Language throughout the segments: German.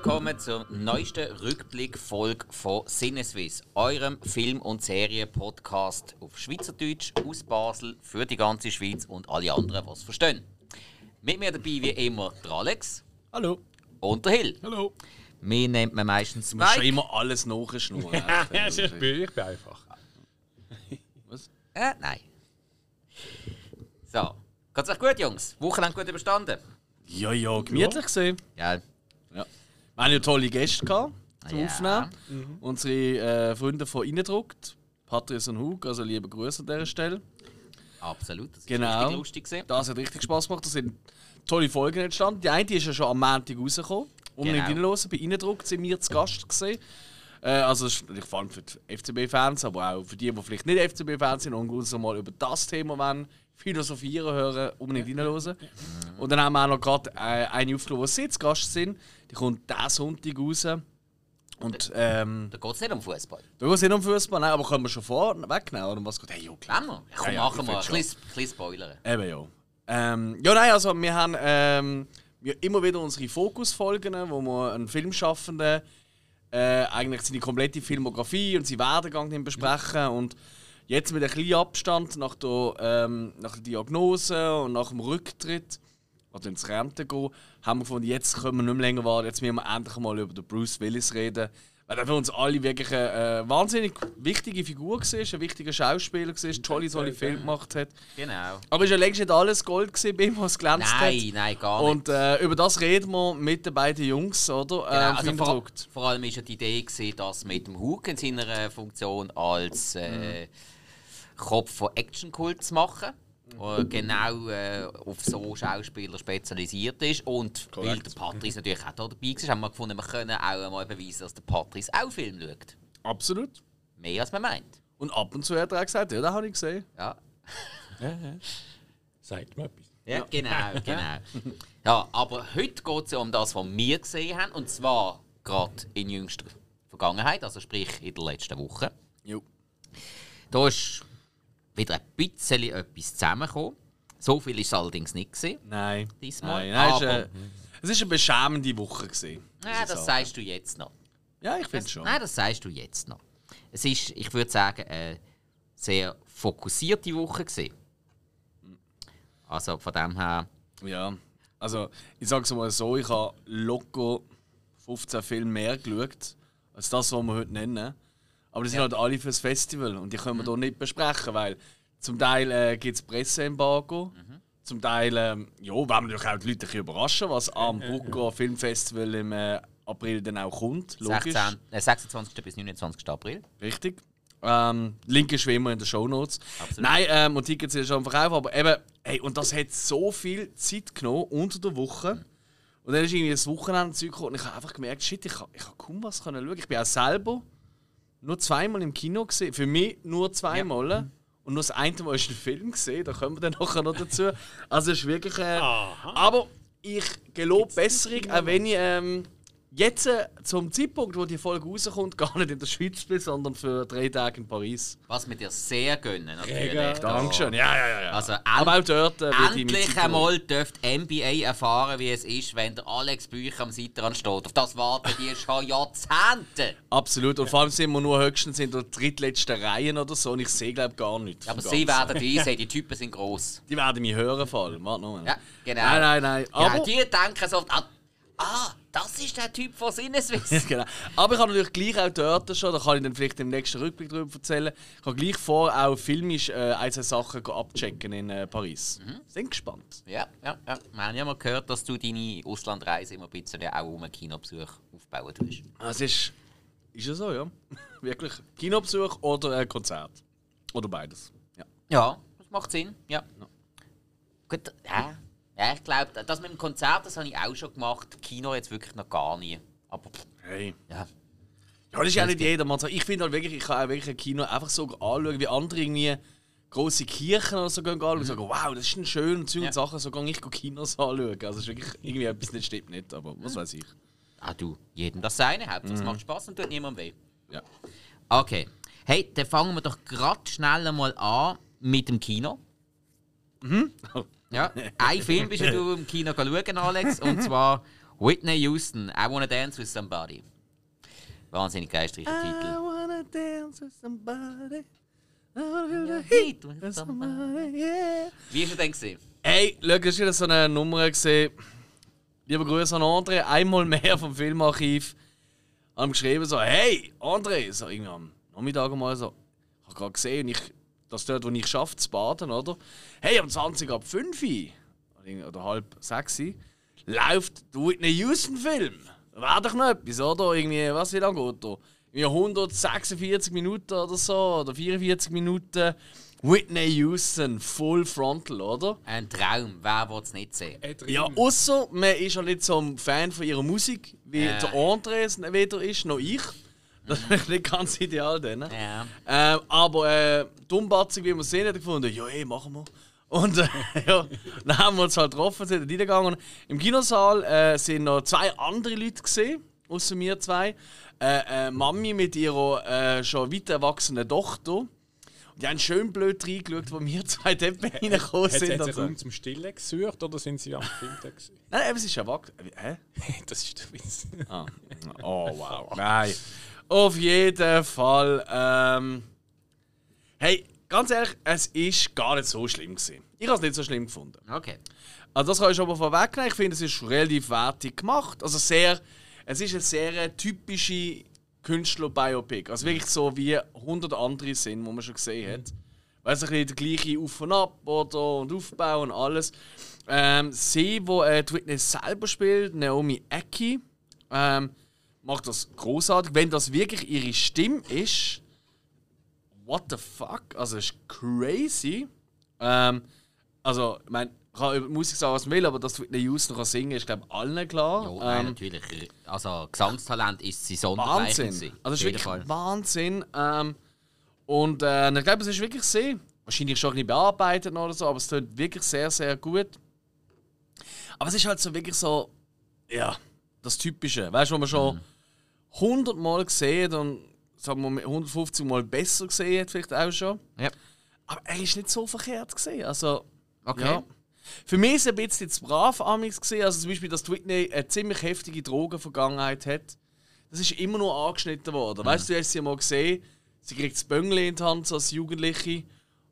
Willkommen zur neuesten Rückblick-Folge von Sinneswiss, eurem Film- und Serien-Podcast auf Schweizerdeutsch aus Basel für die ganze Schweiz und alle anderen, die es verstehen. Mit mir dabei wie immer der Alex. Hallo. Und der Hill. Hallo. Mir nennt man meistens Du musst schon Mike. immer alles nachschnurren. Ja, ich bin, ich bin einfach. Was? Äh, nein. So. Geht's euch gut, Jungs? Wochenende gut überstanden? Ja, ja, gemütlich gesehen. Ja. Ja. Wir haben ja tolle Gäste gehabt zum Ja. Aufnehmen. Unsere äh, Freunde von Innendruckt, Patrice und Hug, also liebe Grüße an dieser Stelle. Absolut. Das ist Genau. richtig lustig gewesen. Das hat richtig Spaß gemacht. Da sind tolle Folgen entstanden. Die eine ist ja schon am Montag rausgekommen. Unbedingt Genau. reinhören. Bei Innendruckt sind wir zu Gast gesehen. Äh, also vor allem für die FCB-Fans, aber auch für die, die vielleicht nicht FCB-Fans sind und uns mal über das Thema wollen, philosophieren hören, unbedingt reinhören. Und dann haben wir auch noch gerade äh, eine aufgenommen, wo sie zu Gast sind. Die kommt diesen Sonntag raus. Und ähm, Da geht es nicht um Fußball. da geht es nicht um Fußball, nein, aber können wir schon vor wegnehmen? Oder um was geht? Hey, ja, klar. Ja, komm, Ja, ja, machen wir. Ein bisschen, spoilern. Eben ja. Ähm, ja, nein, also wir haben ähm, wir immer wieder unsere Fokusfolgen, wo wir einen Filmschaffenden äh, eigentlich seine komplette Filmografie und seinen Werdegang besprechen und jetzt mit einem kleinen Abstand nach der, ähm, nach der Diagnose und nach dem Rücktritt oder ins Rente gehen, haben wir gefunden, jetzt können wir nicht mehr länger warten, jetzt müssen wir endlich mal über den Bruce Willis reden. Weil er für uns alle wirklich eine äh, wahnsinnig wichtige Figur war, ein wichtiger Schauspieler war, tolle, tolle Filme gemacht hat. Genau. Aber ist ja längst nicht alles Gold gewesen, bei ihm, was glänzt Nein, hat. nein, gar nicht. Und äh, über das reden wir mit den beiden Jungs, oder? Genau, Ähm, also Film vor, vor allem war ja die Idee, gewesen, dass mit dem Hook in seiner Funktion als äh, Mhm. Kopf von Actionkult zu machen. der Genau äh, auf so Schauspieler spezialisiert ist. Und weil Korrekt. der Patrice natürlich auch da dabei war, haben wir gefunden, wir können auch mal beweisen, dass der Patrice auch Film schaut. Absolut. Mehr als man meint. Und ab und zu hat er auch gesagt, ja, das habe ich gesehen. Ja, Sagt mir etwas. ja genau, genau. Ja, aber heute geht es ja um das, was wir gesehen haben. Und zwar gerade in jüngster Vergangenheit, also sprich in der letzten Woche. Jo. Da ist wieder ein bisschen etwas zusammengekommen. So viel ist es allerdings nicht gesehen. Nein. Diesmal. Nein, nein, es, ist, äh, es ist eine beschämende Woche. Gewesen, Ja, das sagen. sagst du jetzt noch. Ja, ich finde Das, schon. Nein, das sagst du jetzt noch. Es ist, ich würde sagen, eine sehr fokussierte Woche gesehen. Also von dem her. Ja. Also, ich sage es mal so, ich habe locker 15 Filme mehr geschaut, als das, was wir heute nennen. Aber die sind halt alle fürs Festival und die können wir hier nicht besprechen, weil zum Teil äh, gibt es Presseembargo, zum Teil ähm, ja, wollen wir natürlich auch die Leute ein überraschen, was am Brucker Filmfestival im äh, April dann auch kommt. Logisch. 16, äh, 26. bis 29. April. Richtig. Ähm, Link ist wie immer in den Shownotes. Absolut. Nein, ähm, und Tickets sind schon am Verkauf, aber eben, hey, und das hat so viel Zeit genommen unter der Woche. Und dann ist irgendwie das Wochenende Zeug gekommen und ich habe einfach gemerkt, shit, ich hab kaum was können schauen. Ich bin auch selber nur zweimal im Kino gesehen. Für mich nur zweimal. Und nur das eine Mal ist ein Film gesehen, da kommen wir dann nachher noch dazu. Also es ist wirklich. Äh, aber ich gelobe Besserung, auch wenn ich ähm, jetzt äh, zum Zeitpunkt, wo die Folge rauskommt, gar nicht in der Schweiz bin, sondern für drei Tage in Paris. Was wir dir sehr gönnen. Natürlich. Dankeschön. Ja, ja, ja. ja. Also, aber auch dort äh, Endlich einmal dürft NBA erfahren, wie es ist, wenn der Alex Bücher am Seitenrand steht. Auf das warten die schon Jahrzehnte. Absolut. Und vor allem sind wir nur höchstens in der drittletzten Reihe oder so und ich sehe, glaube gar nichts. Aber sie Ganzen. werden die sehen, die Typen sind gross. Die werden mich hören vor allem. Warte noch mal. Ja, genau. Nein, nein, nein. Ja, Aber, die denken so, ah, ah, das ist der Typ von Sinneswiss. genau. Aber ich habe natürlich gleich auch dort schon, da kann ich dann vielleicht im nächsten Rückblick darüber erzählen, ich habe gleich vor, auch filmisch äh, ein, zwei Sachen abchecken in äh, Paris. Mhm. Sind gespannt. ja, ja, ja. Wir haben ja mal gehört, dass du deine Auslandreise immer ein bisschen auch um einen Kinobesuch aufbauen tust. Es ist, ist ja so, ja. Wirklich. Kinobesuch oder ein Konzert. Oder beides. Ja. Ja, das macht Sinn, ja. Gut, ja. Ja ich glaube, das mit dem Konzert, das habe ich auch schon gemacht. Kino jetzt wirklich noch gar nie. Aber Hey. ja. Ja, das ist ja nicht jedermann. Ich finde halt wirklich, ich kann auch wirklich ein Kino einfach so anschauen, wie andere irgendwie große Kirchen oder so gehen anschauen und sagen, wow, das ist ein schön Zeug Ja. Sachen, so gehe ich Kinos anschauen. Also es ist wirklich irgendwie etwas nicht stimmt nicht, aber was weiß ich. Ah, du, jedem das seine. Hauptsache es macht Spaß und tut niemandem weh. Ja. Okay. Hey, dann fangen wir doch gerade schnell mal an mit dem Kino. Ja, ein Film bist du im Kino schauen, Alex, und zwar Whitney Houston, I Wanna Dance with Somebody. Wahnsinnig geistreicher Titel. wanna dance with somebody. I wanna feel the Heat with somebody, yeah. Wie hast du denn gesehen? Hey, schau, hast du wieder so eine Nummer gesehen? Lieber Grüße an André, einmal mehr vom Filmarchiv. Haben geschrieben so, hey, André, so irgendwie am Nachmittag mal so, ich habe gerade gesehen, ich, das dort, wo ich schaffe, zu baden, oder? Hey, um 20 ab 5 Uhr, oder halb 6 Uhr, läuft der Whitney Houston-Film. Wäre doch noch etwas, oder? Irgendwie, was, wie lange geht der? Irgendwie 146 Minuten oder so, oder 44 Minuten. Whitney Houston, Full Frontal, oder? Ein Traum, wer will es nicht sehen? Ja, außer man ist ja nicht so ein Fan von ihrer Musik, wie Ja. der André es weder ist, noch ich. Das ist nicht ganz ideal dann. Ja. Ähm, aber äh, dummbatzig, wie wir sehen, hat er gefunden, ja, ey, machen wir. Und äh, ja, dann haben wir uns halt getroffen, sind dort reingegangen. Im Kinosaal äh, sind noch zwei andere Leute gesehen, außer mir zwei. Äh, äh, Mami mit ihrer äh, schon weit erwachsenen Tochter. Die haben schön blöd reingeschaut, wo wir zwei dort reingekommen sind. hat sich so. Raum zum Stillen gesucht oder sind sie am Film da gewesen? Nein, eben, es ist erwachsen. Hä? Das ist der Witz. Ah. Oh, wow. Nein. Auf jeden Fall. Ähm, hey, ganz ehrlich, es ist gar nicht so schlimm gewesen. Ich habe es nicht so schlimm gefunden. Okay. Also das kann ich schon mal vorwegnehmen. Ich finde, es ist relativ wertig gemacht. Also sehr, es ist eine sehr typische Künstler-Biopic. Also wirklich so wie 100 andere sind, die man schon gesehen hat. Weil es ein bisschen der gleiche Auf und Ab oder, und Aufbau und alles. Ähm, sie, wo äh, die Whitney selber spielt, Naomi Ecki, ähm, macht das großartig. Wenn das wirklich ihre Stimme ist, what the fuck? Also, es ist crazy. Ähm, also, ich meine, ich kann über Musik sagen, was man will, aber dass Whitney Houston kann singen ist, glaube ich, allen klar. Ja, nein, Ähm, natürlich. Also, Gesangstalent ist sie sondergleichen. Wahnsinn. Also, es ist wirklich Fall. Wahnsinn. Ähm, und äh, ich glaube, es ist wirklich sehr, wahrscheinlich schon ein bisschen bearbeitet oder so, aber es tut wirklich sehr, sehr gut. Aber es ist halt so wirklich so, ja, das Typische. Weißt du, wo man schon Mhm. 100 Mal gesehen und sagen wir mal 150 Mal besser gesehen hat, vielleicht auch schon. Ja. Aber er ist nicht so verkehrt gesehen. Also, Okay. ja. Für mich ist es ein bisschen zu brav Amix gesehen. Also zum Beispiel, dass Whitney eine ziemlich heftige Drogenvergangenheit hat. Das ist immer nur angeschnitten worden. Weißt du, du hast sie mal gesehen, sie kriegt das Böngli in die Hand so als Jugendliche.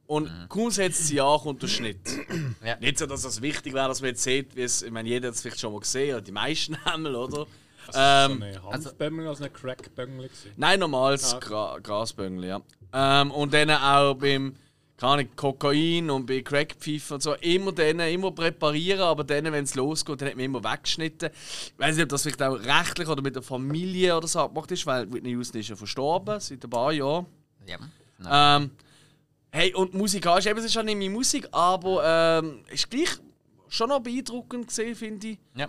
Und kaum setzt sie an, kommt der Schnitt. Ja. Nicht so, dass das wichtig wäre, dass man jetzt sieht, wie es, ich meine, jeder hat es vielleicht schon mal gesehen, oder die meisten einmal, oder? Ähm, so eine Hanfbömmel als eine Crackbömmel gewesen. Nein, normales Ah. Gra Grasböngel, ja. Ähm, und dann auch beim keine Ahnung, Kokain und bei Crackpfeifen und so, immer dann, immer präparieren, aber dann, wenn es losgeht, dann hat man immer weggeschnitten. Ich weiß nicht, ob das vielleicht auch rechtlich oder mit der Familie oder so abgemacht ist, weil Whitney Houston ist ja verstorben, seit ein paar Jahren. Ja. Nein. Ähm, hey, und musikalisch, eben, es ist ja nicht meine Musik, aber ähm, ist gleich schon noch beeindruckend gesehen, finde ich. ja.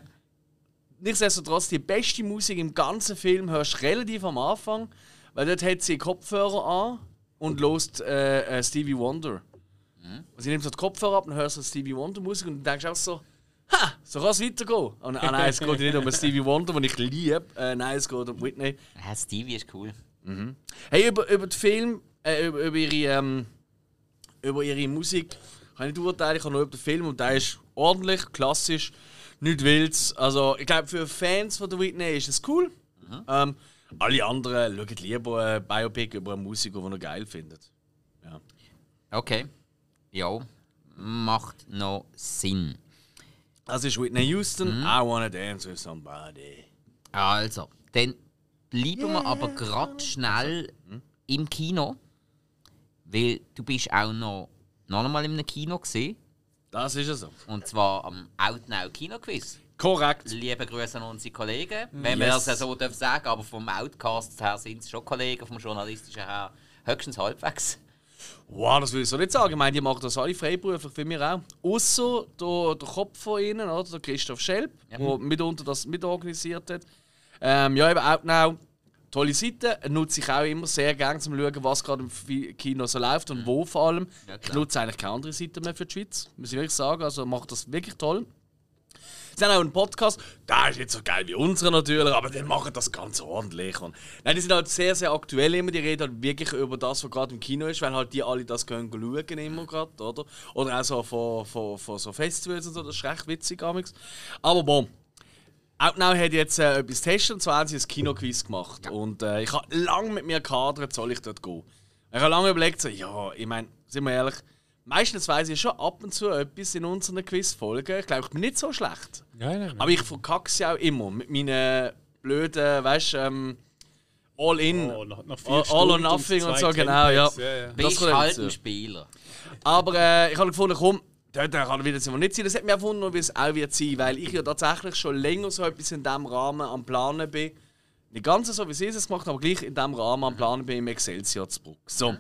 Nichtsdestotrotz, die beste Musik im ganzen Film hörst du relativ am Anfang, weil dort hat sie Kopfhörer an und lost äh, äh, Stevie Wonder. Mhm. Und sie nimmt so die Kopfhörer ab und hörst so Stevie Wonder Musik und denkst auch so, ha, so kann es weitergehen. Und, ah, nein, es geht nicht um Stevie Wonder, den ich liebe. Äh, nein, es geht um Whitney. Ja, Stevie ist cool. Hey, über, über den Film, äh, über, über, ihre, ähm, über ihre Musik kann ich nicht urteilen, ich kann nur über den Film und der ist ordentlich, klassisch, nicht wild. Also, ich glaube, für Fans von der Whitney ist es cool. Ähm, alle anderen schauen lieber ein Biopic über einen Musiker, den er geil findet. Ja. Okay. Ja. Macht noch Sinn. Das ist Whitney Houston, I Wanna Dance with Somebody. Also, dann bleiben wir aber gerade schnell im Kino. Weil du bist auch noch, noch einmal in einem Kino gesehen. Das ist es so. Und zwar am Outnow Kinoquiz. Korrekt. Liebe Grüße an unsere Kollegen. Wenn Yes. wir es so dürfen sagen, aber vom Outcast her sind es schon Kollegen, vom journalistischen her höchstens halbwegs. Wow, das will ich so nicht sagen. Ich meine, die machen das alle freiberuflich, für mich auch. Außer der, der Kopf von ihnen, oder? der Christoph Schelp, Ja. der mitunter das mitorganisiert hat. Ähm, ja, eben genau. Tolle Seite. Nutze ich auch immer sehr gerne, um zu schauen, was gerade im Kino so läuft und wo vor allem. Ja, ich nutze eigentlich keine andere Seite mehr für die Schweiz, muss ich wirklich sagen. Also macht das wirklich toll. Sie haben auch einen Podcast, der ist nicht so geil wie unsere natürlich, aber die machen das ganz ordentlich. Und, nein, die sind halt sehr, sehr aktuell immer, die reden halt wirklich über das, was gerade im Kino ist, weil halt die alle das können schauen immer gerade, oder? Oder auch so von, von, von so Festivals und so, das ist recht witzig amigs. Aber bon, Outnow hat jetzt äh, etwas getestet, und zwar haben sie ein Kinoquiz gemacht. Und äh, ich habe lange mit mir gehadert, soll ich dort gehen. Ich habe lange überlegt, so, ja, ich meine, sind wir ehrlich, meistens weiß ich schon ab und zu etwas in unseren Quizfolgen. Ich glaube, ich bin nicht so schlecht. Nein, nein, nein. Aber ich verkacke sie auch immer mit meinen blöden, weißt du, ähm, All-In. Oh, nach, nach vier All, all or nothing und, zwei so, genau, ja. Ja, ja. Das Bist halt ein Spieler. Aber äh, ich habe gefunden, komm, dort kann er wieder so nicht sein. Das hat mich gewundert, wie es auch wird sein, weil ich ja tatsächlich schon länger so etwas in diesem Rahmen am Planen bin. Nicht ganz so, wie sie es gemacht haben, aber gleich in diesem Rahmen am Planen bin im Excelsior zu Bruck. So.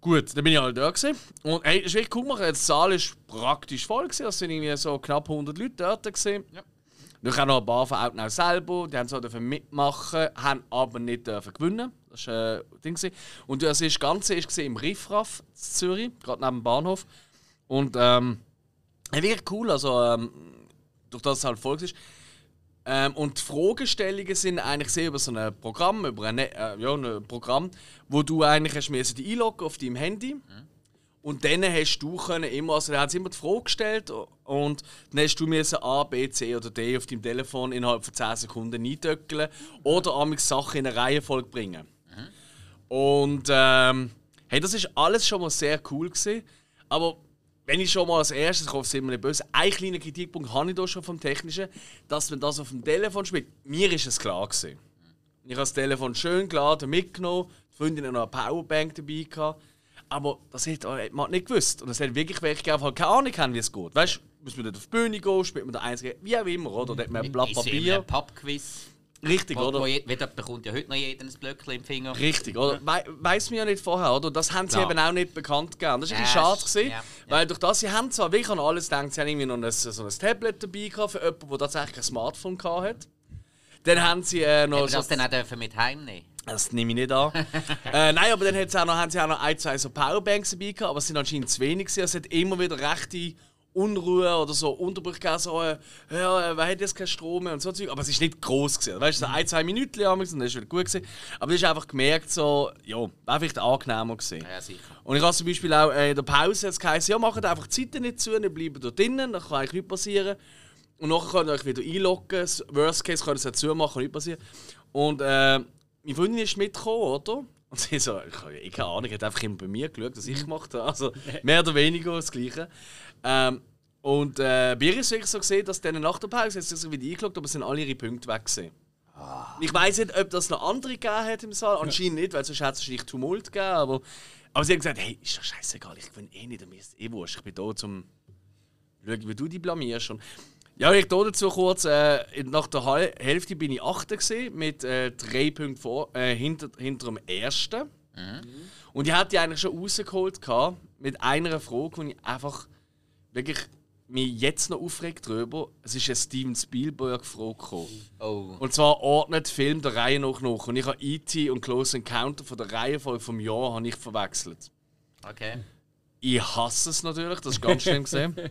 Gut, dann bin ich halt da gewesen. Und hey, ist wirklich cool gemacht. Die Saal ist praktisch voll gewesen. Es sind irgendwie so knapp 100 Leute dort gewesen. Ja. Dann auch noch ein paar von Outnow selber, die haben so mitmachen, haben aber nicht dürfen gewinnen. Das war äh, ein Ding. gewesen. Und das Ganze gesehen im Riffraff in Zürich, gerade neben dem Bahnhof. Und ähm, wirklich cool, also ähm, durch das es halt voll ist. Ähm, und die Fragestellungen sind eigentlich sehr über so ein Programm, über ein, äh, ja, ein Programm, wo du eigentlich hast müssen dich einloggen auf deinem Handy. Und dann hast du können immer, also er hat immer die Frage gestellt und dann hast du müssen A, B, C oder D auf deinem Telefon innerhalb von 10 Sekunden eindöckeln oder amix Sachen in eine Reihenfolge bringen. Und ähm, hey, das ist alles schon mal sehr cool gewesen. Aber wenn ich schon mal als erstes, ich hoffe, es ist immer nicht böse, einen kleinen Kritikpunkt habe ich da schon vom Technischen, dass man das auf dem Telefon spielt. Mir ist es klar gewesen. Ich habe das Telefon schön geladen, mitgenommen, die Freundin hat noch eine Powerbank dabei gehabt. Aber das hat hat man nicht gewusst. Und es hat wirklich welche gegeben, die halt keine Ahnung haben, wie es geht. Weißt du, muss man dort auf die Bühne gehen, spielt man da eins, gegen- wie auch immer, oder? Oder hat man ein Blatt Ist Papier. ein Pubquiz. Richtig, Wo, oder? wo je, jeder bekommt ja heute noch jeder ein Blöckchen im Finger. Richtig, oder? We weiss man ja nicht vorher, oder? Das haben sie Klar. eben auch nicht bekannt gegeben. Das war ein Ja, schade, gewesen, ja, ja. weil durch das, sie haben zwar wirklich an alles gedacht, sie haben irgendwie noch ein, so ein Tablet dabei gehabt für jemanden, der tatsächlich ein Smartphone gehabt hat. Dann haben sie äh, noch... Aber so- das dann auch dürfen mit heimnehmen. das nehme ich nicht an. äh, nein, aber dann auch noch, haben sie auch noch ein, zwei so Powerbanks dabei gehabt, aber es sind anscheinend zu wenig. Es hat immer wieder rechte Unruhe oder so Unterbrüche gegeben, so, äh, ja, äh, wer hat jetzt keinen Strom mehr und so Zeug. Aber es ist nicht groß gewesen. Weißt du, so ein, zwei Minuten haben und dann ist wieder gut gewesen. Aber du hast einfach gemerkt, so, ja, wäre vielleicht angenehmer gewesen. Ja, sicher. Und ich habe zum Beispiel auch äh, in der Pause jetzt geheißen, ja, macht einfach die Seite nicht zu, nicht bleiben da drinnen, dann kann eigentlich nichts passieren. Und nachher könnt ihr euch wieder einloggen. Das Worst Case könnt ihr es auch zumachen, nichts passieren. Und äh, meine Freundin ist mitgekommen, oder? Und sie so, ich habe ja keine Ahnung, hat einfach immer bei mir geschaut, was ich gemacht habe. Also mehr oder weniger das Gleiche. Ähm, und äh, bei ihr ist es wirklich so gesehen, dass dann nach der Pause sie sich wieder eingeloggt, aber sind alle ihre Punkte weg gewesen. Ich weiß nicht, ob das noch andere gegeben hat im Saal. Anscheinend nicht, weil sonst hätte es wahrscheinlich Tumult gegeben. Aber, aber sie haben gesagt, hey, ist doch scheißegal, ich bin eh nicht, mir ist eh wurscht. Ich bin da zum schauen, wie du dich blamierst. Und ja, ich hier dazu kurz, äh, nach der Hal Hälfte bin ich Achter gesehen mit äh, drei Punkten vor, äh, hinter, hinter dem ersten. Und ich hatte die eigentlich schon rausgeholt gehabt, mit einer Frage, wo ich einfach wirklich mich jetzt noch aufregt drüber. Es ist eine Steven Spielberg-Frage gekommen. Oh. Und zwar ordnet Film der Reihe nach nach. Und ich habe E.T. und Close Encounter von der Reihenfolge vom Jahr habe ich verwechselt. Okay. Ich hasse es natürlich, das ist ganz schlimm gesehen.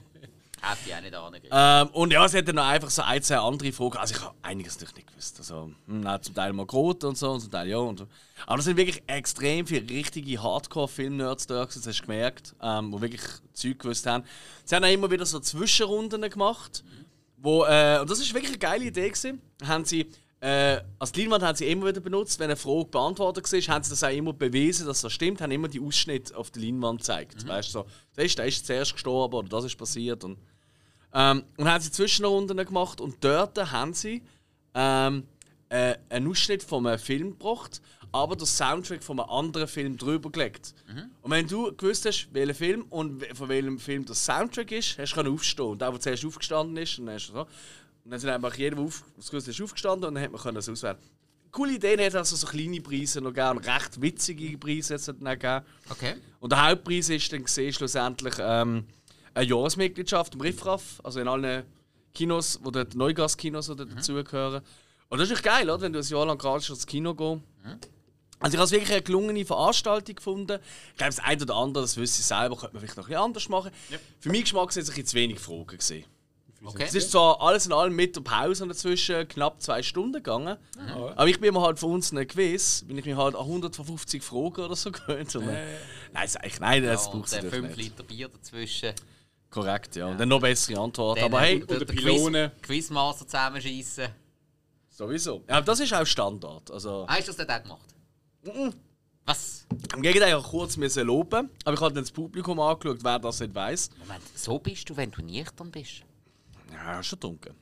Hätte ich auch nicht angegeben. ähm, und ja, es hat dann noch einfach so ein, zwei andere Fragen. Also ich habe einiges natürlich nicht gewusst. Also, hm, auch zum Teil mal Grot und so, und zum Teil ja. Und so. Aber es sind wirklich extrem viele richtige Hardcore-Film-Nerds da, das hast du gemerkt, ähm, die wirklich Zeug gewusst haben. Sie haben auch immer wieder so Zwischenrunden gemacht, wo, äh, und das ist wirklich eine geile Idee gewesen. Haben sie, äh, als Leinwand haben sie immer wieder benutzt, wenn eine Frage beantwortet war, haben sie das auch immer bewiesen, dass das stimmt, haben immer die Ausschnitte auf der Leinwand gezeigt. Weißt du, so, das ist, der ist zuerst gestorben oder das ist passiert. Und, ähm, und haben sie Zwischenrunden gemacht und dort haben sie ähm, äh, einen Ausschnitt von einem Film gebracht, aber den Soundtrack von einem anderen Film drüber gelegt. Und wenn du gewusst hast, welcher Film und von welchem Film der Soundtrack ist, hast du aufstehen. Und der, der zuerst aufgestanden ist, und dann, hast du so. Und dann sind einfach jeder, der auf, ist, aufgestanden und dann hat man können das auswählen. Coole Ideen hat also so kleine Preise noch gegeben, recht witzige Preise hat es dann gegeben. Okay. Und der Hauptpreis ist dann gesehen, schlussendlich ähm, eine Jahresmitgliedschaft im Riffraff, also in allen Kinos, wo dort Neugastkinos oder dazugehören. Und das ist echt geil, oder? wenn du ein Jahr lang gratis ins Kino gehst. Also ich habe es wirklich eine gelungene Veranstaltung gefunden. Ich glaube, das eine oder andere, das wüsste ich selber, könnte man vielleicht noch ein bisschen anders machen. Für meinen Geschmack sind es ein bisschen zu wenig Fragen gesehen. Okay. Es ist zwar alles in allem mit der Pause dazwischen knapp zwei Stunden gegangen, aber ich bin mir halt von uns ein Quiz, bin ich mir halt an 150 Fragen oder so gewöhnt. Äh, Nein, das ist eigentlich, nein, das Ja, braucht es natürlich 5 nicht. Liter Bier dazwischen. Korrekt, ja. Und dann noch bessere Antwort. Dann, Aber hey, oder den Pylone. Quiz, Quizmaster zusammenschießen. sowieso. Ja, aber das ist auch Standard. Also, Hast du das dann auch gemacht? Was? Im Gegenteil, ich habe kurz müssen loben, aber ich habe dann das Publikum angeschaut, wer das nicht weiß. Moment, so bist du, wenn du nüchtern bist? Ja, schon dunkel.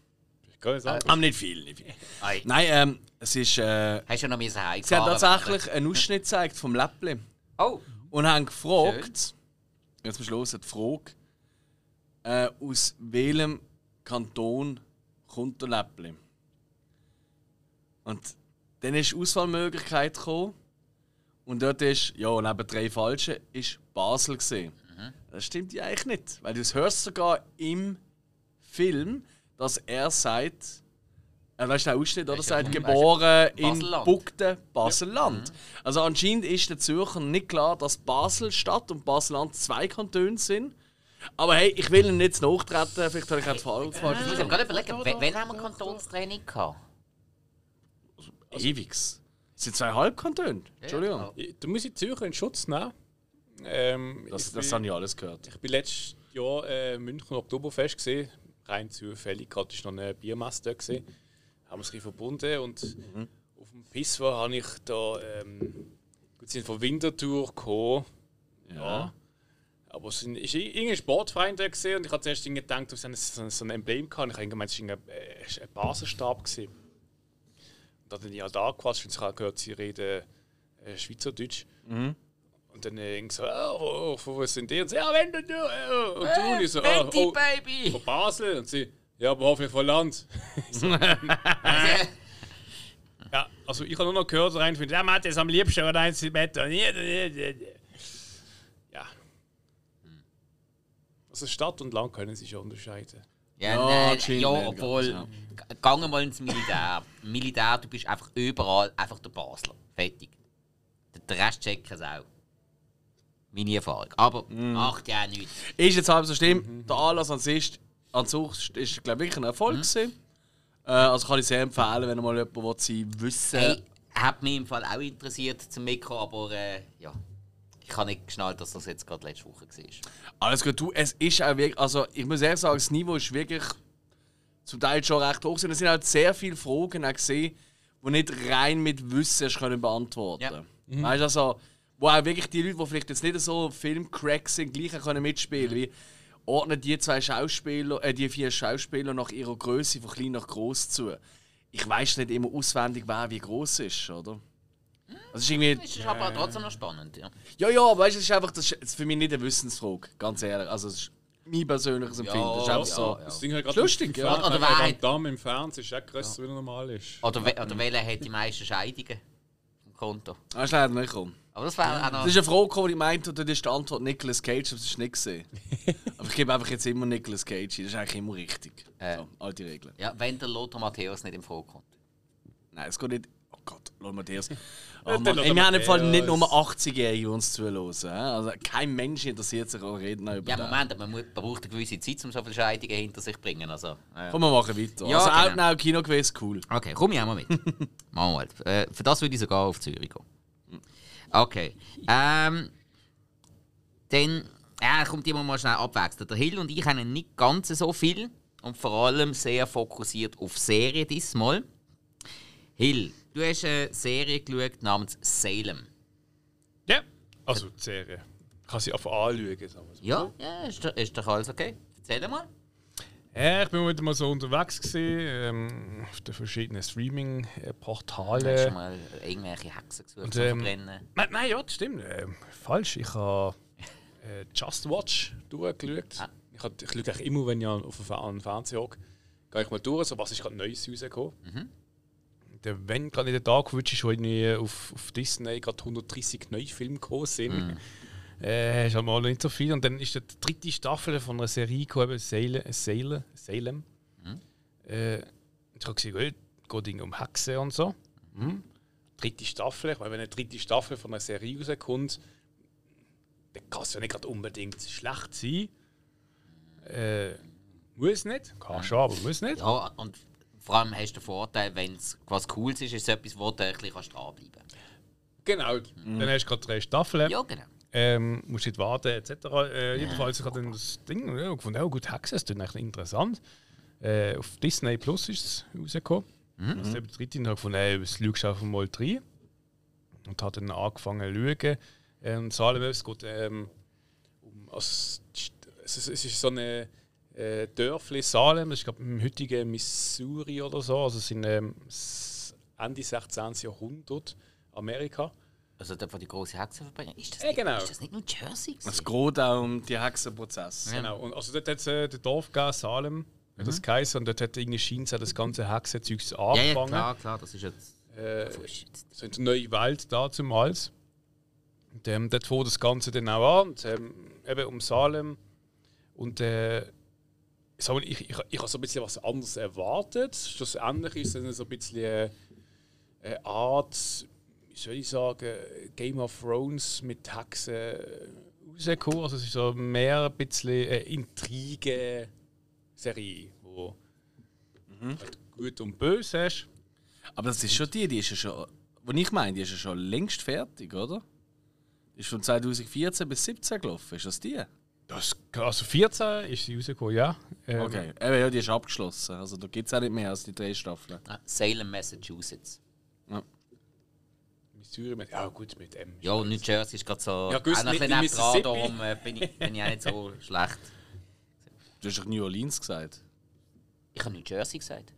Ich kann nicht sagen. Aber nicht viel, nicht viel. Ei. Nein, ähm, es ist. Äh, Hast du noch müssen sie haben tatsächlich einen Ausschnitt gezeigt vom Läppli Oh, und haben gefragt, jetzt am Schluss die Frage, äh, aus welchem Kanton kommt der Läppli? Und dann ist die Auswahlmöglichkeit gekommen und dort ist, ja, neben drei Falschen, ist Basel gesehen. Das stimmt ja eigentlich nicht, weil du es hörst sogar im Film, dass er sagt, äh, weißt du, der Ausschnitt, oder? Ist ja Sagt, geboren in Baselland. Bugden, Baselland. Also anscheinend ist den Zürchern nicht klar, dass Basel-Stadt und Baselland zwei Kantone sind. Aber hey, ich will ihn nicht nachtreten, vielleicht habe ich auch falsch ich falsch muss mir gerade überlegen, w- wann haben wir Kantonstraining gehabt? Ewigs. Es sind zwei Halbkantone. Entschuldigung. Ich- Da muss ich Zürcher in Schutz nehmen. Ähm, Das, ich das bin- habe ich alles gehört. Ich bin letztes Jahr äh, München Oktoberfest gesehen. Rein zufällig, gerade ist noch eine Biermesse da gesehen. Haben uns ein verbunden und auf dem Pisswa habe ich da ähm, gut sind von Winterthur gekommen. Ja. Aber es sind- ist irgendein Sportverein da gesehen und ich habe zuerst gedacht, dass es so ein, ein Emblem kann. Ich habe gemeint, es war ein, äh, ein Basenstab gesehen. Und dann habe ich halt angequatscht und ich habe gehört, sie reden äh, Schweizerdeutsch. Und dann äh, irgendwie so, oh, oh, von wo sind die? Und sie, ja, wenn du, du, äh, und du, und ich so, oh, oh, Baby! von Basel. Und sie, ja, aber hoffentlich von Land. Ja, also ich habe nur noch gehört, rein von, der Mann ist am liebsten und eins im Bett. Und ja. Also Stadt und Land können sich schon unterscheiden. Ja, Ja, nein, ja obwohl, ganz, g- gang mal ins Militär. Militär, du bist einfach überall einfach der Basler. Fertig. Der- Der Rest checken es auch. Meine Erfahrung. Aber macht ja nichts. Ist jetzt halb so schlimm. Der Anlass an sich, an sich ist, glaube ich, ein Erfolg gewesen. Äh, also kann ich sehr empfehlen, wenn mal jemand will, sie wissen Hey, hat mich im Fall auch interessiert zum Mikro, aber äh, ja. Ich habe nicht geschnallt, dass das jetzt gerade letzte Woche war. Alles gut, du, es ist auch wirklich, also ich muss ehrlich sagen, das Niveau ist wirklich zum Teil schon recht hoch. Es sind halt sehr viele Fragen auch gesehen, die nicht rein mit Wissen hast können beantworten Ja. Weißt du, also, wo auch wirklich die Leute, die vielleicht jetzt nicht so Filmcracks sind, gleich auch können mitspielen wie ordnen die zwei Schauspieler, äh, die vier Schauspieler nach ihrer Größe von klein nach groß zu. Ich weiß nicht immer auswendig, wer wie groß ist, oder? Das ist irgendwie. Das ist aber trotzdem noch spannend. Ja. Ja, ja, aber weißt du, es ist einfach das ist für mich nicht eine Wissensfrage, ganz ehrlich. Also, es ist mein persönliches Empfinden. das ist einfach ja, so. ja. Das Ding halt lustig, ja. Oder Oder wer hat- Dame im Fernsehen ist auch größer, wie er normal ist. Oder, we oder welcher hat die meisten Scheidungen im Konto? Das ist leider nicht gekommen. Aber das wäre auch noch. Das ist eine Frage, gekommen, die ich meinte, und das ist die Antwort Nicolas Cage, aber das ist nicht gesehen. aber ich gebe einfach jetzt immer Nicolas Cage, das ist eigentlich immer richtig. Äh. So, alte Regeln. Ja, wenn der Lothar Matthäus nicht im Frage kommt. Nein, es geht nicht. Oh Gott, Matthias. Ja, Oh, Mann. Lothar Ey, wir haben im Fall nicht Matthäus. nur 80-Jährige, die uns zuhören. Also, kein Mensch interessiert sich an Reden über Ja. Moment, aber man braucht eine gewisse Zeit, um so viele Scheidungen hinter sich zu bringen. Also, äh. Komm, wir machen weiter. Ja, also, genau. Outnow Kinoquiz, cool. Okay, komm ich auch mal mit. Machen wir halt. Äh, für das würde ich sogar auf Zürich gehen. Okay. Ähm, dann ja, kommt immer mal schnell abwechseln. Der Hill und ich haben nicht ganz so viel und vor allem sehr fokussiert auf Serien diesmal. Hill, du hast eine Serie geschaut namens Salem. Ja. Also die Serie. Kann sie einfach anschauen. So. Ja, ja ist, doch- ist doch alles okay. Erzähl mal. Ja, ich bin wieder mal so unterwegs gewesen, ähm, auf den verschiedenen Hast du Streaming-Portalen. mal irgendwelche Hexen gesucht Und, ähm, Verbrennen? Nein, nein, ja, das stimmt. Ähm, falsch. Ich habe äh, Just Watch durchgeschaut. Ah. Ich, hab, ich schaue eigentlich immer, wenn ich auf den Fernseher hocke, gehe ich mal durch, so was ist gerade Neues rausgekommen. Mhm. Der, wenn gerade in den Tag gewünscht ist, wo irgendwie auf, auf Disney gerade 130 neue Filme gekommen sind, Mhm. Äh, ist halt mal nicht so viel. Und dann ist die dritte Staffel von einer Serie gekommen, Salem. Salem, Salem. Mhm. Äh, ich habe gesehen, es geht um Hexen und so. Mhm. Dritte Staffel, ich meine, wenn eine dritte Staffel von einer Serie rauskommt, dann kann es ja nicht gerade unbedingt schlecht sein. Äh, muss nicht, kann schon, aber muss nicht. Ja, und vor allem hast du den Vorteil, wenn es was Cooles ist, ist es etwas, wo du ein bisschen kannst dranbleiben kannst. Genau, dann hast du gerade drei Staffeln. Ja, genau. Ähm, musst nicht warten, etc. Äh, jedenfalls, ich habe dann das Ding ja, gefunden, oh gut, Hexen, das ist eigentlich interessant. Äh, auf Disney Plus ist es rausgekommen. Mhm. Also, eben dritte habe gefunden, ey, das schaust du einfach mal rein. Und habe dann angefangen zu schauen. Ähm, Salem, es geht ähm, um, also, es, ist, es ist so eine äh, Dörfli Salem, das ist glaube im heutigen Missouri oder so, also sind ähm, Ende 16. Jahrhundert Amerika. Also der von die große Hexenverbrechen. Ist das, ja, genau. ist das nicht nur Jersey? Es geht auch um die Hexenprozess. Ja. Genau. Und also dort hat es äh, der Dorf gegeben, Salem, mhm. das geheißen, und dort hat irgendwie scheint das ganze Hexenzeug angefangen. Ja, ja, klar, klar, das ist jetzt. Äh, so eine neue Welt da zum Hals. Und ähm, dort fängt das Ganze dann auch an. Und, ähm, eben um Salem. Und äh, ich, ich, ich, ich habe so ein bisschen was anderes erwartet. Schlussendlich ist es so ein bisschen eine Art, soll ich sagen, Game of Thrones mit Hexen rausgekommen. Also es ist so mehr ein bisschen eine Intrige-Serie, wo mhm. halt gut und böse ist. Aber das ist schon die, die ist ja schon, was ich meine, die ist ja schon längst fertig, oder? Die ist von 2014 bis 2017 gelaufen, ist das die? Das, also 14 ist sie rausgekommen, ja. Ähm, okay, Eben, ja, die ist abgeschlossen. Also da gibt es auch nicht mehr als die drei Staffeln. Ah, Salem, Massachusetts. Ja. Missouri mit, ja gut, mit M. Ja, New Jersey ist gerade so... Ja, gut, mit Mississippi. darum äh, bin, ich, bin ich auch nicht so schlecht. Du hast doch New Orleans gesagt. Ich habe New Jersey gesagt.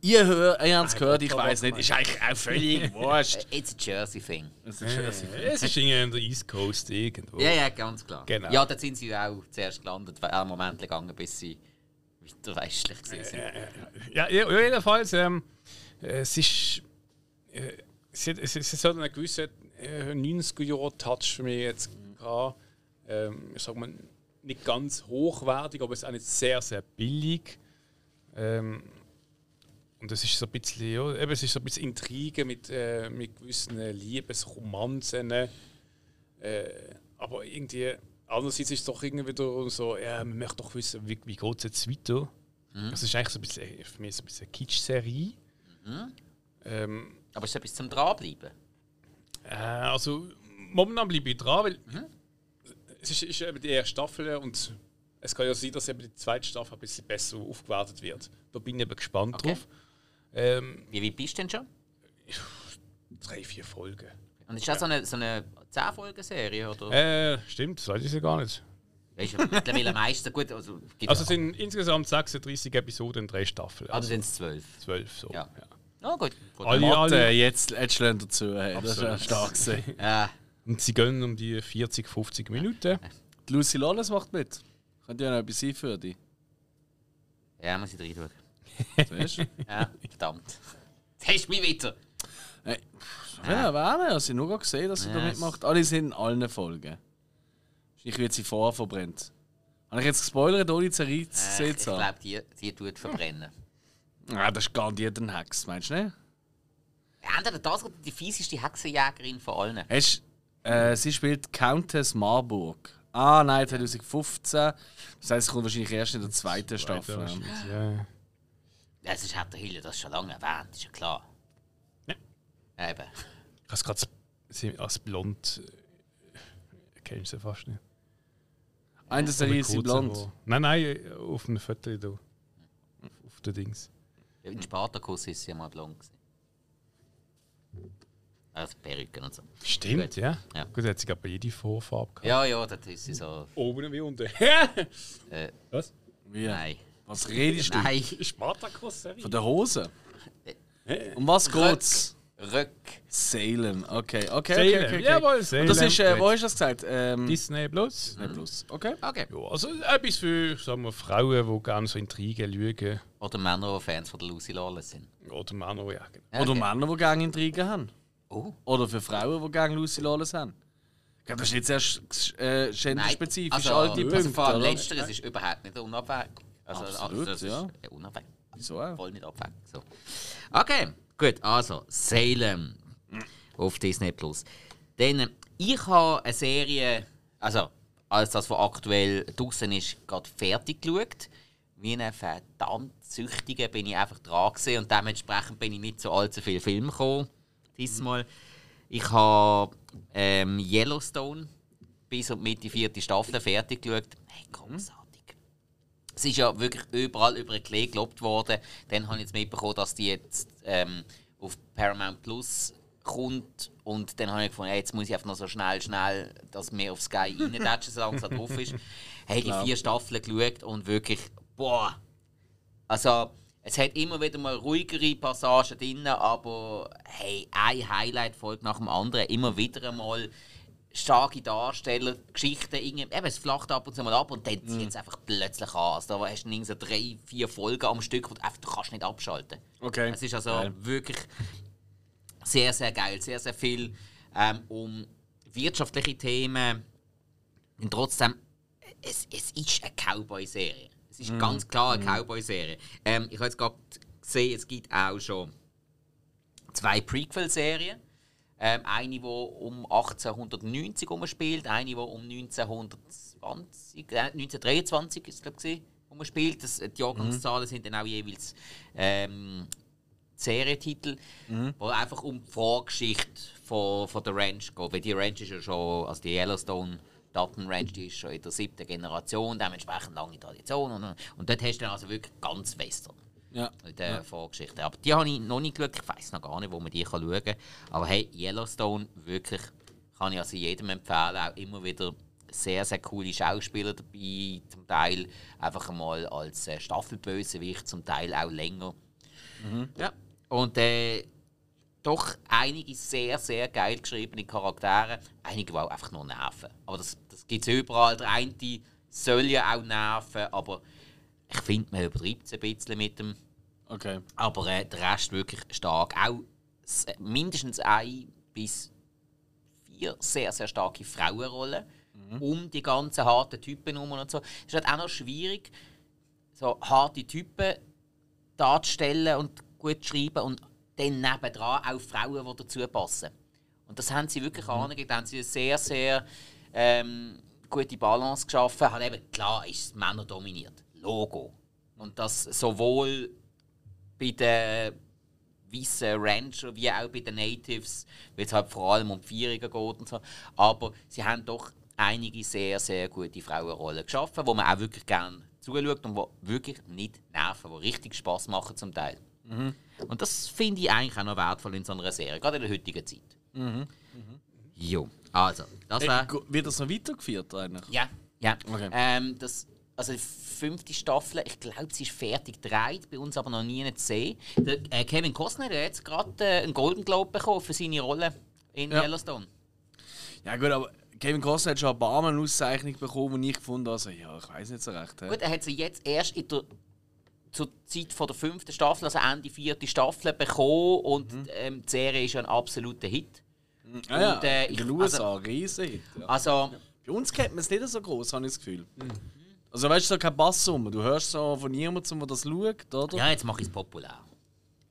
Ihr, hört, ihr habt es gehört, ich weiß nicht, ist eigentlich auch völlig wurscht. It's a Jersey thing. It's a Jersey thing. Es ist irgendwie an der East Coast irgendwo. Ja, ja, ganz klar. Genau. Ja, da sind sie auch zuerst gelandet, weil einen Moment gegangen, bis sie weiter westlich sind. Ja, ja, jedenfalls, ähm, es ist. Äh, es, hat, es, es hat einen gewissen äh, 90er-Jahre-Touch für mich jetzt gehabt. Ähm, ich sag mal, nicht ganz hochwertig, aber es ist auch nicht sehr, sehr billig. Ähm, und das ist so ein bisschen, ja, eben, es ist so ein bisschen Intrigen mit, äh, mit gewissen Liebesromanzen. Äh, aber irgendwie, andererseits ist es doch irgendwie wieder so, ja, man möchte doch wissen, wie, wie geht es jetzt weiter. Mhm. Das ist eigentlich so ein bisschen, für mich so ein bisschen Kitsch-Serie. Mhm. Ähm, aber ist es etwas zum Dranbleiben? Äh, also, momentan bleibe ich dran, weil mhm. es ist, ist eben die erste Staffel und es kann ja sein, dass eben die zweite Staffel ein bisschen besser aufgewertet wird. Da bin ich eben gespannt okay. drauf. Ähm, wie weit bist du denn schon? Drei, vier Folgen. Und ist das so eine, so eine 10-Folgen-Serie? Äh, stimmt, das weiß ich ja gar nicht. Weißt du, mittlerweile am meisten gut. Also, also es sind insgesamt 36 Episoden in drei Staffeln. Also, also sind es 12. 12, so. Ja. ja. Oh, gut. Alle, alle. Jetzt, jetzt lernt dazu. Hey. Das ist ja stark. ja. Und sie gehen um die 40, 50 Minuten. Die Lucy Lawless macht mit. Könnte ja noch etwas sein für dich. Ja, muss ich rein tun. ja, verdammt. Jetzt hast du mich wieder. Hey. Ja? Also, ich habe nur gesehen, dass sie da mitmacht. Alle sind in allen Folgen. Ich wird sie vorher verbrennt. Habe ich jetzt gespoilert, ohne zu äh, sehen Ich glaube, die, die tut verbrennen. Ja, das ist garantiert ein Hex, meinst du nicht? Ja, entweder das oder die fieseste Hexenjägerin von allen. Hast, äh, sie spielt Countess Marburg. Ah, nein, 2015. Das heißt, es kommt wahrscheinlich erst in der zweiten Staffel. Ja. Ja, sonst hat der Hille das schon lange erwähnt, ist ja klar. Ja. Eben. Ich habe es gerade als blond. Äh, kennst du fast nicht. Einer der ist sie blond. Wo, nein, nein, auf einem Foto da. Auf, den Dings. In Spartakus ist sie ja mal blond. Gewesen. Also Perücken und so. Stimmt, Gut. ja. ja. Gut, hat sie gerade bei jeder Vorfarbe gehabt. Ja, ja, das ist sie so. Oben wie unten. äh, Was? Wie? Nein. Was redest du? Nein. Spartakus-Serie? Von der Hose? Um was geht's? Rück. Salem, okay, okay, Salem. okay, okay. Jawohl, Salem. Das ist, äh, wo hast du das gesagt? Ähm, Disney Plus. Disney Plus, okay. Okay. Ja, also etwas für sagen wir, Frauen, die gerne so Intrigen lügen. Oder Männer, die Fans von der Lucy Lawless sind. Oder Männer, ja. Genau. Oder Männer, die gerne Intrigen haben. Oh. Oder für Frauen, die gerne Lucy Lawless haben. Das ist nicht sehr äh, genderspezifisch, also, all die also Punkte. Vor allem letzteres ist überhaupt nicht unabhängig. Also, Absolut, also ja. unabhängig. Wieso auch? Voll nicht abhängig. So. Okay, gut. Also, Salem auf Disney Plus. Dann, ich habe eine Serie, also als das, was aktuell draußen ist, gerade fertig geschaut. Wie ein verdammt Süchtiger bin ich einfach dran gewesen und dementsprechend bin ich nicht zu allzu viel Film gekommen. Diesmal. Ich habe ähm, Yellowstone bis und mit die vierte Staffel fertig geschaut. Hey, großartig. Es ist ja wirklich überall über den Klee gelobt worden. Dann habe ich jetzt mitbekommen, dass die jetzt ähm, auf Paramount Plus kommt. Und dann habe ich gefunden, hey, jetzt muss ich einfach noch so schnell, schnell, dass mir auf Sky reintatschen, solange es da drauf ist. Hey, die vier Staffeln geschaut und wirklich, boah. Also, es hat immer wieder mal ruhigere Passagen drin, aber hey, ein Highlight-Folge nach dem anderen. Immer wieder einmal starke Darsteller, Geschichten, irgendwie, eben, es flacht ab und zu mal ab und dann zieht es einfach plötzlich an. Also, da hast du irgendwie so drei, vier Folgen am Stück und einfach, du kannst nicht abschalten. Okay. Es ist also Geil. wirklich sehr, sehr geil. Sehr, sehr viel ähm, um wirtschaftliche Themen. Und trotzdem, es, es ist eine Cowboy-Serie. Es ist ganz klar eine Cowboy-Serie. Ähm, ich habe jetzt gerade gesehen, es gibt auch schon zwei Prequel-Serien. Ähm, eine, die um 1890 herum spielt, eine, die um 1920, äh, 1923 ist glaube ich, herum spielt. Das, die Jahrgangszahlen sind dann auch jeweils ähm, Serientitel, wo einfach um die Vorgeschichte von, von der Ranch geht. Weil die Ranch ist ja schon, also die Yellowstone Dutton Ranch, die ist schon in der siebten Generation, dementsprechend lange Tradition. Und, und dort hast du dann also wirklich ganz Western Ja. in der Vorgeschichte. Aber die habe ich noch nicht geschaut. Ich weiß noch gar nicht, wo man die kann schauen kann. Aber hey, Yellowstone, wirklich, kann ich also jedem empfehlen. Auch immer wieder sehr, sehr coole Schauspieler dabei. Zum Teil einfach einmal als äh, Staffelbösewicht, zum Teil auch länger. Ja. Und äh, doch einige sehr, sehr geil geschriebene Charaktere. Einige, die auch einfach nur nerven. Aber das, das gibt es überall. Der eine soll ja auch nerven, aber ich finde, man übertreibt es ein bisschen mit dem. Okay. Aber äh, der Rest wirklich stark. Auch s- mindestens ein bis vier sehr, sehr starke Frauenrollen. Um die ganzen harten Typen herum und so. Es ist halt auch noch schwierig, so harte Typen darzustellen und gut zu schreiben und dann nebendran auch Frauen, die dazu passen. Und das haben sie wirklich angegeben. Da haben sie eine sehr, sehr ähm, gute Balance geschaffen. Halt eben, klar ist es männerdominiert. Logo. Und das sowohl bei den weißen Rancher wie auch bei den Natives, weil es halt vor allem um die Vierungen geht und so. Aber sie haben doch einige sehr, sehr gute Frauenrollen geschaffen, wo man auch wirklich gerne zuschaut und die wirklich nicht nerven, die richtig Spaß machen zum Teil. Und das finde ich eigentlich auch noch wertvoll in so einer Serie, gerade in der heutigen Zeit. Jo, also, das Äh, war... wird das noch weitergeführt eigentlich? Ja, ja. Okay. Ähm, das, also die fünfte Staffel, ich glaube, sie ist fertig gedreht, bei uns aber noch nie zu sehen. Der, äh, Kevin Costner hat jetzt gerade äh, einen Golden Globe bekommen für seine Rolle in Ja. Yellowstone. Ja gut, aber Kevin Costner hat schon ein paar Mal eine Auszeichnung bekommen, und ich gefunden also ja, ich weiß nicht so recht. hä? Gut, er hat sie jetzt erst in der, zur Zeit von der fünften Staffel, also Ende vierte Staffel, bekommen und ähm, die Serie ist ja ein absoluter Hit. ah, ja, und, äh, in den USA, riesig. Ja. Also, Bei uns kennt man es nicht so groß, habe ich das Gefühl. Also weißt du, so kein Basssumme. Du hörst so von niemandem, der das schaut, oder? ja, jetzt mache ich es populär.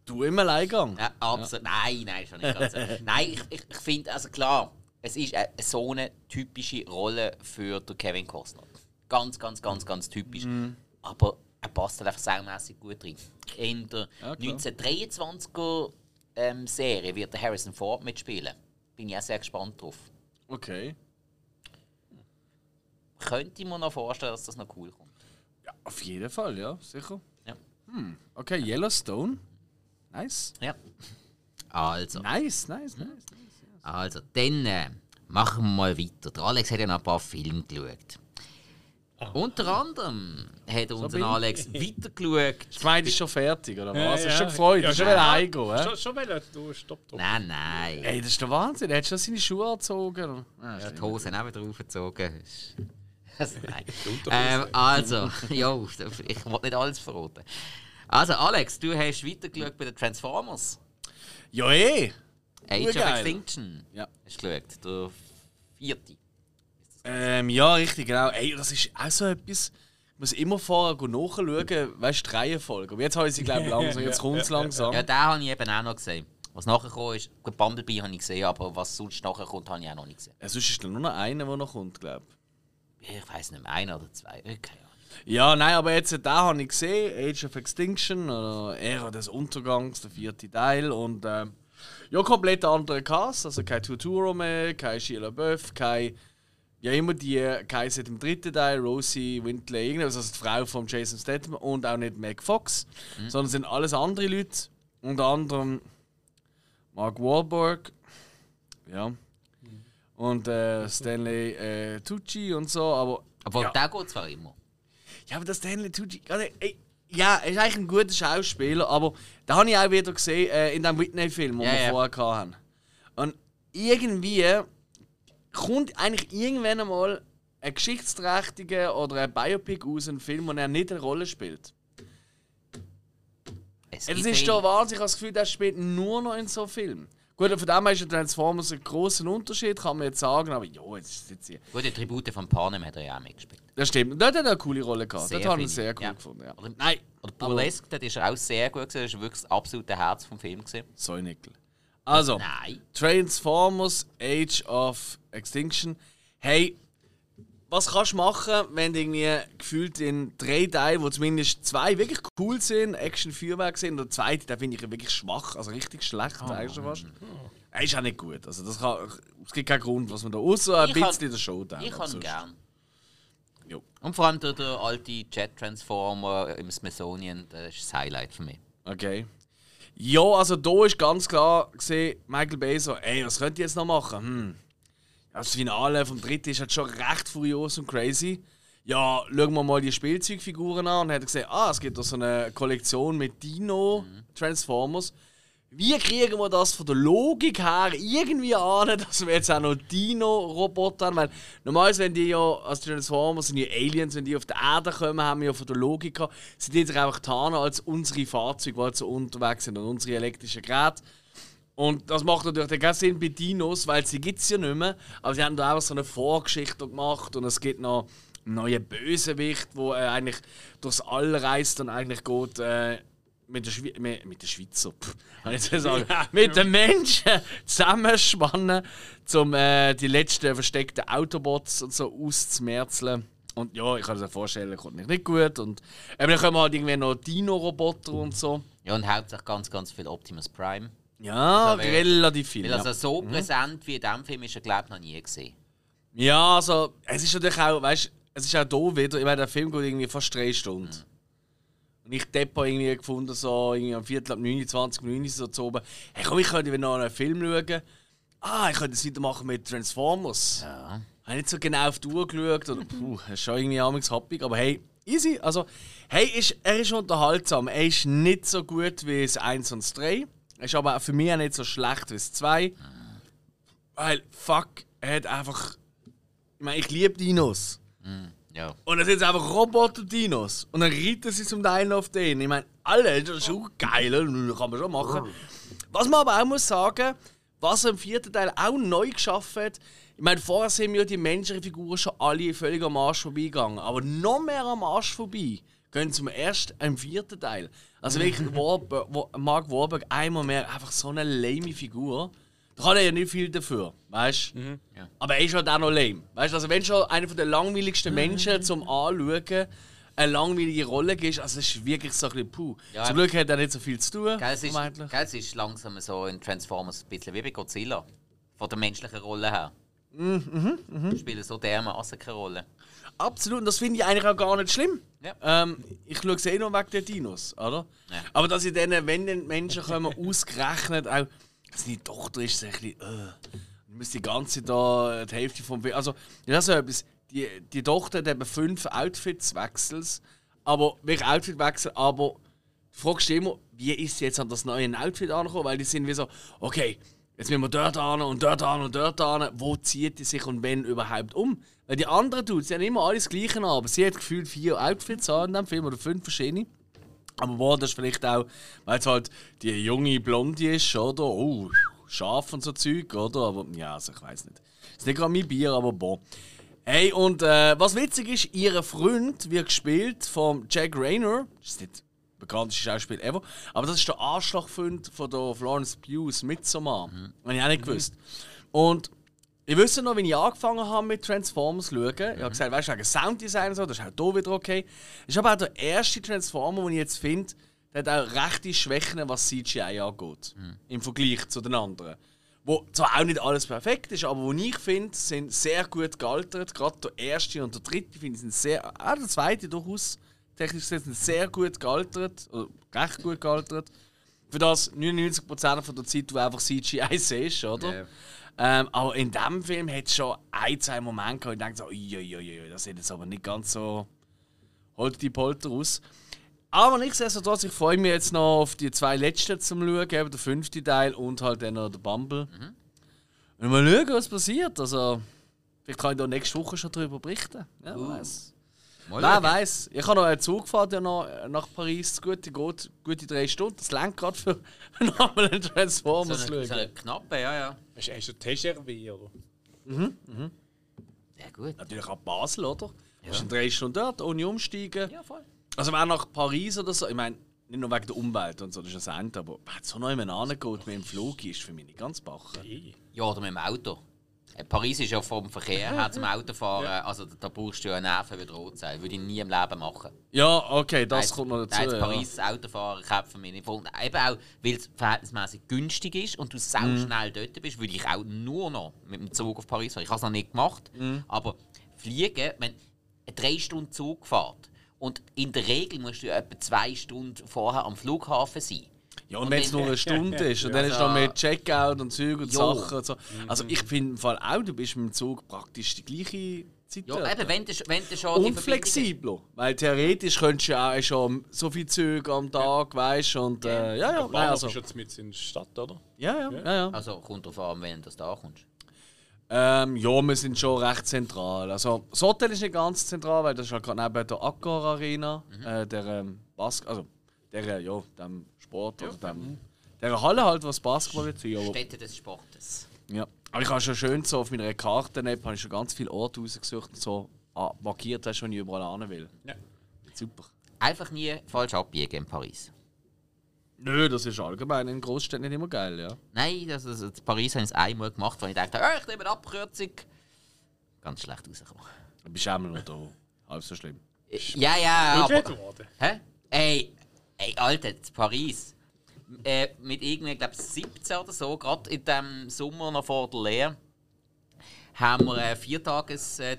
Du im Alleingang. Ja, absolut. Nein, nein, schon nicht ganz. nein, ich, ich, ich finde, also klar, es ist eine, so eine typische Rolle für den Kevin Costner. Ganz, ganz, ganz, ganz typisch. Aber er passt halt einfach saumässig gut rein. In der Ja, klar. 1923er ähm, Serie wird der Harrison Ford mitspielen. Bin ich auch sehr gespannt drauf. Okay. Könnte ich mir noch vorstellen, dass das noch cool kommt. Ja, auf jeden Fall, ja, sicher. Ja. Okay, Yellowstone. Nice. ja. Also. Nice, nice, nice. Also, dann äh, machen wir mal weiter. Der Alex hat ja noch ein paar Filme geschaut. Unter anderem hat unser ich. Alex weitergeschaut. Ich meine, ist schon fertig, oder Ja, was? ja. Hast du schon gefreut? Ja, Hast ja. schon heimgehen, hä? Schon, schon wollen, du stopp drauf. Nein, nein. Ey, das ist der Wahnsinn. Er hat schon seine Schuhe angezogen. Ja, die. Hose auch wieder aufgezogen. Also, nein. ähm, also, ja, ich wollte nicht alles verraten. Also, Alex, du hast weitergeschaut bei den Transformers. Ja, eh. Age of. Extinction. Ja. Hast du geschaut? Der vierte. Ähm, ja, richtig, genau. Ey, das ist auch so etwas. Ich muss immer vorher nachschauen, weißt du, die Reihenfolge. Aber jetzt habe ich sie, glaube ich, langsam. Jetzt kommt es langsam. Ja, den habe ich eben auch noch gesehen. Was nachher gekommen ist, Bumblebee habe ich gesehen, aber was sonst nachher kommt, habe ich auch noch nicht gesehen. Ja, sonst ist da nur noch einer, der noch kommt, glaube ich. Ich weiß nicht mehr, einer oder zwei. Okay, ja. Ja, nein, aber jetzt den habe ich gesehen, Age of Extinction oder Ära des Untergangs, der vierte Teil. Und ähm, Ja, komplett anderer Cast. Also kein Turturro mehr, kein Sheila LaBeouf, kein. Ja, immer die, kein seit dem dritten Teil, Rosie Wintley, irgendwas, also die Frau von Jason Statham und auch nicht Meg Fox, mhm. sondern sind alles andere Leute. Unter anderem Mark Wahlberg, ja. Und äh, Stanley äh, Tucci und so, aber. Aber ja. der geht zwar immer. Ja, aber der Stanley Tucci. Also, ey, ja, er ist eigentlich ein guter Schauspieler, aber da habe ich auch wieder gesehen äh, in dem Whitney-Film, den Ja, wir ja. vorher hatten. Und irgendwie kommt eigentlich irgendwann einmal ein geschichtsträchtiger oder ein Biopic aus, ein Film, wo er nicht eine Rolle spielt. Es gibt ist doch Wahnsinn. Ich habe das Gefühl, der spielt nur noch in so Filmen. Gut, von dem her ist Transformers ein großer Unterschied, kann man jetzt sagen, aber ja, jetzt ist jetzt hier. Gut, die Tribute von Panem hat er ja auch mitgespielt. Das stimmt. Und Dort hat er eine coole Rolle gehabt. Sehr Dort habe ich sehr cool ja. gefunden. Ja. Oder- Nein, Oder Burlesque, das ist auch sehr gut gewesen. Das war wirklich das absolute Herz vom Film. Gewesen. Säunickel. Also, Nein. Transformers Age of Extinction. Hey, was kannst du machen, wenn du irgendwie gefühlt in drei Teilen, wo zumindest zwei wirklich cool sind, Action-Feuerwerk sind, und der zweite, den finde ich wirklich schwach, also richtig schlecht eigentlich schon fast. Er ist auch nicht gut. Also das kann, es gibt keinen Grund, was man da außer ein Ich bisschen kann- in der Showdown. Ich aber kann gern. Jo. Und vor allem der, der alte Jet Transformer im Smithsonian, das ist das Highlight für mich. Okay. Ja, also da ist ganz klar gesehen, Michael Bay so, ey, was könnt ihr jetzt noch machen? Hm. Das Finale vom dritten ist halt schon recht furios und crazy. Ja, schauen wir mal die Spielzeugfiguren an und hat gesehen, ah, es gibt da so eine Kollektion mit Dino Transformers. Wie kriegen wir das von der Logik her irgendwie an, dass wir jetzt auch noch Dino-Roboter haben? Weil normalerweise, wenn die ja als Transformers sind ja Aliens, wenn die auf die Erde kommen, haben wir ja von der Logik her, sind die sich einfach getan als unsere Fahrzeuge, die halt so unterwegs sind und unsere elektrischen Geräte. Und das macht natürlich dann keinen Sinn bei Dinos, weil sie gibt es ja nicht mehr. Aber sie haben da einfach so eine Vorgeschichte gemacht und es gibt noch einen neuen Bösewicht, der äh, eigentlich durchs All reist und eigentlich geht äh, mit, der Schwe mit, mit der Schweizer, sagen, mit den Menschen zusammenspannen, um äh, die letzten versteckten Autobots und so auszumerzeln. Und ja, ich kann mir vorstellen, kommt nicht, nicht gut. Und eben, dann kommen halt irgendwie noch Dino-Roboter und so. Ja, und hauptsächlich ganz, ganz viel Optimus Prime. Ja, Also, relativ viel. Weil ja. also so präsent wie in diesem Film ist er, glaube ich, noch nie gesehen. Ja, also, es ist natürlich auch, weißt du, es ist auch da wieder, ich meine, der Film geht irgendwie fast drei Stunden. Und ich Depot irgendwie gefunden, so irgendwie am Viertel ab 29 Minuten so zu oben. Hey, komm, ich könnte wieder noch einen Film schauen. Ah, ich könnte es weitermachen mit Transformers. Ja. Habe nicht so genau auf die Uhr geschaut. Oder, puh, das ist schon irgendwie amigs happig. Aber hey, easy. Also, hey, ist, er ist unterhaltsam. Er ist nicht so gut wie das 1 und das 3. Ist aber für mich auch nicht so schlecht wie das 2. Weil, fuck, er hat einfach. Ich meine, ich liebe Dinos. Ja. Und das sind jetzt einfach Roboter-Dinos. Und dann reiten sie zum Teil auf den. Ich meine, alle, das ist schon geil, kann man schon machen. Was man aber auch muss sagen, was er im vierten Teil auch neu geschaffen hat, ich meine, vorher sind mir die menschlichen Figuren schon alle völlig am Arsch vorbeigegangen. Aber noch mehr am Arsch vorbei gehen zum ersten, im vierten Teil. Also wirklich, Warburg, Wa- Mark Warburg einmal mehr einfach so eine lame Figur. Da kann er ja nicht viel dafür, weißt du? Ja. Aber er ist halt auch noch lame. Weißt du, also wenn schon einer der langweiligsten Menschen zum Anschauen eine langweilige Rolle gibst, also es ist wirklich so ein bisschen puh. Ja. Zum Glück hat er nicht so viel zu tun. Gell, es, ist, gell, es ist langsam so in Transformers ein bisschen wie bei Godzilla. Von der menschlichen Rolle her. Mhm, Spielen so dermaßen keine Rolle. Absolut, und das finde ich eigentlich auch gar nicht schlimm. Ja. Ähm, ich schaue es eh nur wegen der Dinos, oder? Ja. Aber dass ich dann, wenn den Menschen kommen, ausgerechnet auch, seine Tochter ist so ein bisschen, äh, du musst die ganze da die Hälfte vom Film. Also, das ist so etwas. Die, die Tochter hat eben fünf Outfits-Wechsels, aber welche Outfit-Wechsel, aber du fragst dich immer, wie ist sie jetzt an das neue Outfit angekommen? Weil die sind wie so, okay, jetzt müssen wir dort an und dort an und dort an. Wo zieht die sich und wenn überhaupt um? Weil die anderen tun, sie haben immer alles Gleiche an, aber sie hat gefühlt vier Outfits an in diesem Film oder fünf verschiedene. Aber wo das vielleicht auch, weil es halt die junge Blondie ist, oder? Oh, scharf und so Zeug, oder? Aber ja, also ich weiß nicht. Ist nicht gerade mein Bier, aber boah. Hey, und äh, was witzig ist, ihr Freund wird gespielt von Jack Rayner. Ist nicht bekannteste Schauspieler ever. Aber das ist der Arschlochfreund von der Florence Pugh's Midsommar. Mhm. Habe ich auch nicht gewusst. Und ich wüsste noch, wenn ich angefangen habe mit Transformers zu schauen. Ich habe gesagt, weißt du, wegen Sounddesign und so, das ist auch hier wieder okay. Ist aber auch der erste Transformer, den ich jetzt finde, der hat auch rechte Schwächen, was CGI angeht. Im Vergleich zu den anderen. Wo zwar auch nicht alles perfekt ist, aber wo ich finde, sind sehr gut gealtert. Gerade der erste und der dritte finde ich sind sehr. Auch der zweite durchaus technisch gesehen sehr gut gealtert. Oder recht gut gealtert. Für das 99% von der Zeit, du einfach CGI siehst, oder? Ja. Ähm, aber in diesem Film hat es schon ein, zwei Momente gehabt, wo ich denke so, uiuiui, das sieht jetzt aber nicht ganz so holt die Polter aus. Aber nichtsdestotrotz, ich freue mich jetzt noch auf die zwei letzten zum Schauen, eben der fünfte Teil und halt dann noch der Bumble. Und mal schauen, was passiert. Also, vielleicht kann ich da nächste Woche schon darüber berichten. Ja, wer weiß. Mal Wer weiß. Ich habe noch einen Zug gefahren der noch nach Paris. Gute, gut, gute drei Stunden. Das längt gerade für nochmal einen So Transformers eine, so schauen. eine knappe, ja, ja. Hast du eigentlich schon TGRW, oder? Ja, gut. Natürlich auch Basel, oder? Du bist in drei Stunden dort, ohne umsteigen. Ja, voll. Also wer nach Paris oder so, ich meine, nicht nur wegen der Umwelt und so, das ist das eine, aber wer so noch jemand angeht mit dem Flug, ist für mich nicht ganz bachen. Ja, oder mit dem Auto. Äh, Paris ist ja vom Verkehr her zum Autofahren, also da, da brauchst du ja Nerven wie rot sein. Würde ich nie im Leben machen. Ja, okay, das Nein, kommt noch dazu. Ja. Paris Autofahren kämpfen mich nicht. Eben auch, weil es verhältnismäßig günstig ist und du sau Mhm. schnell dort bist, würde ich auch nur noch mit dem Zug auf Paris fahren. Ich habe es noch nicht gemacht, Mhm. aber fliegen, wenn eine drei Stunden Zugfahrt und in der Regel musst du ja etwa zwei Stunden vorher am Flughafen sein. Ja, und Und wenn es nur eine Stunde ist und dann ist Ja. noch mehr Checkout und Zeug und Jo. Sachen und so. Also ich finde im Fall auch, du bist mit dem Zug praktisch die gleiche Zeit Ja, eben, wenn du, wenn du schon die Und flexibler. Weil theoretisch könntest du ja auch schon so viele Züge am Tag, weißt du, und äh, ja, ja, Der nein, Bahnhof also, ist jetzt mit in der Stadt, oder? ja, ja, ja, ja. Also kommt drauf an, wenn du da kommst. Ähm, ja, wir sind schon recht zentral. Also, das Hotel ist nicht ganz zentral, weil das ist halt gerade neben der Accor Arena, äh, der ähm, Bas also der, ja, dem Sport oder dem, der Halle halt, was Basketball jetzt. Aber, Städte des Sportes. ja. aber ich habe schon schön so auf meiner Karten-App habe ich schon ganz viele Orte rausgesucht und so ah, markiert, hast, wo ich überall hin will. Ja. Super. Einfach nie falsch abbiegen in Paris. Nö, das ist allgemein in Großstädten nicht immer geil, ja. Nein, das, das, in Paris habe ich es einmal gemacht, weil ich dachte, oh, ich nehme eine Abkürzung. Ganz schlecht rausgekommen. Du bist auch immer noch da. Halb so schlimm. Ja, ja, aber... Hä? Ey, ey, Alter, in Paris. Äh, mit irgendwie, glaube 17 oder so, gerade in dem Sommer noch vor der Lehre, haben wir eine äh,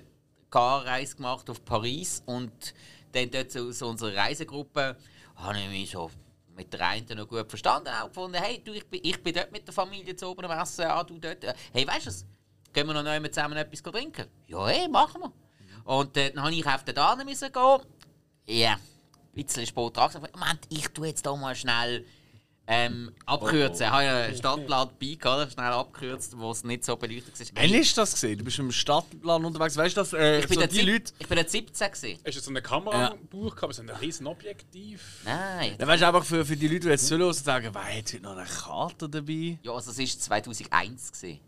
Carreise gemacht auf Paris und dann dort so, so unsere Reisegruppe habe ich mich so mit der einen noch gut verstanden auch gefunden, hey, du, ich bin, ich bin dort mit der Familie zu oben am Essen, ah, du dort. Hey, weißt du was? Gehen wir noch einmal zusammen etwas trinken? Ja, hey, machen wir. Und äh, dann habe ich auf den müssen gehen. Ja, ein bisschen spät dran gesagt, Moment, ich tue jetzt hier mal schnell ähm, abkürzen. Ich habe ja einen Stadtplan dabei schnell abgekürzt, wo es nicht so beleuchtet war. Wann ist das gesehen? Du bist im Stadtplan unterwegs, weißt du das? Äh, ich bin so die Sieb- Leute. Ich bin der 17 gewesen. Hast du so eine Kamera im Buch gehabt, so ein riesen Objektiv? Nein. Ja, weißt du, einfach für, für die Leute, die jetzt zuhören und sagen, weil hat heute noch eine Karte dabei? Ja, also es war 2001. Gewesen.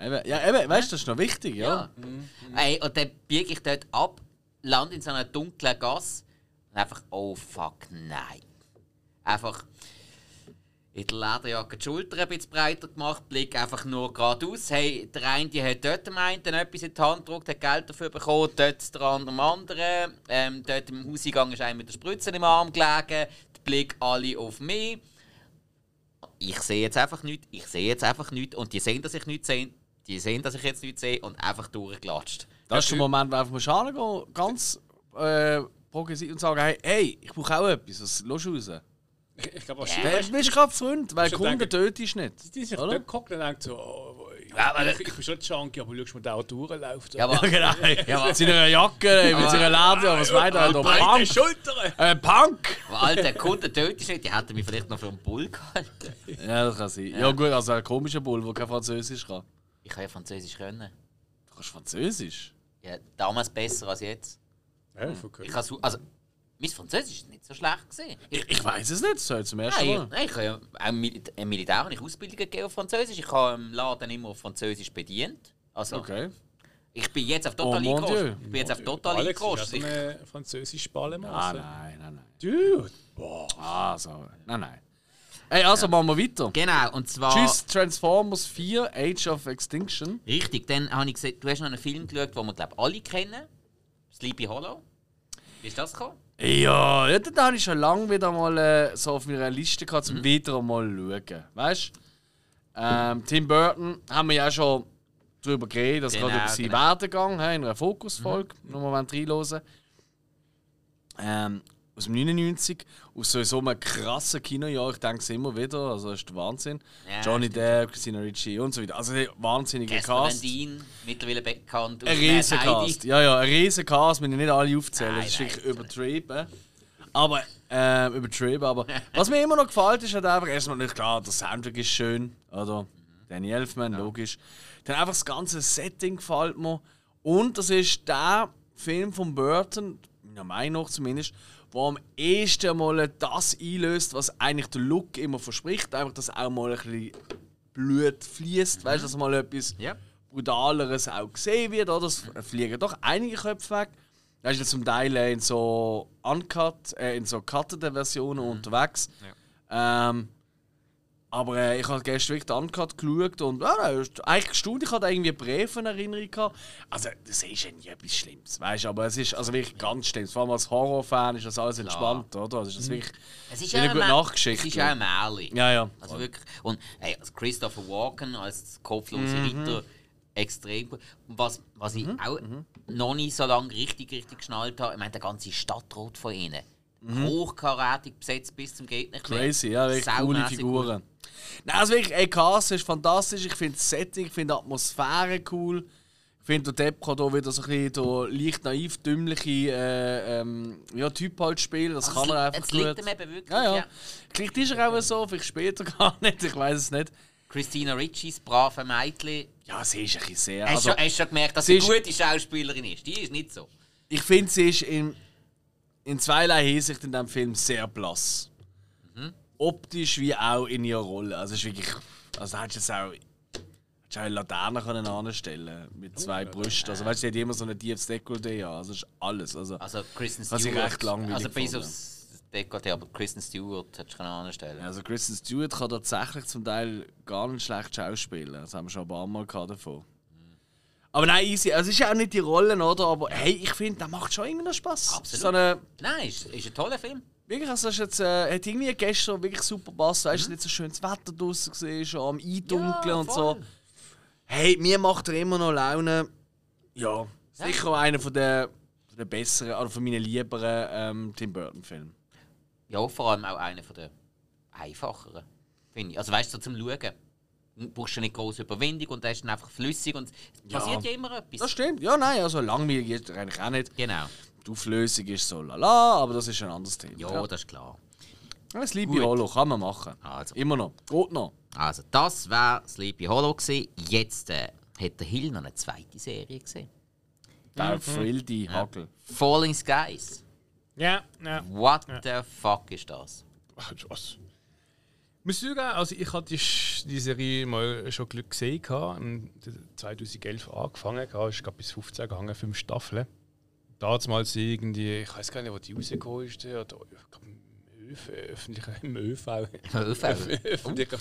Eben, ja, eben, weißt du, das ist noch wichtig, ja. Ja. Ey, und dann biege ich dort ab, lande in so einer dunklen Gasse und einfach, oh fuck, nein. Einfach in der Lederjacke die Schulter ein bisschen breiter gemacht, Blick einfach nur geradeaus. Hey, der eine die hat dort dem einen dann etwas in die Hand gedruckt, hat Geld dafür bekommen, dort der andere dem anderen. Ähm, dort im Hauseingang ist einer mit der Spritze im Arm gelegen, der Blick alle auf mich. Ich sehe jetzt einfach nichts, ich sehe jetzt einfach nichts und die sehen, dass ich nichts sehe, die sehen, dass ich jetzt nichts sehe und einfach durchgelatscht. Das ist der Moment, wo einfach musst hingehen, ganz äh, progressiv und sagen, hey, hey, ich brauche auch etwas, was du raus? Ich, ich glaube, Ja. Du bist gerade Freund, weil Schon Kunden tötest du nicht. die oder? dort geguckt und denkt so, oh, Ja, aber- ich, ich bin schon Junkie, aber schau mal, der Autoren läuft. Ja, aber, Ja, genau. mit seiner Jacke, mit seiner Lade, was weiter, Alter. breite Punk! Schultern! Äh, Punk! Alter, Kunden tötest nicht, die hätten mich vielleicht noch für einen Bull gehalten. Ja, das kann sein. Ja, gut, also ein komischer Bull, der kein Französisch kann. Ich kann ja Französisch können. Du kannst Französisch? Ja, damals besser als jetzt. Ja, okay. Ich has, also, mein Französisch ist nicht so schlecht gesehen. Ich, Ich weiß es nicht, ich zum ersten nein, Mal. ich, nein, ich habe ja auch im Mil im Militär habe ich Ausbildung gegeben auf Französisch. Ich habe im Laden immer auf Französisch bedient. Also, Okay. ich bin jetzt auf total Oh, eingerostet. Dieu. Ich bin jetzt auf total Alex ist ja so eine französische Ah, Ballermasse. nein, nein, nein. Dude! Boah. Ah, so. Nein, nein. Hey, also machen wir weiter. Genau, und zwar... Tschüss, Transformers 4, Age of Extinction. Richtig, dann habe ich gesehen, du hast noch einen Film geschaut, den wir glaube alle kennen. Sleepy Hollow. Wie ist das gekommen? Ja, ja da habe ich schon lange wieder mal äh, so auf meiner Liste gehabt, zum wieder mal schauen. Weißt du? Ähm, Tim Burton haben wir ja schon darüber geredet, dass Genau, gerade über seinen genau. Werdegang in einer Fokusfolge nochmal reinhören ähm, Aus dem 99, aus so einem krassen Kinojahr, ich denke es immer wieder, also das ist der Wahnsinn. Ja, Johnny. Depp, Christina Ricci und so weiter. Also wahnsinnige Casper Cast. Dien, mittlerweile bekannt. Ein riesen. Cast. Ja, ja, ein riesen Cast, ich nicht alle aufzählen. Nein, das ist nein, wirklich übertrieben. Aber, ähm, übertrieben, aber was mir immer noch gefällt, ist halt einfach, erstmal nicht klar, der Soundtrack ist schön, oder? Danny Elfman, logisch. Dann einfach das ganze Setting gefällt mir. Und das ist der Film von Burton, meiner Meinung nach zumindest, der am ehesten mal das einlöst, was eigentlich der Look immer verspricht. Einfach, dass auch mal ein bisschen Blut fließt, weißt du, dass mal etwas Ja. brutaleres auch gesehen wird. Oder? Es fliegen doch einige Köpfe weg. Da ist ja zum Teil in so uncut, äh, in so cutteten Versionen unterwegs. Ähm, aber äh, ich habe gestern wirklich die Uncut geschaut und ja, ja, ist eigentlich gestaunt. Ich hatte irgendwie Briefe in Erinnerung gehabt. Also, das ist ja nie etwas Schlimmes, weißt du? Aber es ist also wirklich ganz schlimm. Vor allem als Horrorfan ist das alles entspannt, oder? Also ist das wirklich Es ist eine ja gute Nachgeschichte. Es ist ja ein. Ja, ja. Also wirklich. Und hey, also Christopher Walken als kopflose Mhm. Ritter extrem gut. Und was, was ich auch noch nicht so lange richtig, richtig geschnallt habe, ich meine, der ganze Stadtrot von ihnen. Hochkarätig besetzt bis zum. Mhm. Crazy, ja, wirklich coole Figuren. Nein, also wirklich, ey, Cast ist fantastisch. Ich finde das Setting, ich finde die Atmosphäre cool. Ich finde, der Depp kann hier wieder so ein bisschen der leicht naiv dümmliche äh, ähm, ja, Typ halt spielen. Das Also kann er einfach es liegt gut. ihm eben wirklich, Ja, ja. ja. Vielleicht ist er auch so, vielleicht später gar nicht, ich weiß es nicht. Christina Ricci's brave Mädchen. Ja, sie ist ein bisschen sehr. Hast Also, du hast du schon gemerkt, dass sie sie eine gute Schauspielerin ist? Die ist nicht so. ich finde, sie ist in, in zweierlei Hinsicht in diesem Film sehr blass. Mhm. Optisch wie auch in ihrer Rolle. Also, es ist wirklich. Also, da hättest du auch. Hättest du auch eine Laterne können anstellen mit zwei Brüsten. Also, weißt du, sie hat immer so ein tiefes Dekolleté an. Also, ist alles. Also, Also Kristen Was ich Stewart. recht langweilig Also bis aufs Dekolleté, aber Kristen Stewart hättest du können anstellen also Kristen Stewart kann tatsächlich zum Teil gar nicht schlecht schauspielen. Das haben wir schon ein paar Mal davon. Aber nein, easy. Also, es ist ja auch nicht die Rolle, oder? Aber hey, ich finde, das macht schon irgendwie noch Spaß. Absolut. So eine, Nein, ist, ist ein toller Film. Wirklich, also das ist jetzt, äh, hat irgendwie gestern wirklich super gepasst. Weißt du, nicht so schönes Wetter draußen schon am Eindunkeln Ja, und so. Hey, mir macht er immer noch Laune. Ja, sicher einer von der, von der besseren, oder von meinen lieberen ähm, Tim Burton-Filmen. Ja, vor allem auch einer von der einfacheren, finde ich. Also weißt du, so zum Schauen. Brauchst du nicht große Überwindung und der ist dann einfach flüssig und es Ja. passiert ja immer etwas. Das stimmt. Ja, nein, also langweilig ist er eigentlich auch nicht. Genau. Die Auflösung ist so lala, aber das ist ein anderes Thema. Ja, das ist klar. Liebe Gut. Hollow kann man machen. Also. Immer noch. Geht noch. Also, das war Sleepy Hollow. Gewesen. Jetzt äh, hat der Hill noch eine zweite Serie gesehen. Der Frildi Hagel. Falling Skies. Ja, ja. What the fuck ist das? Was? Muss ich sagen, also ich hatte die, die Serie mal schon Glück gesehen, gehabt, im 2011 angefangen, ist glaube bis 15 gegangen, fünf Staffeln. Damals irgendwie, ich weiß gar nicht, wo die rausgekommen ist, der, der, ich glaub, im ÖV, ÖV. ÖV. Öffentlicher.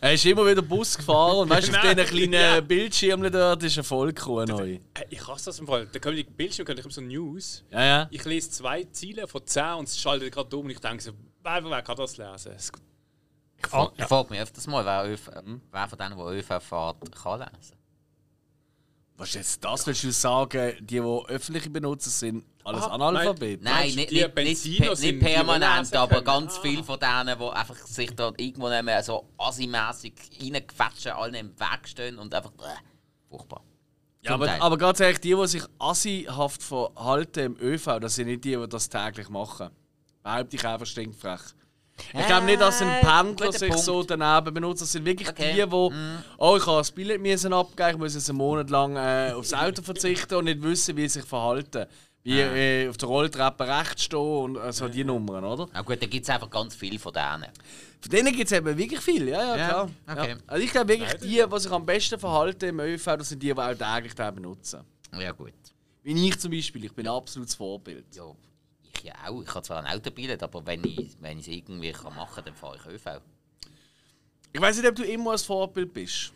Er ist immer wieder Bus gefahren und weißt du, auf Nein. diesen kleinen Ja. Bildschirmen dort ist eine Vollcrew neu. Äh, Ich hasse das im Fall. Da kommen die Bildschirme, kommen so News. Ja, ja. Ich lese zwei Ziele von 10 und es schaltet gerade um und ich denke so, wer, wer kann das lesen? Es, Ich frage ich frag mich öfters mal, wer, ÖV, wer von denen, die ÖV fährt, kann lesen. Was ist jetzt das? Willst du sagen, die, die öffentliche Benutzer sind, alles Ah, Analphabeten? Nein, nicht, die nicht, nicht, nicht permanent, aber ganz Ah. viele von denen, die einfach sich da irgendwo nehmen, so assi-mässig reinquetschen, allen im Weg stehen und einfach. Äh, furchtbar. Ja, aber, aber ganz ehrlich, die, die sich assihaft verhalten im ÖV, das sind nicht die, die das täglich machen. Behaupte ich einfach stinkfrech. Ich glaube nicht, dass ein Äh, Pendler sich Punkt. so daneben benutzt. Das sind wirklich Okay. Die, die «Oh, ich habe das Billett müssen abgeben, ich muss jetzt einen Monat lang äh, aufs Auto verzichten und nicht wissen, wie sie sich verhalten. Wie äh, auf der Rolltreppe rechts stehen und äh, so die Nummern, oder? Na gut, da gibt es einfach ganz viele von denen. Von denen gibt es eben wirklich viel, ja, ja, Ja, klar. okay. Ja. Also ich glaube wirklich, die, die sich am besten verhalten im ÖV, das sind die, die auch täglich den benutzen. Ja, gut. Wie ich zum Beispiel, ich bin ein absolutes Vorbild. Ja, ich ja auch. Ich habe zwar ein Autobillett, aber wenn ich wenn ich es irgendwie kann machen kann, dann fahre ich ÖV. Ich weiß nicht, ob du immer ein Vorbild bist.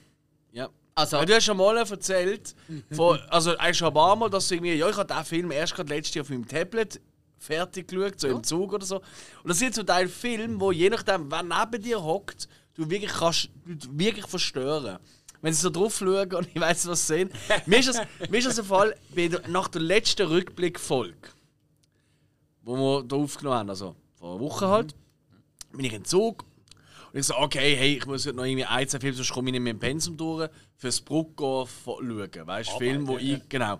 Ja. Also, du hast schon mal erzählt, von, also eigentlich schon ein paar Mal, dass du irgendwie, ja, ich habe diesen Film erst gerade letztes Jahr auf meinem Tablet fertig geschaut, so im Zug oder so. Und das sind zum Teil Filme, wo je nachdem, wer neben dir hockt, du wirklich kannst du wirklich verstören. Wenn sie so drauf schauen und ich weiß was sie sehen. mir, ist das, mir ist das der Fall bei nach der letzten Rückblickfolge, wo wir hier aufgenommen haben, also vor einer Woche halt, bin ich im Zug und ich so, okay, hey, ich muss heute noch irgendwie ein, zwei Filme, sonst komme ich nicht mehr im Pensum durch, fürs Bruckgehen schauen. Weißt du, Film, wo ich, genau.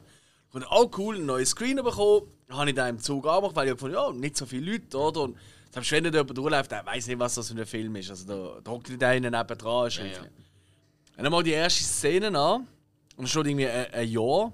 Und oh cool, ein neues Screen bekommen, habe ich da im Zug angemacht, weil ich gefunden ja, nicht so viele Leute, oder? Und selbst wenn da jemand durchläuft, der weiß nicht, was das für ein Film ist. Also da, da hockt nicht einer neben dran. Ja, ja. Und dann mal die erste Szene an, und es steht irgendwie ein, ein Jahr.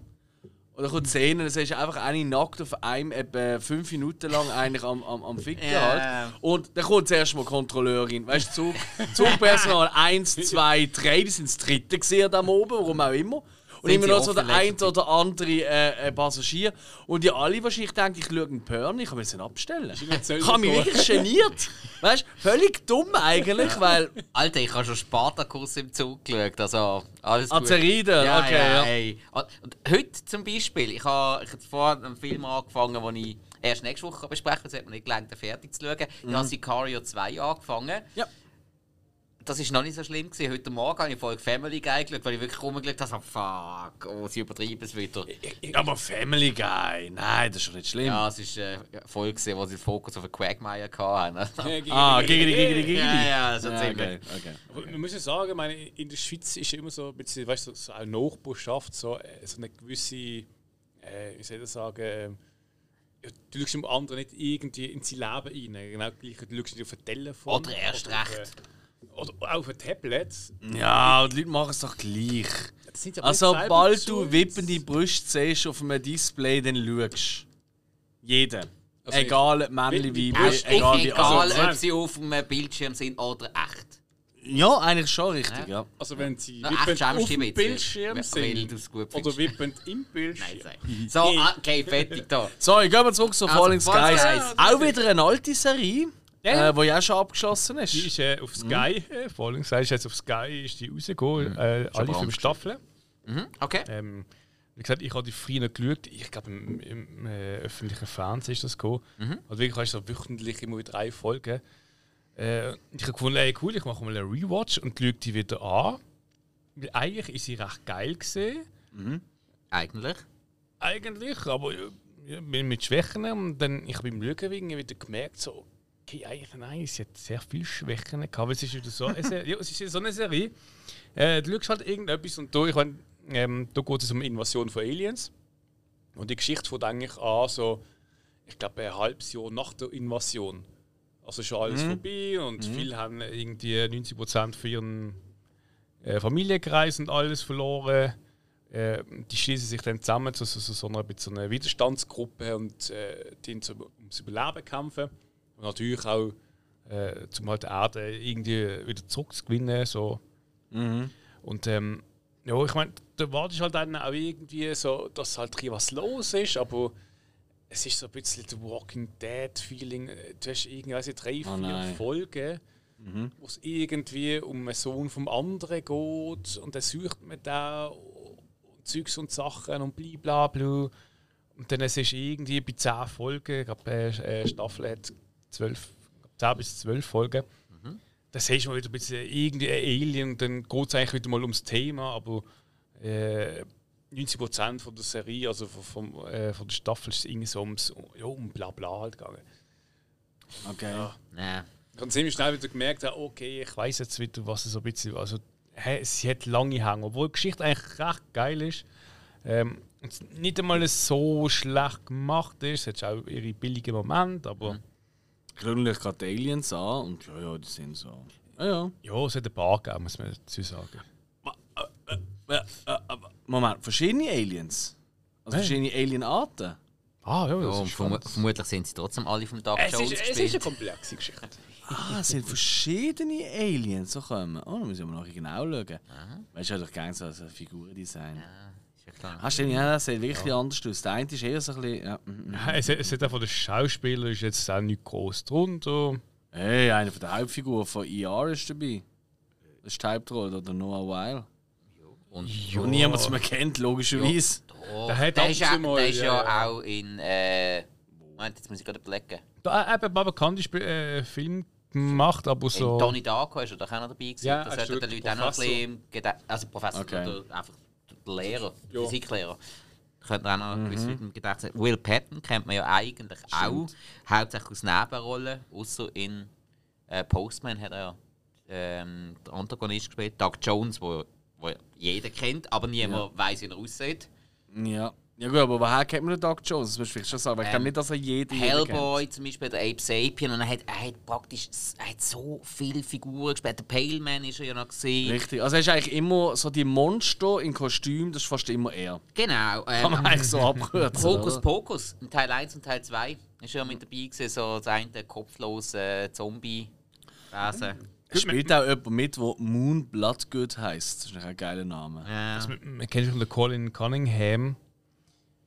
Und dann kommt die Szene, dann siehst du einfach eine nackt auf einem etwa fünf Minuten lang eigentlich am, am, am Ficken yeah. halt. Und dann kommt zuerst mal Kontrolleurin. Weißt du, Zug, Zugpersonal 1, 2, 3, die sind das dritte gesehen da oben, warum auch immer. Und immer noch so der ein oder andere äh, äh, Passagier. Und die alle wahrscheinlich denken, ich schaue einen Porn, ich kann nicht abstellen. Ich habe mich wirklich geniert. Weißt du, völlig dumm eigentlich, weil. Alter, ich habe schon Spartakus im Zug geschaut. Also, alles gut. Azeride, ja, okay. Ja, ja. Hey. Und heute zum Beispiel, ich habe ich vorhin einen Film angefangen, den ich erst nächste Woche besprechen kann. Es hat mir nicht gelangt, fertig zu schauen. Mhm. Ich habe Sicario 2 angefangen. Ja das ist noch nicht so schlimm gewesen. Heute Morgen habe ich Folge Family Guy geschaut, weil ich wirklich rumgeschaut habe, fuck, oh, sie übertreiben es wieder. Aber Family Guy, nein, das ist doch nicht schlimm. Ja, es ist äh, eine Folge, wo sie den Fokus auf den Quagmire hatten. ah, gegen die, gegen die, gegen die. Ja, ja, so ja, ziemlich. Okay, okay. Muss ja sagen, meine, in der Schweiz ist immer so ein bisschen, weißt du, so eine Nachbarschaft, so, äh, so eine gewisse, äh, wie soll ich sagen, äh, du schaust dem anderen nicht irgendwie in sein Leben rein. Genau gleich, du schaust nicht auf ein Telefon. Oder erst oder, recht. Äh, oder auf ein Tablet. Ja, die Leute machen es doch gleich. Also, sobald du wippende Brüste siehst auf einem Display, dann schaust Jeder. Also egal, ob männlich, wie egal, wie egal also, ob sie auf einem Bildschirm sind oder echt. Ja, eigentlich schon richtig, ja. Also wenn sie Na, wippend auf dem Bildschirm sind oder wippend im Bildschirm. Nein, nein. So, okay, fertig da. So, ich gehe zu also, Falling Skies. Auch wieder eine alte Serie. Ja. Äh, wo ja schon abgeschlossen ist. Die ist äh, auf Sky, mhm. äh, Falling Sky ist jetzt auf Sky, ist die rausgekommen, mhm. äh, alle fünf Staffeln. Mhm. Okay. Ähm, wie gesagt, ich habe die früher noch geschaut. Ich glaube, im, im äh, öffentlichen Fernsehen ist das gekommen. Mhm. Also wirklich hast du so wöchentlich immer wieder drei Folgen. Äh, ich habe gefunden, ey, cool, ich mache mal einen Rewatch und schaue die wieder an. Weil eigentlich ist sie recht geil gesehen. Mhm. Eigentlich? Eigentlich, aber ja, mit Schwächen. Und dann, ich habe beim Schauen wieder gemerkt, so, eigentlich nein, sie hat sehr viele Schwächen gehabt. Es ist wieder so eine Serie. ja, es ist so eine Serie. Äh, du schaust halt irgendetwas und da, ich mein, ähm, da geht es um Invasion von Aliens. Und die Geschichte fängt eigentlich an, so, ich glaube, ein halbes Jahr nach der Invasion. Also schon alles mhm. vorbei und mhm. viele haben irgendwie 90% von ihren äh, Familienkreis und alles verloren. Äh, die schließen sich dann zusammen zu so, so, so, einer, so einer Widerstandsgruppe und äh, die ums Überleben kämpfen. Und natürlich auch, äh, zum halt die Erde irgendwie wieder zurückzugewinnen. So. Mhm. Und ähm, ja, ich meine, da wartest halt dann auch irgendwie so, dass halt was los ist, aber es ist so ein bisschen das Walking Dead-Feeling. Du hast irgendwie also drei, oh vier Folgen, mhm. wo es irgendwie um einen Sohn vom anderen geht und dann sucht man da und Zeugs und Sachen und blablabla. Und dann es ist irgendwie bei zehn Folgen, ich glaube, äh, Staffel hat zwölf, 10 bis zwölf Folgen. Mhm. Da siehst du mal wieder ein bisschen irgendwie ein Alien, dann geht es eigentlich wieder mal ums Thema, aber äh, 90% von der Serie, also von, von, äh, von der Staffel, ist irgendwie so ums ja, um Blabla halt gegangen. Okay. Ja. ja. Ich habe ziemlich schnell wieder gemerkt, okay, ich weiß jetzt wieder, was es so ein bisschen. Also, hey, sie hat lange Hänge, obwohl die Geschichte eigentlich recht geil ist. Ähm, nicht einmal so schlecht gemacht ist. Es hat auch ihre billigen Momente, aber. Mhm gründlich gerade Aliens an und ja, ja, die sind so. Ja, ja. Ja, es hat ein paar gegeben, muss man dazu sagen. Äh, äh, äh, Moment, verschiedene Aliens? Also hey. verschiedene Alienarten? Ah, ja, das ja, ist verm Vermutlich sind sie trotzdem alle vom Dark es Jones ist, Es ist eine komplexe Geschichte. ah, es sind verschiedene Aliens, so kommen. Oh, dann müssen wir nachher genau schauen. Aha. Weißt du, ich habe doch gerne so ein Figurendesign. Ja klar. Hast du ja, das sieht wirklich ja. anders aus. Der eine ist eher so ein bisschen. Ja. Mhm, mhm. ja es, es hat von den Schauspielern ist jetzt auch nicht groß drunter. Hey, einer von der Hauptfiguren von ER ist dabei. Das ist die Hauptrolle, oder Noah Weil. Und ja. niemand mehr kennt, logischerweise. Ja. Der, hat der, ist, ja, der ist ja, auch in. Äh, Moment, jetzt muss ich gerade überlegen. Da eben mal bekannt ist äh, Film gemacht, aber so. In Donnie Darko ist er doch auch noch dabei gewesen. Ja, das er sollte den Leuten auch noch ein Professor. bisschen. Also Professor Okay. oder einfach der Lehrer, Ja. Physiklehrer. Könnte man auch noch Mhm. gewisse Leute im Gedächtnis Will Patton kennt man ja eigentlich auch. Hauptsächlich aus Nebenrollen. Außer in äh, Postman hat er ja ähm, den Antagonist gespielt. Doug Jones, wo, wo jeder kennt, aber niemand weiß, wie er aussieht. Ja. Ja gut, aber woher kennt man den Doc Jones? Das musst du vielleicht schon sagen, weil ich glaube Ähm, nicht, dass er jeden kennt. Hellboy zum Beispiel, der Ape Sapien, und er hat, er hat praktisch er hat so viele Figuren gespielt. Der Pale Man ist er ja noch gesehen. Richtig. Also er ist eigentlich immer so die Monster in Kostüm, das ist fast immer er. Genau. Kann man Ähm, eigentlich so abkürzen. Hokus? Pokus, in Teil 1 und Teil 2 ist er mit dabei gewesen, so das eine kopflose Zombie-Wesen. Es spielt auch jemand mit, der Moon Bloodgood heisst. Das ist ein geiler Name. Ja. Man kennt schon den Colin Cunningham.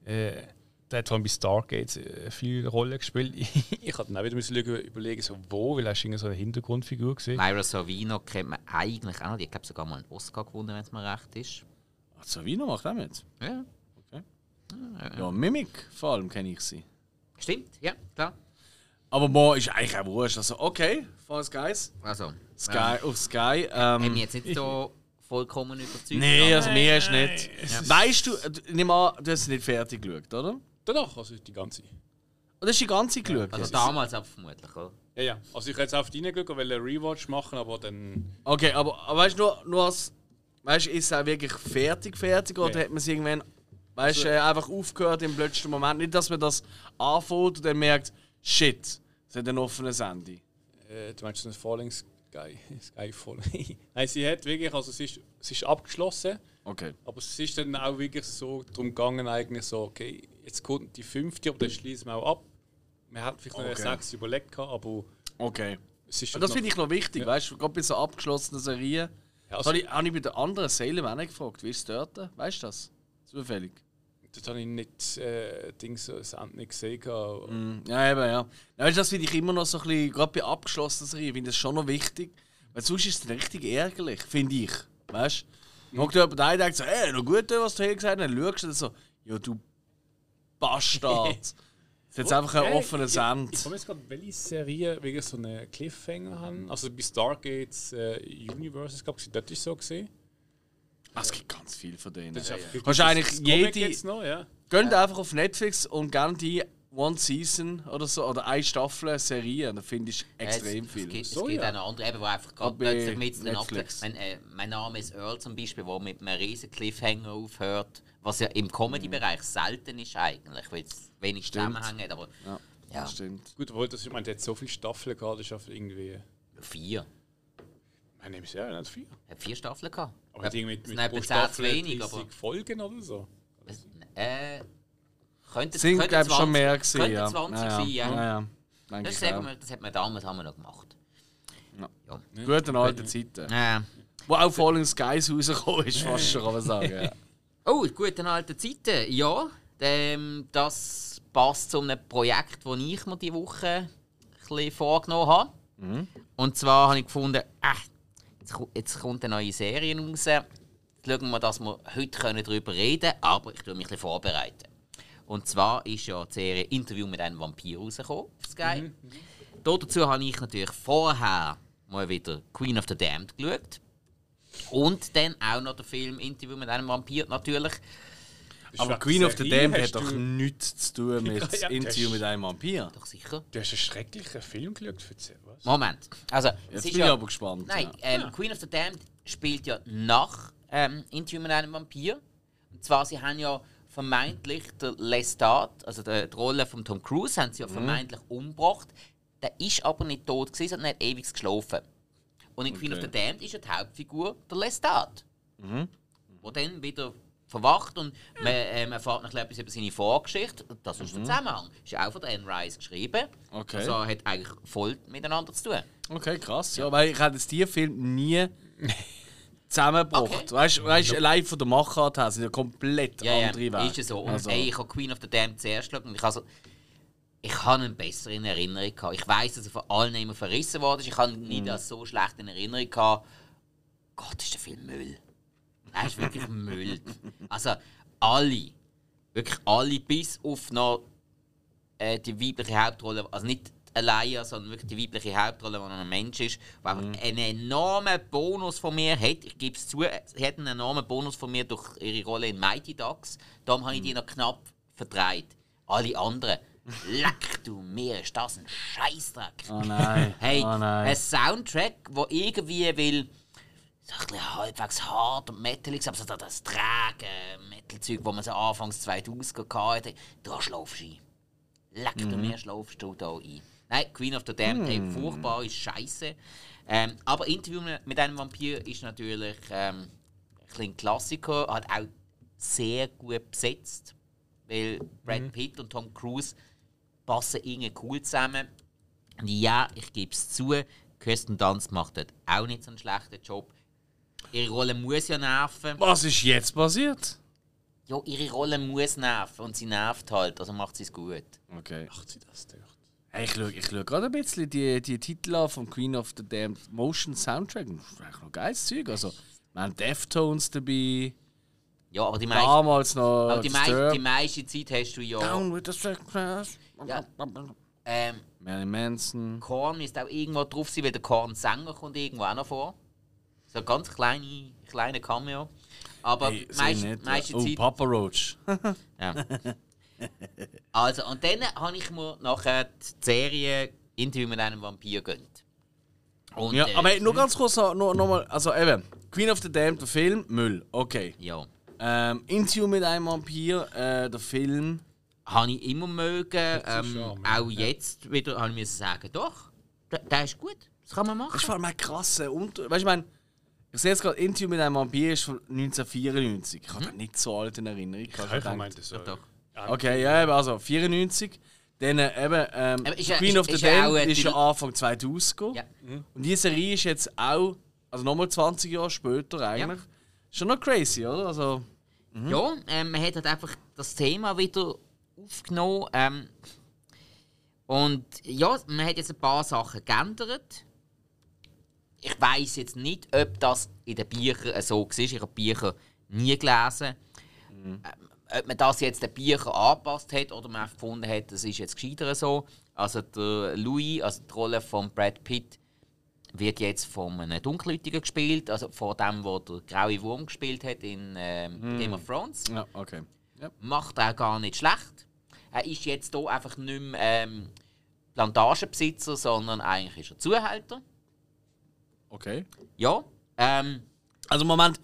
Äh, der hat vor allem bei Stargate äh, viele Rollen gespielt. Ich hatte dann auch wieder müssen schauen, überlegen, so wo, weil er ist irgendwie so eine Hintergrundfigur gesehen. Myra Sorvino kennt man eigentlich auch noch. Die hat sogar mal einen Oscar gewonnen, wenn es mir recht ist. Ach, Savino macht auch mit. Ja, Ja, Mimik vor allem kenne ich sie. stimmt, ja, klar. Aber Mo ist eigentlich auch wurscht. Also, okay, Falls Guys. Also, Sky, auf Sky. haben Ähm, mich jetzt nicht so vollkommen überzeugt. nee, aber- also mir ist nicht. Weißt du, äh, nimm an, du hast sie nicht fertig geschaut, oder? Danach, also die ganze. Oder hast du die ganze geschaut? Also damals aber vermutlich, oder? Ja, ja. Also ich hätte jetzt auf die reingeschaut und wollte einen Rewatch machen, aber dann. Okay, aber, aber weißt du, nur, nur als. Weißt du, ist es auch wirklich fertig, fertig? Oder Nee. hat man es irgendwann. Weißt du, äh, einfach aufgehört im letzten Moment? Nicht, dass man das anfängt und dann merkt, shit, es hat ein offenes Ende. Äh, du meinst so ein Falling Sky. Sky Falling. Nein, sie hat wirklich, also es ist, es ist abgeschlossen, Okay. aber es ist dann auch wirklich so darum gegangen, eigentlich so, okay, jetzt kommt die fünfte, aber dann schließen wir auch ab. Wir hatten vielleicht noch eine Okay. sechs überlegt, gehabt, aber Okay. es ist Und das finde ich noch wichtig, Ja. weißt du, gerade bei so abgeschlossenen Serien. Ja, also, habe ich, ich bei den anderen Salem auch nicht gefragt. Wie ist es dort? Weißt du das? Zufällig. Das habe ich nicht, äh, Dings, so das Ende nicht gesehen. Mm, Ja, eben, ja. ja weißt, das finde ich immer noch so ein bisschen, gerade bei abgeschlossenen Serien, finde ich das schon noch wichtig. Weil sonst ist es dann richtig ärgerlich, finde ich. Weißt du? Dann hockt jemand ein und denkt so, ey, noch gut, was du hier gesagt hast. Dann schaust du dann so, ja, du Bastard. Das ist jetzt einfach ein Okay, offenes ich- Ende. Ich komme jetzt gerade, welche Serien wirklich so einen Cliffhanger haben. Also bei Stargates äh, Universe, glaube ich, dort ist so gesehen. Ah, Es gibt ganz viel von denen. Das ist einfach- Kannst du eigentlich das Comic jede- noch, ja. Geht einfach auf Netflix und gerne die One Season oder so, oder eine Staffel Serie. Da finde ich extrem es, viel. Es gibt, So, es gibt ja. auch noch andere, eben, wo einfach gerade plötzlich mit den. Mein, äh, mein Name ist Earl zum Beispiel, wo mit einem riesen Cliffhanger aufhört, was ja im Comedy-Bereich selten ist eigentlich, weil es wenig Stimmt. Hat, aber Ja, ja, das stimmt. Gut, obwohl das, ich meine, der hat so viele Staffeln gehabt, das ist einfach irgendwie. vier. Ich nehme es ja nicht viel. Hat vier Staffeln gehabt. Aber ja, mit, Es mit sind pro Staffel wenig, 30 aber Folgen oder so. es, äh, könnte, Sind, könnte glaube ich, schon 20 mehr gewesen. Könnte Ja. 20 ja, sein, ja. ja. ja, ja. Das, sagen wir, das hat man damals haben wir noch gemacht. Ja. Gute alte Zeiten. Äh, Wo auch Falling Skies rausgekommen ist, fast schon, kann man sagen. Ja. Oh, gute alte Zeiten. Ja, ähm, das passt zu einem Projekt, das ich mir diese Woche ein bisschen vorgenommen habe. Und zwar habe ich gefunden, äh, jetzt, ko- jetzt kommt eine neue Serie raus. Jetzt schauen wir, dass wir heute können darüber reden können, aber ich tue mich ein bisschen vorbereiten. Und zwar ist ja die Serie Interview mit einem Vampir rausgekommen auf Sky. Dazu habe ich natürlich vorher mal wieder Queen of the Damned geschaut. Und dann auch noch den Film Interview mit einem Vampir natürlich. Aber Queen of the Damned hat doch du- nichts zu tun mit Ja, ja, Interview mit einem Vampir. Doch sicher. Du hast einen schrecklichen Film geschaut für die? Moment. Also, Jetzt bin ja, ich aber gespannt. Nein, ja. ähm, Queen of the Damned spielt ja nach ähm, Interview mit einem Vampir. Und zwar, sie haben ja vermeintlich der Lestat, also die, die Rolle von Tom Cruise, haben sie ja Mhm. vermeintlich umgebracht. Der ist aber nicht tot gewesen, sondern hat ewig geschlafen. Und in Queen of the Damned ist ja die Hauptfigur der Lestat. Mhm. Wo dann wieder verwacht und man ähm, erfahrt noch etwas über seine Vorgeschichte. Das ist der Zusammenhang. Ist ja auch von der Anne Rice geschrieben. Mhm. Okay. Also hat eigentlich voll miteinander zu tun. Okay, krass. Ja, weil ich hätte jetzt diesen Film nie zusammengebracht. Okay. Weißt du, weißt, allein von der Machart her sind ja komplett Ja, ja, andere Wege. ist ja so. Und Also, ey, ich habe Queen of the Damned zuerst geschaut und ich also ich habe einen besseren Erinnerung gehabt. Ich weiß, dass er von allen immer verrissen worden ist. Ich habe ihn Mhm. nie das so schlecht in Erinnerung gehabt. Gott, ist der Film Müll. Er ist wirklich Müll. Also alle, wirklich alle, bis auf noch äh, die weibliche Hauptrolle, also nicht alleine, sondern wirklich die weibliche Hauptrolle, die ein Mensch ist, einfach Mhm. einen enormen Bonus von mir hat. Ich gebe es zu, sie hat einen enormen Bonus von mir durch ihre Rolle in Mighty Ducks. Darum habe ich Mhm. die noch knapp verdreht. Alle anderen, leck du mir, ist das ein Scheißdreck. Oh nein. Hey, oh nein. ein Soundtrack, wo irgendwie will so ein bisschen halbwegs hart und metalig, aber so das- das träge Metal-Zeug, wo man so anfangs 2000 hatte, da schlafst du ein. Leck du Mhm. mir, schlafst du da ein. Nein, Queen of the Damned, hey, furchtbar, ist scheiße. Ähm, aber Interview mit einem Vampir ist natürlich ähm, ein Klassiker, hat auch sehr gut besetzt, weil Brad Pitt und Tom Cruise passen irgendwie cool zusammen. Und ja, ich gebe es zu, Kirsten Dunst macht dort auch nicht so einen schlechten Job. Ihre Rolle muss ja nerven. Was ist jetzt passiert? Ja, ihre Rolle muss nerven und sie nervt halt, also macht sie es gut. Okay. Macht sie das dort? Hey, ich schaue ich schau gerade ein bisschen die, die Titel an von Queen of the Damned Motion Soundtrack. Das ist eigentlich noch geiles Zeug. Also, wir haben Deftones dabei. Ja, aber die meiste, Damals noch. aber die, meiste, Disturbed. die meiste Zeit hast du ja. Down with the sickness. ja ähm, Marilyn Manson. Korn müsste auch irgendwo drauf weil der Korn-Sänger kommt irgendwo auch noch vor. So ein ganz kleine, kleine Cameo. Aber Hey, meiste, nicht. meiste Oh, Zeit. Papa Roach. Ja. Also, und dann habe ich mir nachher die Serie Interview mit einem Vampir gönnt. Und, ja, äh, aber hey, nur ganz kurz noch, noch, noch mal. Also, eben. Queen of the Damned, der Film, Müll. Okay. Ja. Ähm, Interview mit einem Vampir, äh, der Film. Habe ich immer mögen. Ähm, auch jetzt wieder habe ich müssen sagen, doch, der, der ist gut. Das kann man machen. Das ist vor allem ein krasser Unter. Weißt du, ich meine, ich sehe jetzt gerade Interview mit einem Vampir ist von 1994. Ich habe den nicht so alt in Erinnerung. Ich habe gemeint, das Doch, doch. Okay, ja, eben, also 94. Dann äh, eben, ähm, ist ja- Queen ist- of the ist ja Damned ist ja Anfang 2000 gekommen. Ja. Und diese Serie ist jetzt auch, also nochmal 20 Jahre später eigentlich. Schon noch crazy, oder? Also, Ja, ähm, man hat halt einfach das Thema wieder aufgenommen. Ähm, und ja, man hat jetzt ein paar Sachen geändert. Ich weiß jetzt nicht, ob das in den Büchern so war. Ich habe Bücher nie gelesen. Ähm, ob man das jetzt den Büchern angepasst hat oder man gefunden hat, das ist jetzt gescheiter so. Also der Louis, also die Rolle von Brad Pitt, wird jetzt von einem Dunkelhäutigen gespielt, also von dem, der der graue Wurm gespielt hat in ähm, Game of Thrones. ja, okay. Ja. Macht er gar nicht schlecht. Er ist jetzt hier einfach nicht mehr ähm, Plantagenbesitzer, sondern eigentlich ist er Zuhälter. Okay. Ja. Ähm, Also, Moment,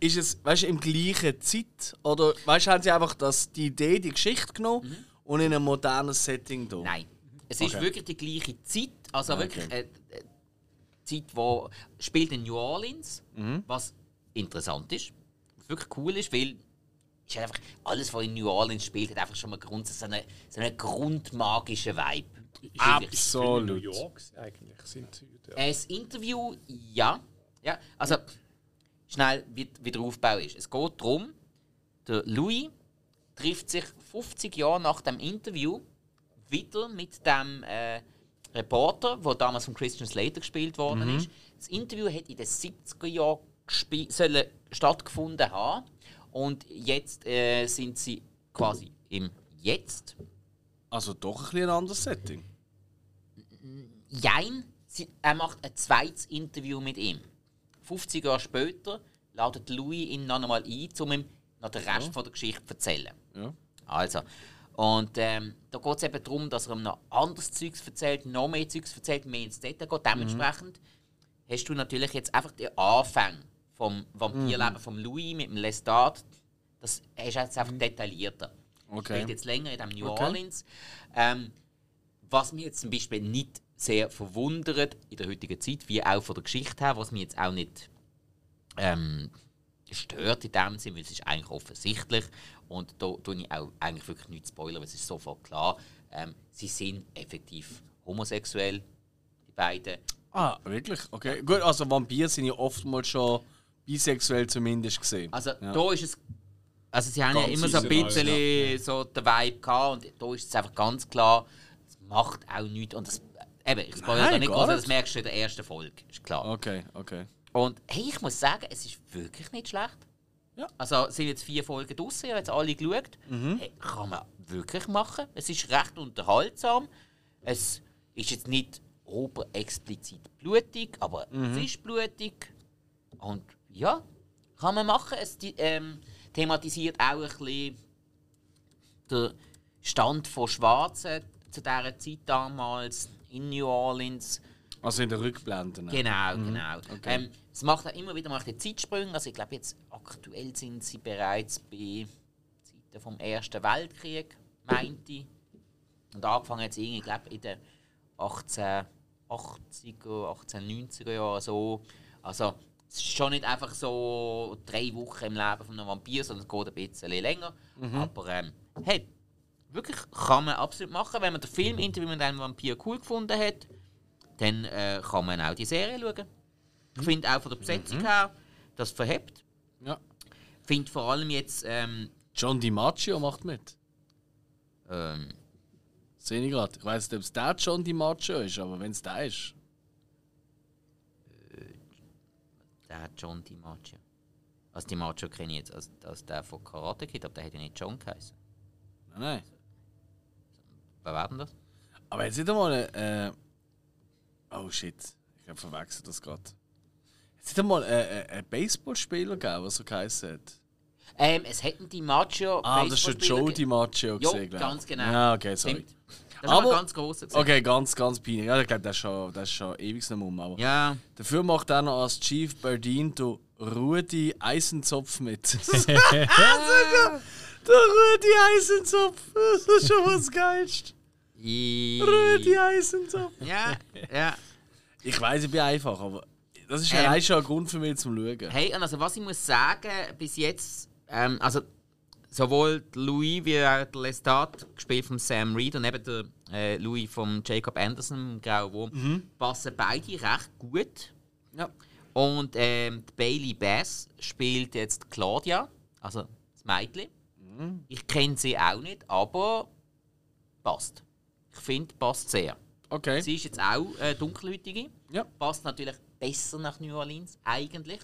ist es, weißt du, im gleichen Zeit? Oder, weißt du, haben sie einfach das, die Idee, die Geschichte genommen und in einem modernen Setting da? Mhm. nein. Es ist Okay. wirklich die gleiche Zeit. Also Okay. wirklich äh, äh, Zeit, wo spielt in New Orleans, was interessant ist, was wirklich cool ist, weil ist einfach alles, was in New Orleans spielt, hat einfach schon mal Grund, so einen, so einen grundmagischen Vibe. Absolut. New York eigentlich sind sie. Ja. Ein Interview, ja. ja. Also, schnell, wie, wie der Aufbau ist. Es geht darum, der Louis trifft sich 50 Jahre nach dem Interview wieder mit dem äh, Reporter, der damals von Christian Slater gespielt worden ist. Das Interview hat in den 70er Jahren sollen stattgefunden haben. Und jetzt äh, sind sie quasi im Jetzt. Also doch ein bisschen ein anderes Setting. Jein, sie, er macht ein zweites Interview mit ihm. 50 Jahre später ladet Louis ihn noch einmal ein, um ihm noch den Rest von der Geschichte zu erzählen. Ja. Also, und ähm, da geht es eben darum, dass er ihm noch anderes Zeugs erzählt, noch mehr Zeugs erzählt, mehr ins Detail geht. Dementsprechend hast du natürlich jetzt einfach den Anfang vom Vampirleben von Louis mit dem Lestat. Das ist jetzt einfach detaillierter. Okay. Spielt jetzt länger in dem New Okay. Orleans. Ähm, was mich jetzt zum Beispiel nicht sehr verwundert in der heutigen Zeit, wie auch von der Geschichte her, was mich jetzt auch nicht ähm, stört in dem Sinne, weil es ist eigentlich offensichtlich und da tue ich auch eigentlich wirklich nichts spoilern, weil es ist sofort klar, ähm, sie sind effektiv homosexuell, die beiden. Ah, wirklich? Okay. Gut, also Vampire sind ja oftmals schon bisexuell zumindest gesehen. Also ja. da ist es, also sie haben ja Ganz immer so ein bisschen so den Vibe gehabt und da ist es einfach ganz klar, macht auch nichts und das, eben, ich spoilere da nicht groß, das merkst du in der ersten Folge, ist klar. Okay, okay. Und hey, ich muss sagen, es ist wirklich nicht schlecht. Ja. Also sind jetzt vier Folgen draussen, ich habe jetzt alle geschaut. Hey, kann man wirklich machen. Es ist recht unterhaltsam. Es ist jetzt nicht ober explizit blutig, aber es ist blutig. Und ja, kann man machen. Es ähm, thematisiert auch ein bisschen den Stand von Schwarzen zu dieser Zeit damals in New Orleans. Also in der Rückblende. ne? Genau, genau. okay. Ähm, es macht auch immer wieder macht Zeitsprünge. Also ich glaube jetzt aktuell sind sie bereits bei Zeiten vom Ersten Weltkrieg, meinte ich. Und angefangen jetzt irgendwie, ich glaube in den 1880er, 1890er Jahren so. Also es ist schon nicht einfach so drei Wochen im Leben von einem Vampir, sondern es geht ein bisschen länger. Aber ähm, hey, wirklich kann man absolut machen. Wenn man den Film Interview mit einem Vampir cool gefunden hat, dann äh, kann man auch die Serie schauen. Ich finde auch von der Besetzung her, das verhebt. Ja. Ich finde vor allem jetzt, ähm, John DiMaggio macht mit. ähm, Sehe ich gerade. Ich weiß nicht, ob es der John DiMaggio ist, aber wenn es der ist. der hat John DiMaggio. Also DiMaggio kenne ich jetzt als, als der von Karate Kid, aber der hätte nicht John geheißen. Nein, nein. Wer war denn das? Aber jetzt nicht einmal. Äh, oh shit. Ich habe verwechselt das gerade. Jetzt nicht einmal äh, äh, einen Baseballspieler gegeben, der so geheißen hat. Ähm, es hätten DiMaggio Ah, das ist der Baseballspieler Joe DiMaggio Jo, gesehen, glaube ich. ganz genau. Ja, okay, sorry. Stimmt. Das Aber- ganz gewesen. Okay, ganz, ganz peinlich. Ja, ich glaube, das ist schon, das ist schon ewig nicht um. Aber Ja, Dafür macht er noch als Chief der Rudi Eisenzopf mit. der Rudi Eisenzopf, das ist schon was Geilst. Rudi Eisenzopf. ja, ja. Ich weiß, ich bin einfach, aber das ist Ähm. schon ein Grund für mich zum Schauen. Hey, und also was ich muss sagen, bis jetzt, ähm, also sowohl Louis wie auch der Lestat, gespielt von Sam Reed und eben der äh, Louis von Jacob Anderson, im Grauen Wurm, passen beide recht gut. Ja. Und ähm, die Bailey Bass spielt jetzt Claudia, also das Mädchen. Ich kenne sie auch nicht, aber passt. Ich finde, passt sehr. Okay. Sie ist jetzt auch äh, dunkelhäutige. Ja. Passt natürlich besser nach New Orleans, eigentlich.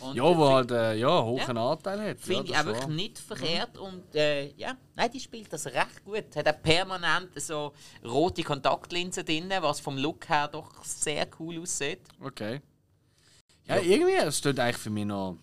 Und Ja, wo halt äh, ja, einen hohen Ja. Anteil hat. Finde ja, ich einfach nicht verkehrt und äh, ja, nein, die spielt das recht gut. Hat auch permanent so rote Kontaktlinsen drin, was vom Look her doch sehr cool aussieht. Okay. Ja, irgendwie, es steht eigentlich für mich noch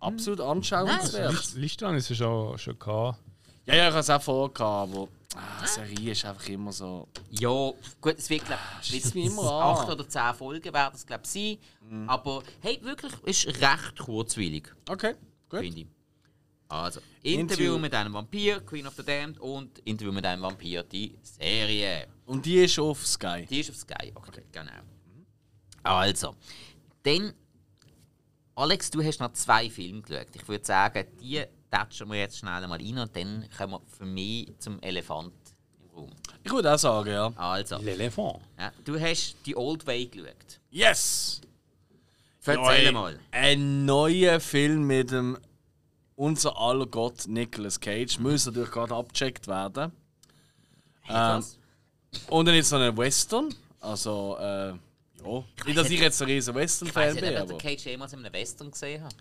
absolut anschauenswert. List- Liste habe ich es schon, schon gehabt. Ja, ja, ich habe es auch vorgehabt, aber ah, Serie ist einfach immer so. Ja, gut, es wird, glaube schießt ich, immer an. acht oder zehn Folgen werden es, glaube ich, sein. Aber hey, wirklich, ist recht kurzweilig, Okay, gut. finde ich. Also, Interview, Interview. mit einem Vampir, Queen of the Damned und Interview mit einem Vampir, die Serie. Und die ist auf Sky. Die ist auf Sky, okay, genau. Also, dann, Alex, du hast noch zwei Filme geschaut. Ich würde sagen, die tatschen wir jetzt schnell mal rein und dann kommen wir für mich zum Elefant im Raum. Ich würde auch sagen, ja. Also, L'Elefant. ja, du hast die Old Way geschaut. Yes! Erzähl Neu- mal. Ein neuer Film mit dem unser aller Gott Nicolas Cage muss natürlich gerade abgecheckt werden. Ähm, Was? und dann jetzt noch ein Western. Also, äh, ja. Nicht, dass ich jetzt ein riesen Ich weiß Western-Fan nicht, bin, ob ich aber. den Cage jemals in einem Western gesehen habe.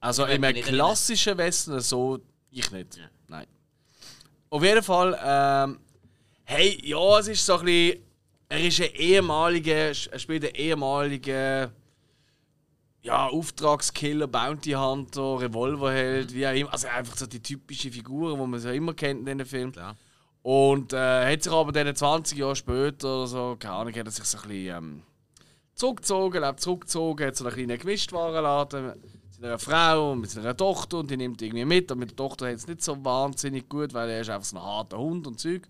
Also Ich in bin einem klassischen Western so ich nicht. Ja. Nein. Auf jeden Fall, ähm, hey, ja, es ist so ein bisschen. Er ist ein ehemaliger, er spielt einen ehemaligen ja, Auftragskiller, Bounty Hunter, Revolverheld, wie auch immer. Also einfach so die typische Figuren, die man so immer kennt in den Filmen. Klar. Und äh, hat sich aber dann 20 Jahre später oder so, keine Ahnung, hat er sich so ein bisschen ähm, zurückgezogen, lebt zurückgezogen, hat so einen kleinen Gemischtwarenladen mit seiner Frau und mit seiner Tochter und die nimmt irgendwie mit. Und mit der Tochter hat es nicht so wahnsinnig gut, weil er ist einfach so ein harter Hund und Zeug.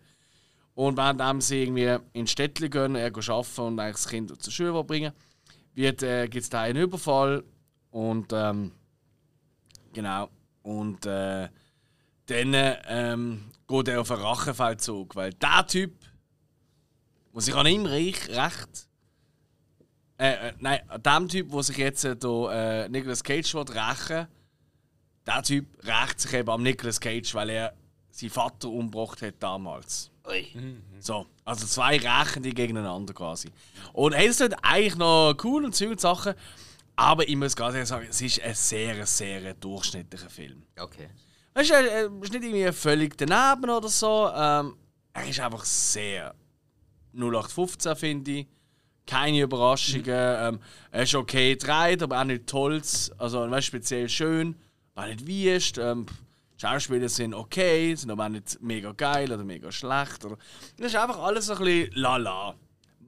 Und während sie irgendwie in Städtchen gehen, er arbeiten und eigentlich das Kind zur Schule bringen, wird, äh, gibt es da einen Überfall und ähm, genau. Und äh, dann ähm, geht er auf einen Rachefeldzug, weil der Typ, muss ich an ihm reich, recht. Äh, äh, nein, an dem Typ, wo sich jetzt äh, der, äh, Nicolas Cage will rächen der Typ rächt sich eben am Nicolas Cage, weil er seinen Vater umgebracht hat damals. Ui. So, also zwei Rächende gegeneinander quasi. Und hey, das sind eigentlich noch cool und und Sachen. aber ich muss ganz ehrlich sagen, es ist ein sehr, sehr durchschnittlicher Film. Okay. Weißt du, er ist nicht irgendwie völlig daneben oder so. Ähm, er ist einfach sehr 0815, finde ich. Keine Überraschungen. Ähm, er ist okay gedreht, aber auch nicht toll. Also, weißt, speziell schön. War nicht wüst. Ähm, die Schauspieler sind okay, sind aber auch nicht mega geil oder mega schlecht. Oder. Das ist einfach alles ein bisschen lala.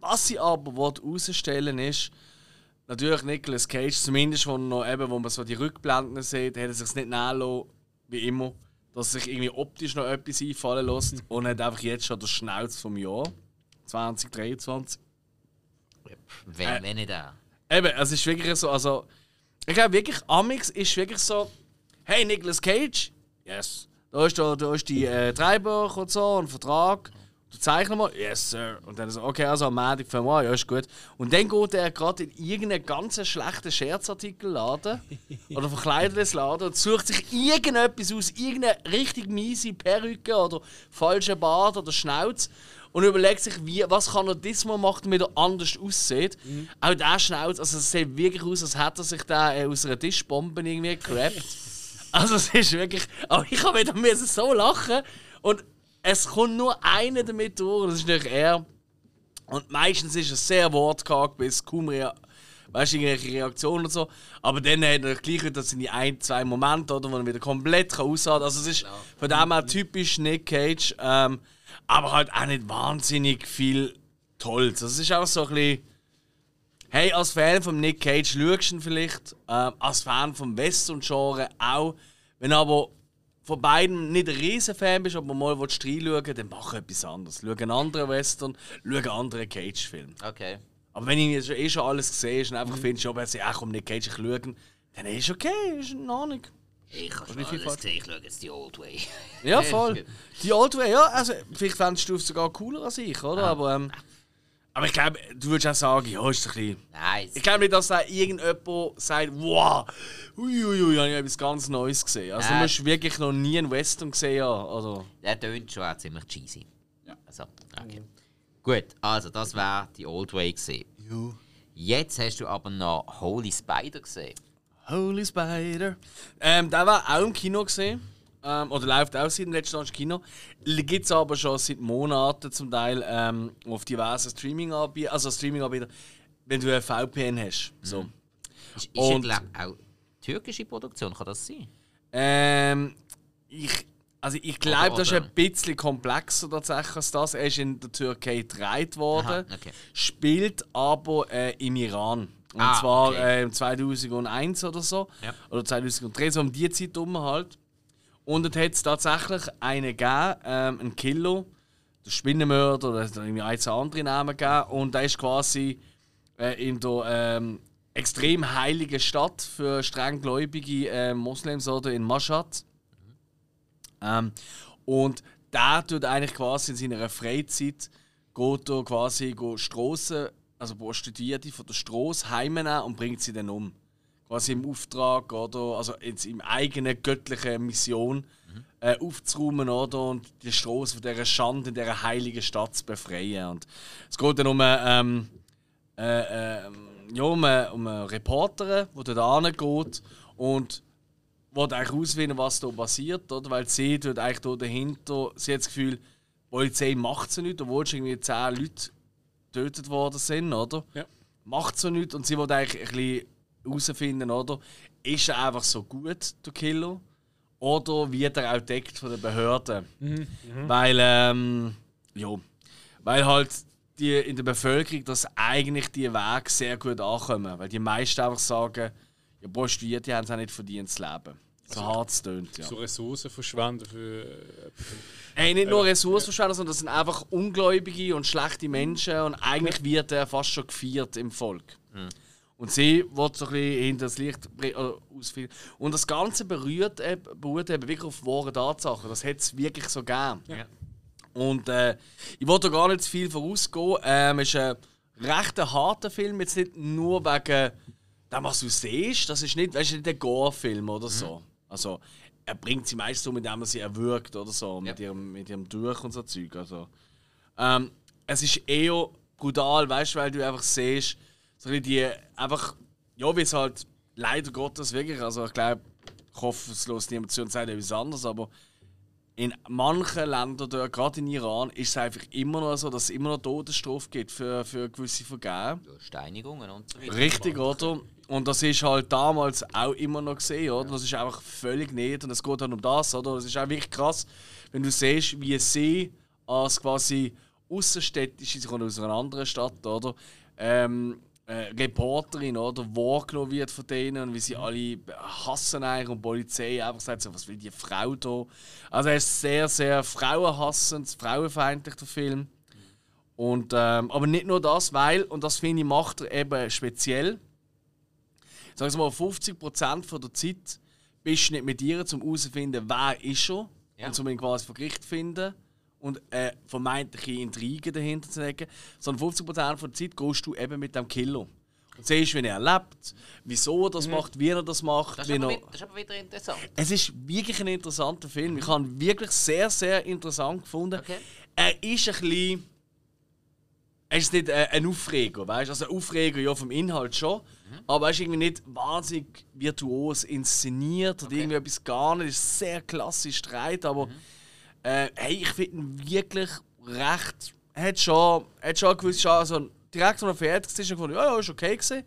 Was sie aber herausstellen ist, natürlich Nicolas Cage, zumindest wo, noch eben, wo man so die Rückblenden sieht, hat er sich nicht nehmen wie immer, dass sich irgendwie optisch noch etwas einfallen lässt und hat einfach jetzt schon der Schnauz vom Jahr 2023. Wenn, Äh, wenn nicht auch. Eben, es ist wirklich so, also ich glaube wirklich, Amix ist wirklich so, hey Nicolas Cage, yes, da ist, da, da ist die äh, Drehbuch und so, ein Vertrag, du zeichnen mal, yes sir, und dann so, okay, also am Montag fangen wir an, ja ist gut. Und dann geht er gerade in irgendeinen ganz schlechten Scherzartikelladen oder verkleidetes Laden und sucht sich irgendetwas aus, irgendeine richtig miese Perücke oder falsche Bart oder Schnauz und überlegt sich, wie, was kann er diesmal machen, damit er anders aussieht. Auch der Schnauz, also es sieht wirklich aus, als hätte er sich da äh, aus einer Tischbombe irgendwie gerappt. Also es ist wirklich, aber ich habe wieder so lachen und es kommt nur einer damit durch, das ist natürlich er. Und meistens ist er sehr wortkarg, bis kaum rea weißt, irgendwelche Reaktionen und so. Aber dann hat er gleich wieder seine ein, zwei Momente, oder, wo er wieder komplett aussagen kann. Also es ist von dem her typisch Nick Cage, ähm, aber halt auch nicht wahnsinnig viel Tolles. Also es ist auch so ein bisschen... Hey, als Fan von Nick Cage schaust du ihn vielleicht, ähm, als Fan vom Western-Genre auch. Wenn aber von beiden nicht ein riesen Fan bist, aber mal willst reinschauen dann mach etwas anderes. Schau einen anderen Western, schau einen anderen Cage-Film. Okay. Aber wenn ich jetzt eh schon alles gesehen habe und einfach findest, ob er sich auch um Nick Cage schauen, dann ist okay, ist in Ordnung. Ich habe schon alles gesehen, ich schaue jetzt die Old Way. Ja, voll. Die Old Way, ja, also vielleicht fändest du es sogar cooler als ich, oder? Aber, ähm, aber ich glaube, du würdest auch sagen, ja, ist ein bisschen... Nein, Ich glaube nicht, dass da irgendjemand sagt, wow, uiuiui, habe ich etwas ganz Neues gesehen. Also, du Nein. musst wirklich noch nie einen Western gesehen. Also, der tönt schon auch ziemlich cheesy. Also, okay. Gut, also das wäre die Old Way gesehen. Jetzt hast du aber noch Holy Spider gesehen. Holy Spider. Ähm, der war auch im Kino gesehen. Ähm, oder läuft auch seit dem letzten Jahr im Kino. Gibt es aber schon seit Monaten zum Teil ähm, auf diversen Streaming-Anbietern. Also Streaming-Anbieter, wenn du ein VPN hast. So. Ist, ist Und- ja, auch türkische Produktion, kann das sein? Ähm, ich, also ich glaube, das ist ein bisschen komplexer tatsächlich als das. Er ist in der Türkei gedreht worden, Aha, okay. spielt aber äh, im Iran. Und Ah, zwar okay. äh, im 2001 oder so. Ja. Oder 2003, so um die Zeit herum halt. Und es hat tatsächlich einen gegeben, ähm, einen Killer, der Spinnenmörder, es hat irgendwie ein, zwei andere Namen gegeben. Und der ist quasi äh, in der ähm, extrem heiligen Stadt für strenggläubige äh, Moslems oder in Mashhad. Ähm, und der tut eigentlich quasi in seiner Freizeit geht quasi go Strassen, also Prostituierte von der Straße heimnehmen und bringt sie dann um. Quasi im Auftrag oder also jetzt im eigenen göttlichen Mission äh, aufzuräumen oder und die Straße von dieser Schande in dieser heiligen Stadt zu befreien. Und es geht dann um ähm, äh, äh, ja, um, eine- um eine Reporterin, die dort hingeht und will eigentlich herausfinden, was da passiert, oder? Weil sie tut eigentlich da dahinter, sie hat das Gefühl, die Polizei macht so nichts, obwohl schon irgendwie zehn Leute getötet worden sind, oder? Ja. Macht so nichts und sie will eigentlich ein bisschen herausfinden, oder? Ist er einfach so gut, der Killer? Oder wird er auch deckt von den Behörden? Weil, ähm, ja, weil halt die in der Bevölkerung, dass eigentlich die Wege sehr gut ankommen. Weil die meisten einfach sagen, ja, Prostituierte haben es auch nicht verdient zu leben. So hart es tönt, ja. So Ressourcen verschwenden für. Äh, Hey, nicht nur Ressourcenverschwender, sondern das sind einfach ungläubige und schlechte Menschen und eigentlich wird er fast schon gefeiert im Volk. Und sie wird so ein bisschen hinter das Licht äh, ausführen. Und das Ganze berührt, eben- beruht eben wirklich auf wahren Tatsachen. Das hätte es wirklich so gegeben. Ja. Und äh, ich wollte da gar nicht zu viel vorausgehen. Ähm, es ist ein recht harter Film, jetzt nicht nur wegen dem, was du siehst. Das ist nicht, weißt, du, nicht ein Gore-Film oder so. Also, er bringt sie meist so, indem er sie erwürgt oder so, mit, ihrem, mit ihrem Durch und so Zeug. Also, ähm, es ist eher brutal, weißt du, weil du einfach siehst, so die einfach ja, wie es halt leider Gottes wirklich, also ich glaube, ich hoffe, es los niemand zu und sagt etwas anderes, aber in manchen Ländern, dort, gerade in Iran, ist es einfach immer noch so, dass es immer noch Todesstrafe gibt für, für gewisse Vergehen. Ja, Steinigungen und so weiter. Richtig, oder? Und das ist halt damals auch immer noch gesehen, oder? Das ist einfach völlig nicht und es geht dann um das, oder? Es ist auch wirklich krass, wenn du siehst, wie sie als quasi Außenstädtische, sie kommen aus einer anderen Stadt, oder? Ähm, äh, Reporterin, oder? Wahrgenommen wird von denen und wie sie alle hassen eigentlich und die Polizei einfach sagt so, was will die Frau da? Also er ist sehr, sehr frauenhassend, frauenfeindlich, der Film. Und, ähm, aber nicht nur das, weil, und das finde ich macht er eben speziell, sagen wir mal, 50% von der Zeit bist du nicht mit ihr, um herauszufinden, wer ist er Ja. und um ihn quasi vor Gericht zu finden und äh, vermeintliche Intrigen dahinter zu legen, sondern 50% von der Zeit gehst du eben mit dem Killer. Und siehst, wie er lebt, wieso er das macht, wie er das macht. Mhm. Das ist, aber, er, wieder- das ist aber wieder interessant. es ist wirklich ein interessanter Film. Ich habe ihn wirklich sehr, sehr interessant gefunden. Okay. Er ist ein bisschen. Er ist nicht äh, ein Aufreger, weißt Also ein Aufreger ja vom Inhalt schon, aber er ist irgendwie nicht wahnsinnig virtuos inszeniert oder irgendwie etwas gar nicht. Es ist sehr klassisch Streit, aber äh, hey, ich finde ihn wirklich recht. Er hat schon, er hat schon eine gewisse Chance. Also direkt, als er fertig war, gefunden, ja, ja, ist okay gewesen.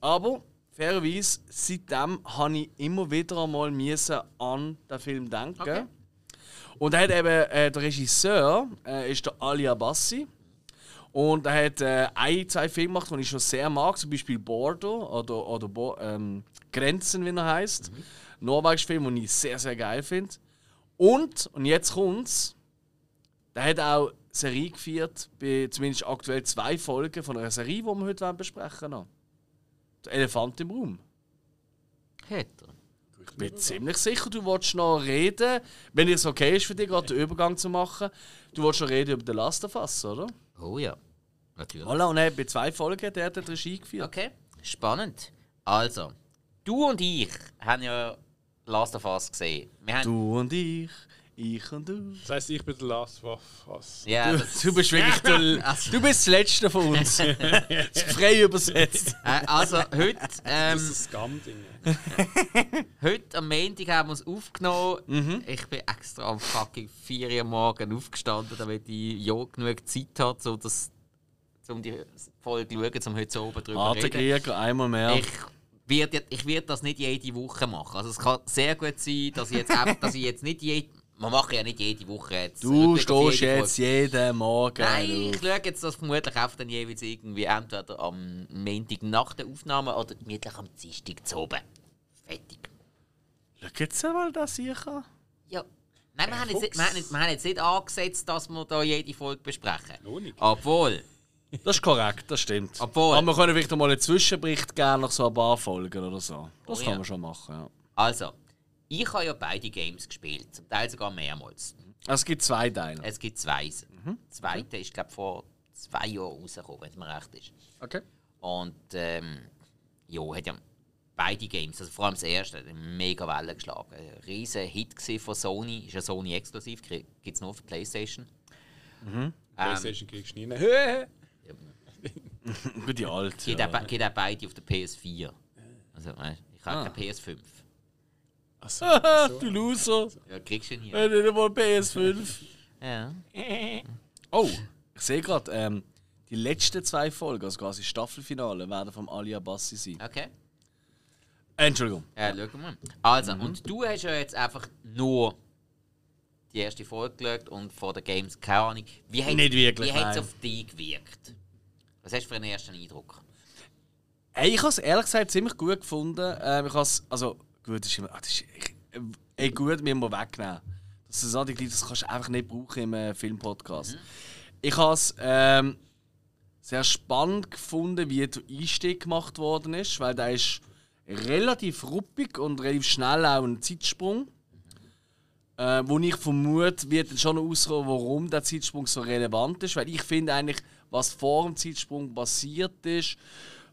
Aber fairerweise, seitdem habe ich immer wieder einmal müssen an den Film denken. Okay. Und er hat eben, äh, der Regisseur äh, ist der Ali Abbasi. Und er hat äh, ein, zwei Filme gemacht, die ich schon sehr mag, zum Beispiel Bordeaux oder, oder Bo ähm, Grenzen, wie er heißt. Norwegischer Film, den ich sehr, sehr geil finde. Und, und jetzt kommt's, der hat auch Serie geführt, bei zumindest aktuell zwei Folgen von einer Serie, die wir heute besprechen wollen. Der Elefant im Raum. Er. Ich bin ziemlich sicher, du willst noch reden, wenn es okay ist für dich, gerade den Übergang zu machen. Du willst noch reden über The Last of Us, oder? Oh ja. Natürlich. Voilà, und er bei zwei Folgen der hat die Regie geführt. Okay, spannend. Also, du und ich haben ja Last of Us gesehen. Du und ich, ich und du. Das heisst, ich bin der Last of Us. ja, Du, das, du bist wirklich der, Also- du bist das Letzte von uns. Das ist frei übersetzt. äh, also heute, ähm, Das ist ein Scam-Ding. heute am Montag haben wir es aufgenommen. Mhm. Ich bin extra am fucking 4 Uhr morgen aufgestanden, damit ich ja genug Zeit habe, um, das, um die Folge zu schauen, um heute so oben drüber zu reden. Einmal mehr. Ich werde ich werd das nicht jede Woche machen. Also es kann sehr gut sein, dass ich jetzt, dass ich jetzt nicht jede... Man macht ja nicht jede Woche jetzt... du auf stehst jede jetzt Folge. jeden Morgen Nein, ich auf. schaue jetzt das vermutlich auch dann jeweils irgendwie entweder am Montag nach der Aufnahme oder gemütlich am Dienstag zu oben. Fertig. Schau jetzt mal das sicher. Ja. Nein, wir haben, jetzt, nicht- wir, haben jetzt, wir haben jetzt nicht angesetzt, dass wir da jede Folge besprechen. Nicht. Obwohl, Das ist korrekt, das stimmt. Obwohl- Aber wir können vielleicht mal einen Zwischenbericht geben nach so ein paar Folgen oder so. Das Oh kann ja. man schon machen, ja. also, ich habe ja beide Games gespielt, zum Teil sogar mehrmals. Es gibt zwei Teile. Es gibt zwei. Der zweite ist, glaube ich, vor zwei Jahren rausgekommen, wenn es mir recht ist. Okay. Und ähm, ja, hat ja beide Games, also vor allem das erste, hat eine mega Welle geschlagen. Ein riesen Hit gewesen von Sony, ist ja Sony exklusiv, gibt es nur für PlayStation. Ähm, PlayStation kriegst du nie. Hä? Gut, die alte. geht, Ja. auch, geht auch beide auf der PS4. Also, weißt, ich habe Ah. keine PS5. Achso. Haha, du Loser. Ja, kriegst du ihn hier. Äh, nicht einmal PS5. Ja. Oh, ich sehe gerade, ähm, die letzten zwei Folgen, also quasi Staffelfinale, werden vom Ali Abbasi sein. Okay. Entschuldigung. Ja, schauen wir mal. Also, und du hast ja jetzt einfach nur die erste Folge geschaut und von den Games keine Ahnung. Wie hat, Nicht wirklich, Wie hat es auf dich gewirkt? Was hast du für einen ersten Eindruck? Hey, ich habe es ehrlich gesagt ziemlich gut gefunden. Ähm, ich has, also, gut, das ist immer. ah, Das ist, ich, ey, gut, müssen wir wegnehmen. Das ist solche das kannst du einfach nicht brauchen im äh, Filmpodcast. Ich habe es ähm, sehr spannend gefunden, wie der Einstieg gemacht worden ist, weil der ist relativ ruppig und relativ schnell auch ein Zeitsprung. Äh, wo ich vermute, wird dann schon noch auskommen, warum der Zeitsprung so relevant ist. Weil ich finde eigentlich, was vor dem Zeitsprung passiert ist,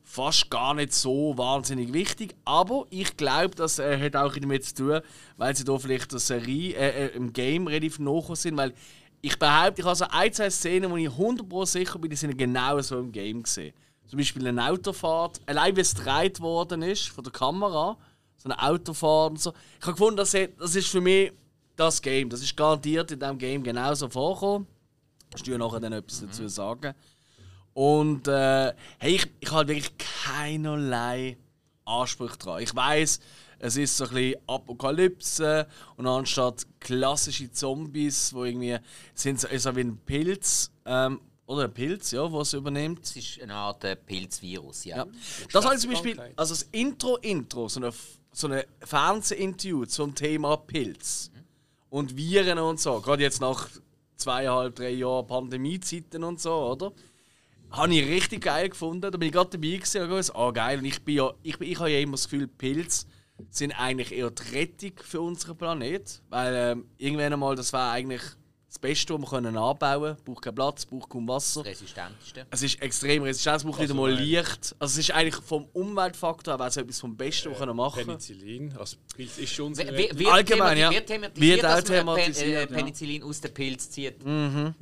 fast gar nicht so wahnsinnig wichtig. Aber ich glaube, das äh, hat auch damit zu tun, weil sie da vielleicht der Serie, äh, äh, im Game relativ nachgekommen sind. Weil ich behaupte, ich habe so ein, zwei Szenen, wo ich 100% sicher bin, die sind genau so im Game gesehen. zum Beispiel eine Autofahrt, allein wie es gedreht worden ist von der Kamera, so eine Autofahrt und so. Ich habe gefunden, das ist für mich das Game. Das ist garantiert in diesem Game genauso vorkommen. Ich dir nachher dann etwas mhm. dazu sagen. Und äh, hey, ich, ich habe wirklich keinerlei Anspruch dran. Ich weiß, es ist so ein bisschen Apokalypse und anstatt klassische Zombies, wo irgendwie sind so, so wie ein Pilz ähm, oder ein Pilz, ja, was übernimmt. Es ist eine Art äh, Pilzvirus, ja. ja. Das war zum Beispiel, also das Intro-Intro, so eine, so eine Fernsehinterview zum Thema Pilz mhm. und Viren und so, gerade jetzt nach zweieinhalb, drei Jahren Pandemiezeiten und so, oder? Habe ich richtig geil gefunden. Da bin ich gerade dabei gewesen und gesagt, oh geil. Und ich, bin ja, ich, ich habe ja immer das Gefühl, Pilze sind eigentlich eher die Rettung für unseren Planet. Weil ähm, irgendwann einmal, das war eigentlich das Beste, was wir können anbauen können. Braucht keinen Platz, braucht kaum Wasser. Das Resistenteste. Es ist extrem resistent, es braucht also, wieder mal Licht. Also es ist eigentlich vom Umweltfaktor her etwas vom Besten, was wir machen können. Penicillin, also Pilz ist schon sehr... Allgemein, ja. Wird thematisiert, dass thematisiert, man Penicillin aus dem Pilz zieht. Mhm.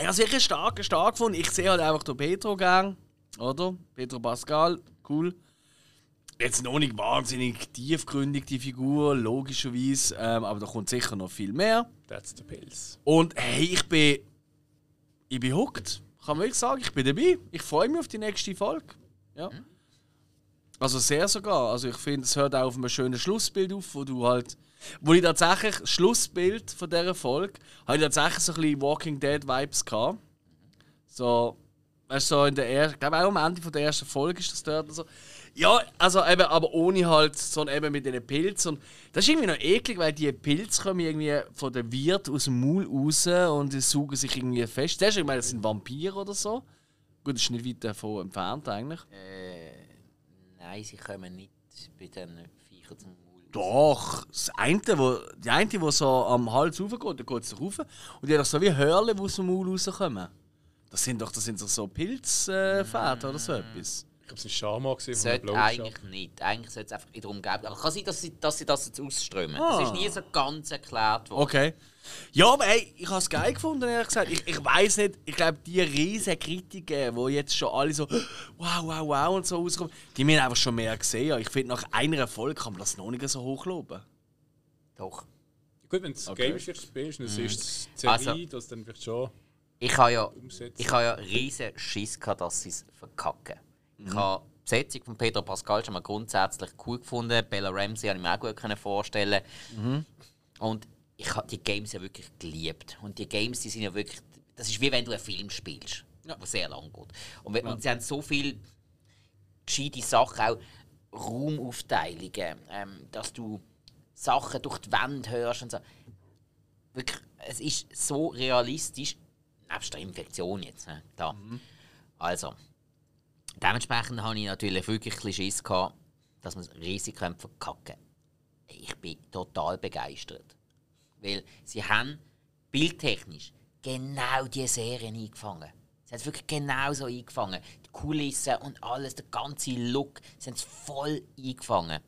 Ja, sicher stark, stark von. Ich sehe halt einfach den Petro gern, oder? Petro Pascal, cool jetzt noch nicht wahnsinnig tiefgründig, die Figur, logischerweise, ähm, aber da kommt sicher noch viel mehr. That's the pills. Und hey, ich bin. Ich bin hooked. Kann man wirklich sagen, ich bin dabei. Ich freue mich auf die nächste Folge. Ja. Mhm. Also sehr sogar. Also ich finde, es hört auch auf einem schönen Schlussbild auf, wo du halt. Wo ich tatsächlich, das Schlussbild von dieser Folge, habe ich tatsächlich so ein bisschen Walking Dead Vibes gehabt. So, weißt du, so in der ersten, ich glaube auch am Ende von der ersten Folge ist das dort. So. Ja, also eben, aber ohne halt, sondern eben mit diesen Pilzen. Und das ist irgendwie noch eklig, weil die Pilze kommen irgendwie von der Wirt aus dem Maul raus und die saugen sich irgendwie fest. Zuerst, ich meine, das sind Vampire oder so. Gut, das ist nicht weit davon entfernt eigentlich. Äh, nein, sie kommen nicht bei den Viechern zum Maul. Doch, das eine, wo, die eine, die so am Hals raufgeht, da geht es rauf. Und die doch so wie Hörle, die aus dem Maul rauskommen. Das sind doch das sind so Pilzfäden äh, oder so etwas glaube, es war Schama Sollte eigentlich nicht. Eigentlich sollte es einfach darum geben. Aber kann sein, dass sie, dass sie das jetzt ausströmen. Ah. Das ist nie so ganz erklärt worden. Okay. Ja, aber hey, ich habe es geil gefunden, ehrlich gesagt. Ich, ich weiß nicht, ich glaube, die riesen Kritiker, die jetzt schon alle so wow, wow, wow und so rauskommen, die haben einfach schon mehr gesehen. Ich finde, nach einer Erfolg kann man das noch nicht so hochloben. Doch. Gut, wenn es okay. Game jetzt spielst und es mhm. ist Serie, also, das dann vielleicht schon. Ich habe ja, ich habe ja riesen Schiss gehabt, dass sie es verkacken. Ich habe die Besetzung von Pedro Pascal schon mal grundsätzlich cool gefunden. Bella Ramsey habe ich mir auch gut vorstellen. Mhm. Und ich habe die Games ja wirklich geliebt. Und die Games, die sind ja wirklich. Das ist wie wenn du einen Film spielst, ja. der sehr lang geht. Und, ja. und sie haben so viele gescheite Sachen, auch Raumaufteilungen, ähm, dass du Sachen durch die Wand hörst und so. Wirklich, es ist so realistisch, nebst der Infektion jetzt. Ne? Klar. Mhm. Also, Dementsprechend hatte ich natürlich wirklich Schiss, gehabt, dass man es riesig verkacken könnte. Ich bin total begeistert. Weil sie haben bildtechnisch genau diese Serien eingefangen. Sie haben es wirklich genau so eingefangen. Die Kulissen und alles, der ganze Look, sie haben es voll eingefangen.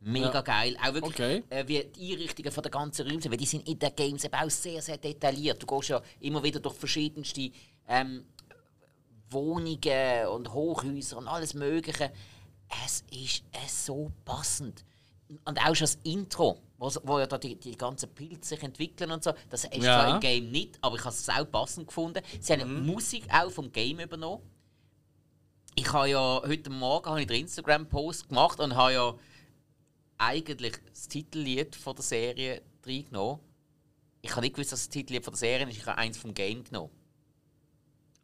Mega ja. geil. Auch wirklich, okay. äh, wie die Einrichtungen von der ganzen Räume sind, weil die sind in den Games eben auch sehr, sehr detailliert. Du gehst ja immer wieder durch verschiedenste ähm, Wohnungen und Hochhäuser und alles Mögliche. Es ist es so passend. Und auch schon das Intro, wo, wo ja da die, die ganzen Pilze sich entwickeln und so, das ist ja. zwar im Game nicht, aber ich habe es auch passend gefunden. Sie haben mhm. Musik auch vom Game übernommen. Ich habe ja heute Morgen habe ich den Instagram-Post gemacht und habe ja eigentlich das Titellied von der Serie reingenommen. Ich habe nicht gewusst, dass das Titellied von der Serie ist. Ich habe eins vom Game genommen.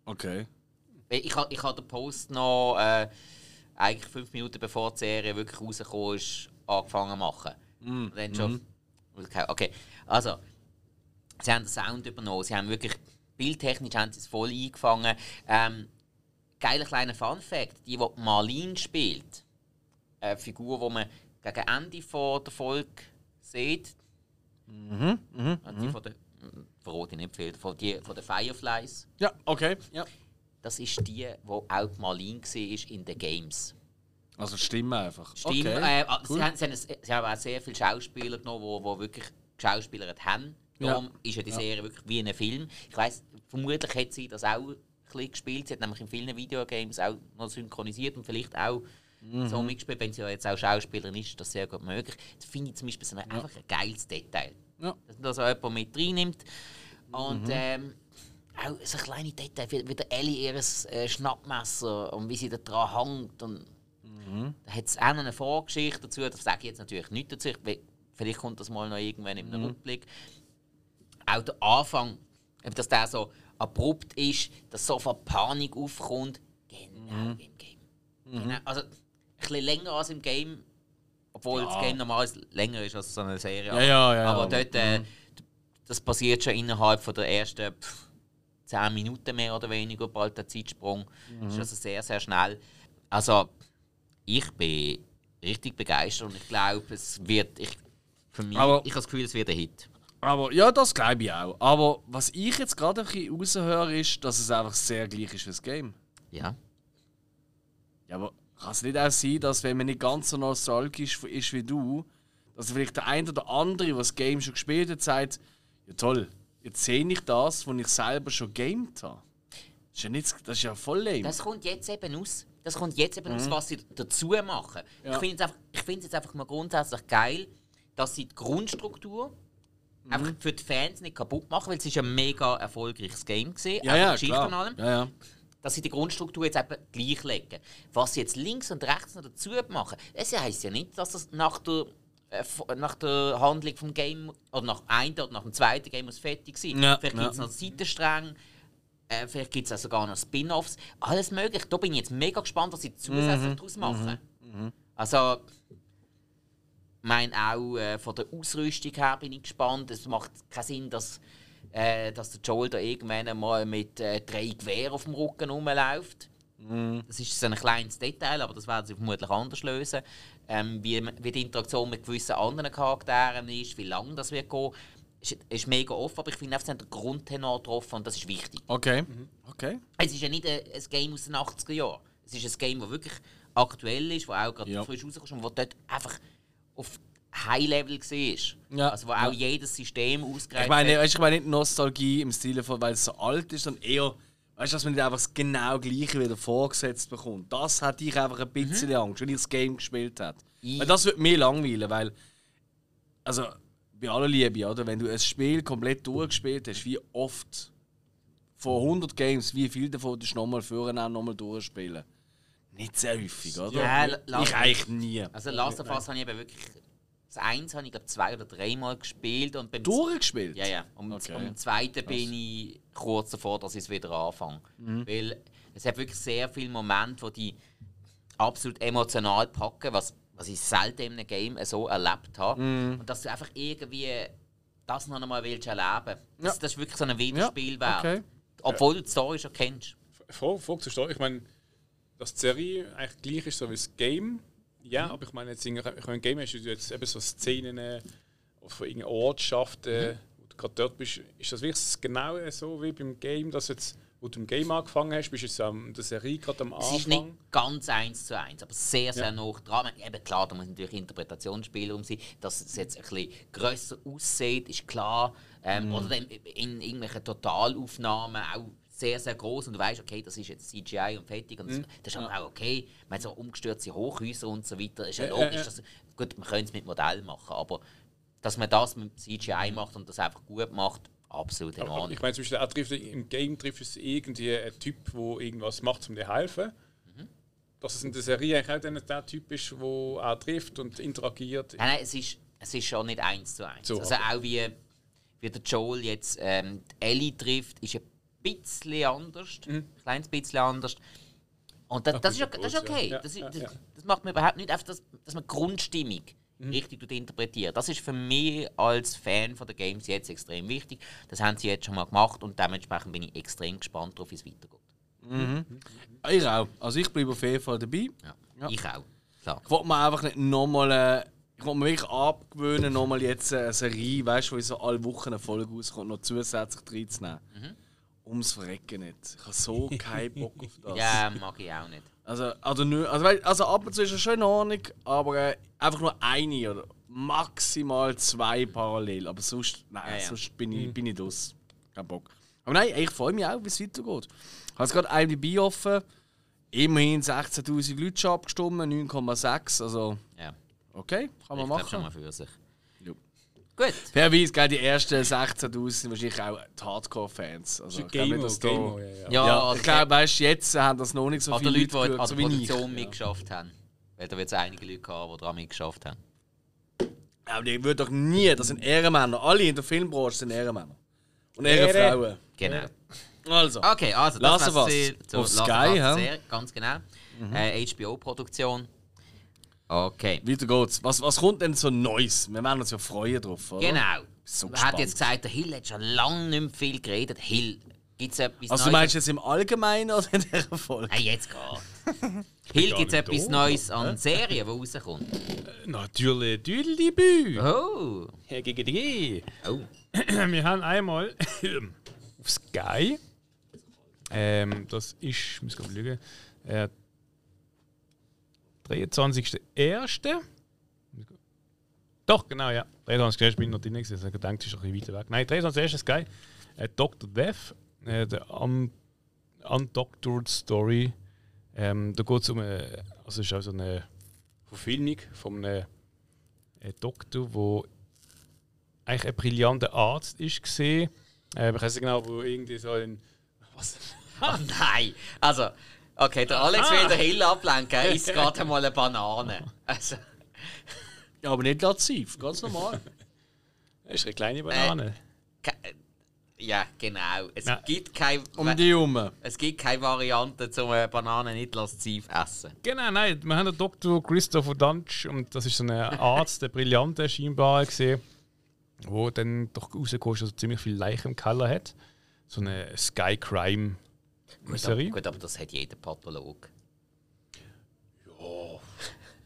Okay. Ich habe ich ha den Post noch äh, eigentlich fünf Minuten bevor die Serie wirklich rausgekommen ist, angefangen zu machen. Mm. dann schon. Mm. Okay, also. Sie haben den Sound übernommen. Sie haben wirklich bildtechnisch haben sie es voll eingefangen. Ähm, geiler kleiner Fun Fact: Die, die Marlene spielt, eine Figur, die man gegen Ende von der Folge sieht. Mhm, mh, die mhm. von der verrate ich nicht viel, von, die, von den Fireflies. Ja, okay. Ja das ist die, wo auch Malin war in den Games. Also Stimme einfach. Stimme, okay. äh, ah, cool. sie, haben, sie, haben, sie, haben, auch sehr viele Schauspieler genommen, die, die wirklich Schauspieler haben. Darum ja. ist ja die Serie ja. wirklich wie ein Film. Ich weiß, vermutlich hätte sie das auch bisschen gespielt. Sie hat nämlich in vielen Videogames auch noch synchronisiert und vielleicht auch so mitgespielt. Wenn sie ja jetzt auch Schauspielerin ist, ist das sehr gut möglich. Das finde ich zum Beispiel so ein, einfach ein geiles Detail. Ja. Dass man da so jemand mit reinnimmt. Und ähm, auch so kleine Details, wie, wie der Ellie ihr äh, Schnappmesser und wie sie da dran hängt. Und Da hat es auch noch eine Vorgeschichte dazu, das sage ich jetzt natürlich nicht dazu. Ich, vielleicht kommt das mal noch irgendwann in einem Rückblick. Auch der Anfang, dass der so abrupt ist, dass sofort Panik aufkommt, genau wie im Game. Genau, also ein bisschen länger als im Game, obwohl das Game normalerweise länger ist als so eine Serie. Ja, ja, ja, Aber aber- dort, äh, das passiert schon innerhalb von der ersten pff, 10 Minuten mehr oder weniger, bald der Zeitsprung. Das ist also sehr, sehr schnell. Also, ich bin richtig begeistert und ich glaube, es wird. Ich, für mich, Aber- ich habe das Gefühl, es wird ein Hit. Aber ja, das glaube ich auch. Aber was ich jetzt gerade ein bisschen raushöre, ist, dass es einfach sehr gleich ist wie das Game. Ja. Ja, aber kann es nicht auch sein, dass wenn man nicht ganz so nostalgisch ist wie du, dass vielleicht der eine oder andere, der das Game schon gespielt hat, sagt, ja toll, jetzt sehe ich das, was ich selber schon gamed habe. Das ist ja, nicht, das ist ja voll lame. Das kommt jetzt eben aus. Das kommt jetzt eben aus, was sie dazu machen. Ja. Ich finde es einfach, ich es jetzt einfach mal grundsätzlich geil, dass sie die Grundstruktur einfach für die Fans nicht kaputt machen, weil es ist ein mega erfolgreiches Game gesehen, ja, ja, Geschichte und klar. allem. Ja, ja. dass sie die Grundstruktur jetzt eben gleich legen. Was sie jetzt links und rechts noch dazu machen, das heisst ja nicht, dass das nach der, nach der Handlung vom Game oder nach einem oder nach dem zweiten Game muss fertig sein. Ja, vielleicht ja. gibt es noch Seitenstränge, äh, vielleicht gibt es auch sogar noch Spin-offs. Alles möglich. Da bin ich jetzt mega gespannt, was sie zusätzlich daraus machen. Also, ich meine auch äh, von der Ausrüstung her bin ich gespannt. Es macht keinen Sinn, dass, äh, dass der Joel da irgendwann mal mit äh, drei Gewehren auf dem Rücken rumläuft. Das ist so ein kleines Detail, aber das werden sie vermutlich anders lösen. Ähm, wie, wie die Interaktion mit gewissen anderen Charakteren ist, wie lange das wird gehen, ist, ist mega offen, aber ich finde sie haben den Grundtenor getroffen und das ist wichtig. Okay. Okay. Es ist ja nicht ein, ein Game aus den 80er Jahren. Es ist ein Game, das wirklich aktuell ist, das auch gerade Ja. frisch rauskommt und das dort einfach auf High-Level war. Ja. Also wo auch jedes System ausgereift Ich meine, hat. ich meine nicht Nostalgie im Stile von, weil es so alt ist, sondern eher, weißt, dass man nicht einfach das genau Gleiche wieder vorgesetzt bekommt. Das hatte ich einfach ein bisschen Angst, wenn ich das Game gespielt habe. Weil das würde mir langweilen, weil, also, bei aller Liebe, oder? Wenn du ein Spiel komplett durchgespielt hast, wie oft von 100 Games, wie viel davon du nochmal führen auch nochmal durchspielen? Nicht sehr häufig, oder? Ja, ich eigentlich nie. Also Last of Us habe ich eben wirklich... Das Eins habe ich glaube zwei oder dreimal gespielt und beim Durchgespielt? Ja, ja. Und Okay. und im zweiten bin ich kurz davor, dass ich es wieder anfange. Mhm. Weil es hat wirklich sehr viele Momente, die die absolut emotional packen, was, was ich selten in einem Game so erlebt habe. Mhm. Und dass du einfach irgendwie das noch einmal willst erleben. Das, Ja. das ist wirklich so ein Wiederspiel wert. okay. Obwohl du die Story schon kennst. Vor, vor zur Story. Ich meine, dass die Serie eigentlich gleich ist so wie das Game. Ja, Mhm. aber ich meine, jetzt in, ich meine, Game hast du jetzt eben so Szenen äh, von irgendeiner Ortschaft, äh, Mhm. wo du gerade dort bist. Ist das wirklich genau so wie beim Game, dass jetzt, wo du im Game angefangen hast, bist du jetzt am der Serie gerade am Es Anfang? ist nicht ganz eins zu eins, aber sehr, sehr Ja. nah dran. Eben klar, da muss natürlich Interpretationsspielraum sein. Dass es jetzt ein bisschen grösser aussieht, ist klar. Ähm, Mhm. Oder dann in irgendwelchen Totalaufnahmen auch sehr, sehr groß und du weißt, okay, das ist jetzt CGI und fertig. Und das, Mhm. das ist aber auch okay. Ich meine, so umgestürzte Hochhäuser und so weiter, ist ja Ja, logisch. ja, ja. Dass, gut, man könnte es mit Modell machen, aber dass man das mit CGI macht und das einfach gut macht, absolut in Mhm. Ordnung. ich meine, zum Beispiel auch trifft, im Game trifft es irgendwie einen Typ, der irgendwas macht, um dir zu helfen. Mhm. Dass es in der Serie eigentlich auch dann der Typ ist, der auch trifft und interagiert. Nein, nein, es ist, es ist schon nicht eins zu eins. So, also auch wie, wie der Joel jetzt ähm, Ellie trifft, ist ein bisschen anders. Mhm. Ein kleines bisschen anders. Und das, Ach, das, ist, das ist okay. ja. Das, ist, das, das macht mir überhaupt nicht, einfach, dass, dass man die Grundstimmung Mhm. richtig tut interpretiert. Das ist für mich als Fan von der Games jetzt extrem wichtig. Das haben sie jetzt schon mal gemacht und dementsprechend bin ich extrem gespannt darauf, wie es weitergeht. Ich auch. Also ich bleibe auf jeden Fall dabei. Ja. Ja. Ich auch. Klar. Ich wollte mir einfach nicht nochmal. Äh, ich wollte mir wirklich abgewöhnen, nochmal jetzt eine Serie, weißt du, wo so alle Wochen eine Folge rauskommt, noch zusätzlich reinzunehmen. Ums Verrecken nicht. Ich habe so keinen Bock auf das. Ja, mag ich auch nicht. Also, also, also, also ab und zu ist es schon in Ordnung, aber äh, einfach nur eine oder maximal zwei parallel. Aber sonst, nein, Ja, ja. sonst bin ich, bin ich das. Kein Bock. Aber nein, ich freue mich auch, wie es weitergeht. habe jetzt gerade IMDb offen. Immerhin 16.000 Leute schon abgestimmt, 9,6. Also, Ja, okay, kann man ich glaube schon mal machen. für sich. Ja. Gut. Fairerweise, gell, die ersten 16.000 sind wahrscheinlich auch die Hardcore-Fans. Also, ich glaube nicht, Gamer, dass da- Gamer, ja, ja. Ja, Ja, also ich glaube, weißt, du, jetzt haben das noch nicht so Oder viele Leute, Leute die an so der wie Produktion ich. mitgeschafft haben. Weil da wird es einige Leute gehabt, die daran mitgeschafft haben. Ja, aber die würden doch nie, das sind Ehrenmänner. Alle in der Filmbranche sind Ehrenmänner. Und Ehrenfrauen. Genau. Also, Okay, also das of war's Us. zu- Auf Sky, ja. Ganz genau. Äh, HBO-Produktion. Okay. weiter geht's. Was, was kommt denn so Neues? Wir werden uns ja freuen drauf, oder? Genau. So Man hat jetzt gesagt, der Hill hat schon lange nicht mehr viel geredet. Hill, gibt es etwas Also du Neues? meinst jetzt im Allgemeinen oder in dieser Folge? Hey, jetzt geht. Hill, gibt es nicht etwas da. Neues an Serien, die rauskommt? Natürlich, Düdelibü. Oh. Hey, GGG. Oh. Wir haben einmal auf Sky. Ähm, das ist, ich muss gerade lügen, äh, 23.01. Doch, genau, ja. 23.01. bin ich noch gewesen, also ich es ist ein bisschen weiter weg. Nein, 23.01. Sky. Äh, Dr. Death, äh, der Un Undoctored Story. Ähm, da geht es um eine, also ist auch eine Verfilmung von einem äh, Doktor, der eigentlich ein brillanter Arzt ist gesehen. Äh, ich weiß nicht genau, wo irgendwie so ein was? oh nein. Also, okay, der Alex will den Hill ablenken. Isst gerade mal eine Banane. Also, Ja, aber nicht lativ, ganz normal. Das ist eine kleine Banane. ke- ja, genau. Es Ja. gibt keine. Um die herum. Es gibt keine Variante, zum eine Banane nicht lasziv essen. Genau, nein, wir haben den Dr. Christopher Dunch und das ist so ein Arzt, der brillante scheinbar gesehen, wo dann doch rausgekommen ist, dass er ziemlich viel Leichen im Keller hat. So eine Sky Crime Gut aber, gut, aber das hat jeder Pathologe.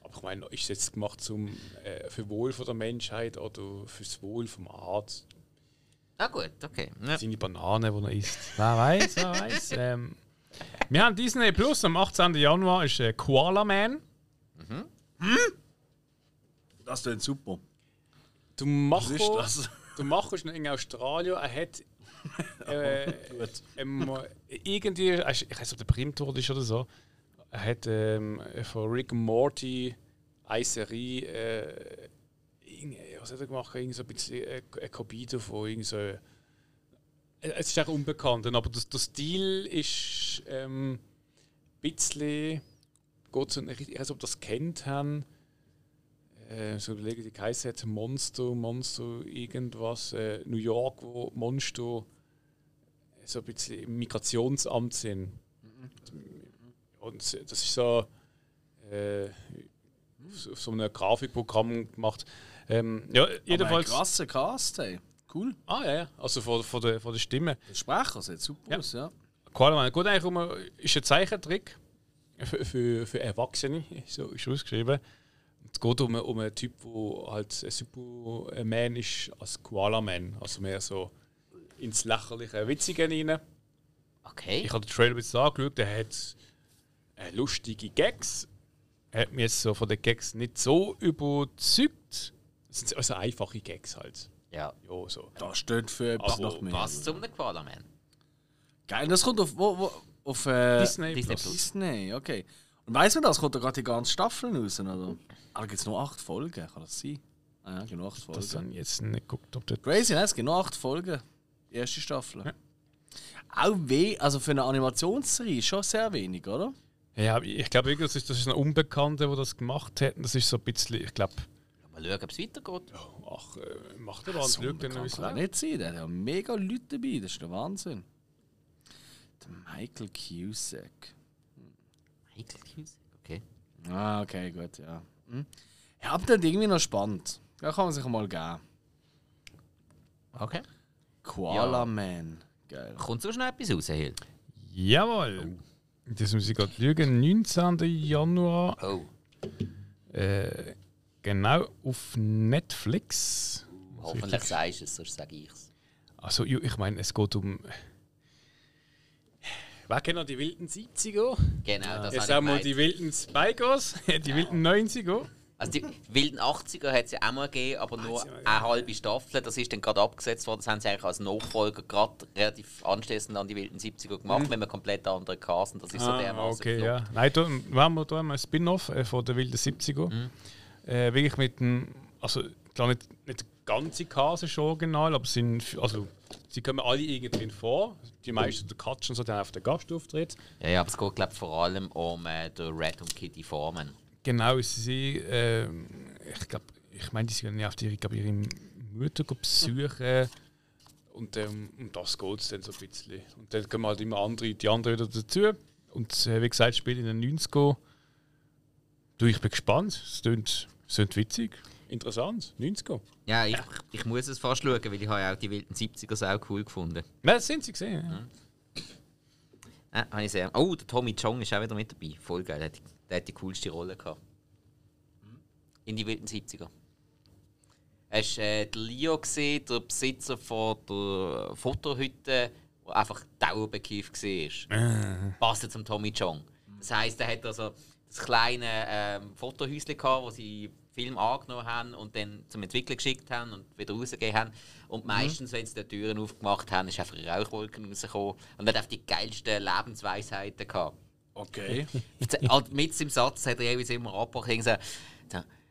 Aber ich meine, ist es jetzt gemacht zum, äh, für Wohl von der Menschheit oder fürs Wohl vom Arzt? Na gut, okay. Ja. Seine Banane, die er isst. Wer weiß, wer weiß. Ähm, wir haben Disney Plus am 18. Januar ist äh, Koala Man. Das klingt super. Der Was Macher, ist das? ist noch in Australien. Er hat äh, ähm, irgendwie, ich weiß nicht, ob der wurde ist oder so. Er hat ähm, von Rick Morty eine Serie, äh, irgend- was hat er gemacht? Irgend so ein bisschen äh, eine Kopie davon. Irgend so, äh, es ist auch unbekannt, aber das, der Stil ist ähm, ein bisschen. Geht so, ich weiß nicht, ob das kennt haben. Äh, so überlegen, die geheißen hat Monster, Monster, irgendwas. Äh, New York, wo Monster so ein bisschen im Migrationsamt sind. Und das ist so äh, auf so einem Grafikprogramm gemacht. Ähm, ja, jedenfalls. krasser Cast, ey. Cool. Ah ja, ja. Also von, von, der, von der Stimme. Der Sprecher sieht super Ja. aus, ja. Koala geht eigentlich um, ein- ist ein Zeichentrick für, für, für Erwachsene, so ist ausgeschrieben. Es geht um, um einen Typ, der halt ein Superman ist als Koala-Man. Also mehr so ins lächerliche Witzige rein. Okay. Ich habe den Trailer jetzt angeschaut, der hat äh, lustige Gags. Er hat mich jetzt so von den Gags nicht so überzeugt. Das sind also einfache Gags halt. Ja. Ja, so. Das steht für etwas Aber nach mir. Was zum Koala Man? Geil, das kommt auf, wo, wo, auf äh, Disney, Disney Plus. Disney, okay. Und weiss man das? Kommt da gerade die ganze Staffel raus, oder? Ah, da gibt es nur acht Folgen, kann das sein? Ah ja, genau acht Folgen. Das habe ich jetzt nicht geguckt, ob der. Crazy, ne? Es gibt nur acht Folgen. Die erste Staffel. Auch weh, also für eine Animationsserie schon sehr wenig, oder? Ja, ich glaube, wirklich, das ist, das ist ein Unbekannter, der das gemacht hat. Das ist so ein bisschen, ich glaube, Mal schauen, ob es weitergeht. Ach, äh, macht er was, es kann läuft. nicht sein, der hat ja mega Leute dabei, das ist der Wahnsinn. Der Michael Cusack. Michael Cusack, okay. Ah, okay, gut, ja. Hm. Ja, aber dann irgendwie noch spannend. Da kann man sich mal geben. Okay. Koala Ja. Man. Geil. Kommt so schnell etwas raus, Hill? jawohl. Das muss ich gerade lügen. 19. Januar. Oh. Äh, genau auf Netflix. Hoffentlich sagst du es, sonst sage ich es. Also, ich meine, es geht um. Wer kennt noch die wilden 70er? Genau, das Jetzt habe haben wir die wilden Spikers. Die wilden 90er. Also die wilden 80er hat es ja auch mal gegeben, aber nur eine halbe Staffel. Das ist dann gerade abgesetzt worden. Das haben sie eigentlich als Nachfolger gerade relativ anschließend an die wilden 70er gemacht, wenn man komplett andere Cast und das ist so der Ah, okay, ja. Nein, da wir haben wir da ein Spin-off äh, von der wilden 70er. Äh, wirklich mit dem, also klar nicht, nicht ganze ist schon original, aber sind, also sie kommen alle irgendwie vor. Die meisten der Katsch und so, haben auf der Gastauftritt. Ja, ja, aber es geht glaube vor allem um äh, den Red und Kitty Foreman. Genau, sie, äh, ich glaube, ich meine, die sind ja auf die, ich glaube, ihre Mutter besuchen. Und ähm, um das geht es dann so ein bisschen. Und dann kommen halt immer andere, die anderen wieder dazu. Und äh, wie gesagt, spielt in den 90er. Du, ich bin gespannt. Es klingt, es klingt witzig. Interessant. 90er. Ja, ich, ich muss es fast schauen, weil ich habe ja auch die wilden 70er auch cool gefunden. Nein, das sind sie gesehen. Ja. Ja, habe ich sehr. Oh, der Tommy Chong ist auch wieder mit dabei. Voll geil. Hat, der hat die coolste Rolle gehabt. In die wilden 70er. Hast du äh, der Leo gesehen, der Besitzer von der Fotohütte, der einfach dauerbekifft war? Passt zum Tommy Chong. Das heisst, er hat also das kleine ähm, Fotohäuschen gehabt, wo sie Film angenommen haben und dann zum Entwickler geschickt haben und wieder rausgegeben haben. Und meistens, wenn sie die Türen aufgemacht haben, ist einfach Rauchwolken rausgekommen und er hat die geilsten Lebensweisheiten gehabt. Okay. Halt mit im Satz hat er jeweils immer abgebrochen und gesagt,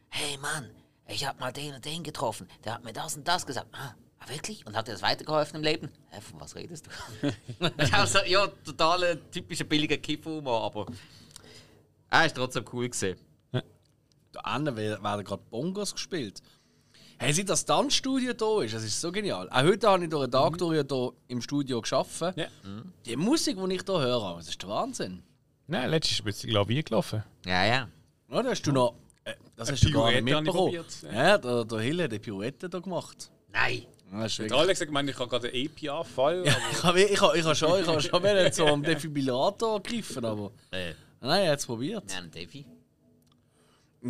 hey Mann, ich hab mal den und den getroffen, der hat mir das und das gesagt. Ah, ah, wirklich? Und hat dir das weitergeholfen im Leben? Hä, von was redest du? also, ja, totaler typischer billiger Kiffhumor, aber er ist trotzdem cool gesehen. Da hinten werden gerade Bongos gespielt. Hey, seit das Tanzstudio da ist, das ist so genial. Auch heute habe ich durch einen Tag durch ja hier im Studio gearbeitet. Ja. Die Musik, die ich hier höre, das ist der Wahnsinn. Nein, letztes ist ein bisschen Klavier gelaufen. Ja, ja. Ja, da hast du noch. Äh, das hast du gar nicht habe ich mitbekommen. Ja, der, der Hill hat eine Pirouette da gemacht. Nein. Ja, wirklich- Alex hat gemeint, ich habe gerade einen API-Fall. ich habe ich hab, ich hab schon, ich hab schon wollen so am Defibrillator gegriffen, aber. Äh, Nein, er hat es probiert. nein, Davy.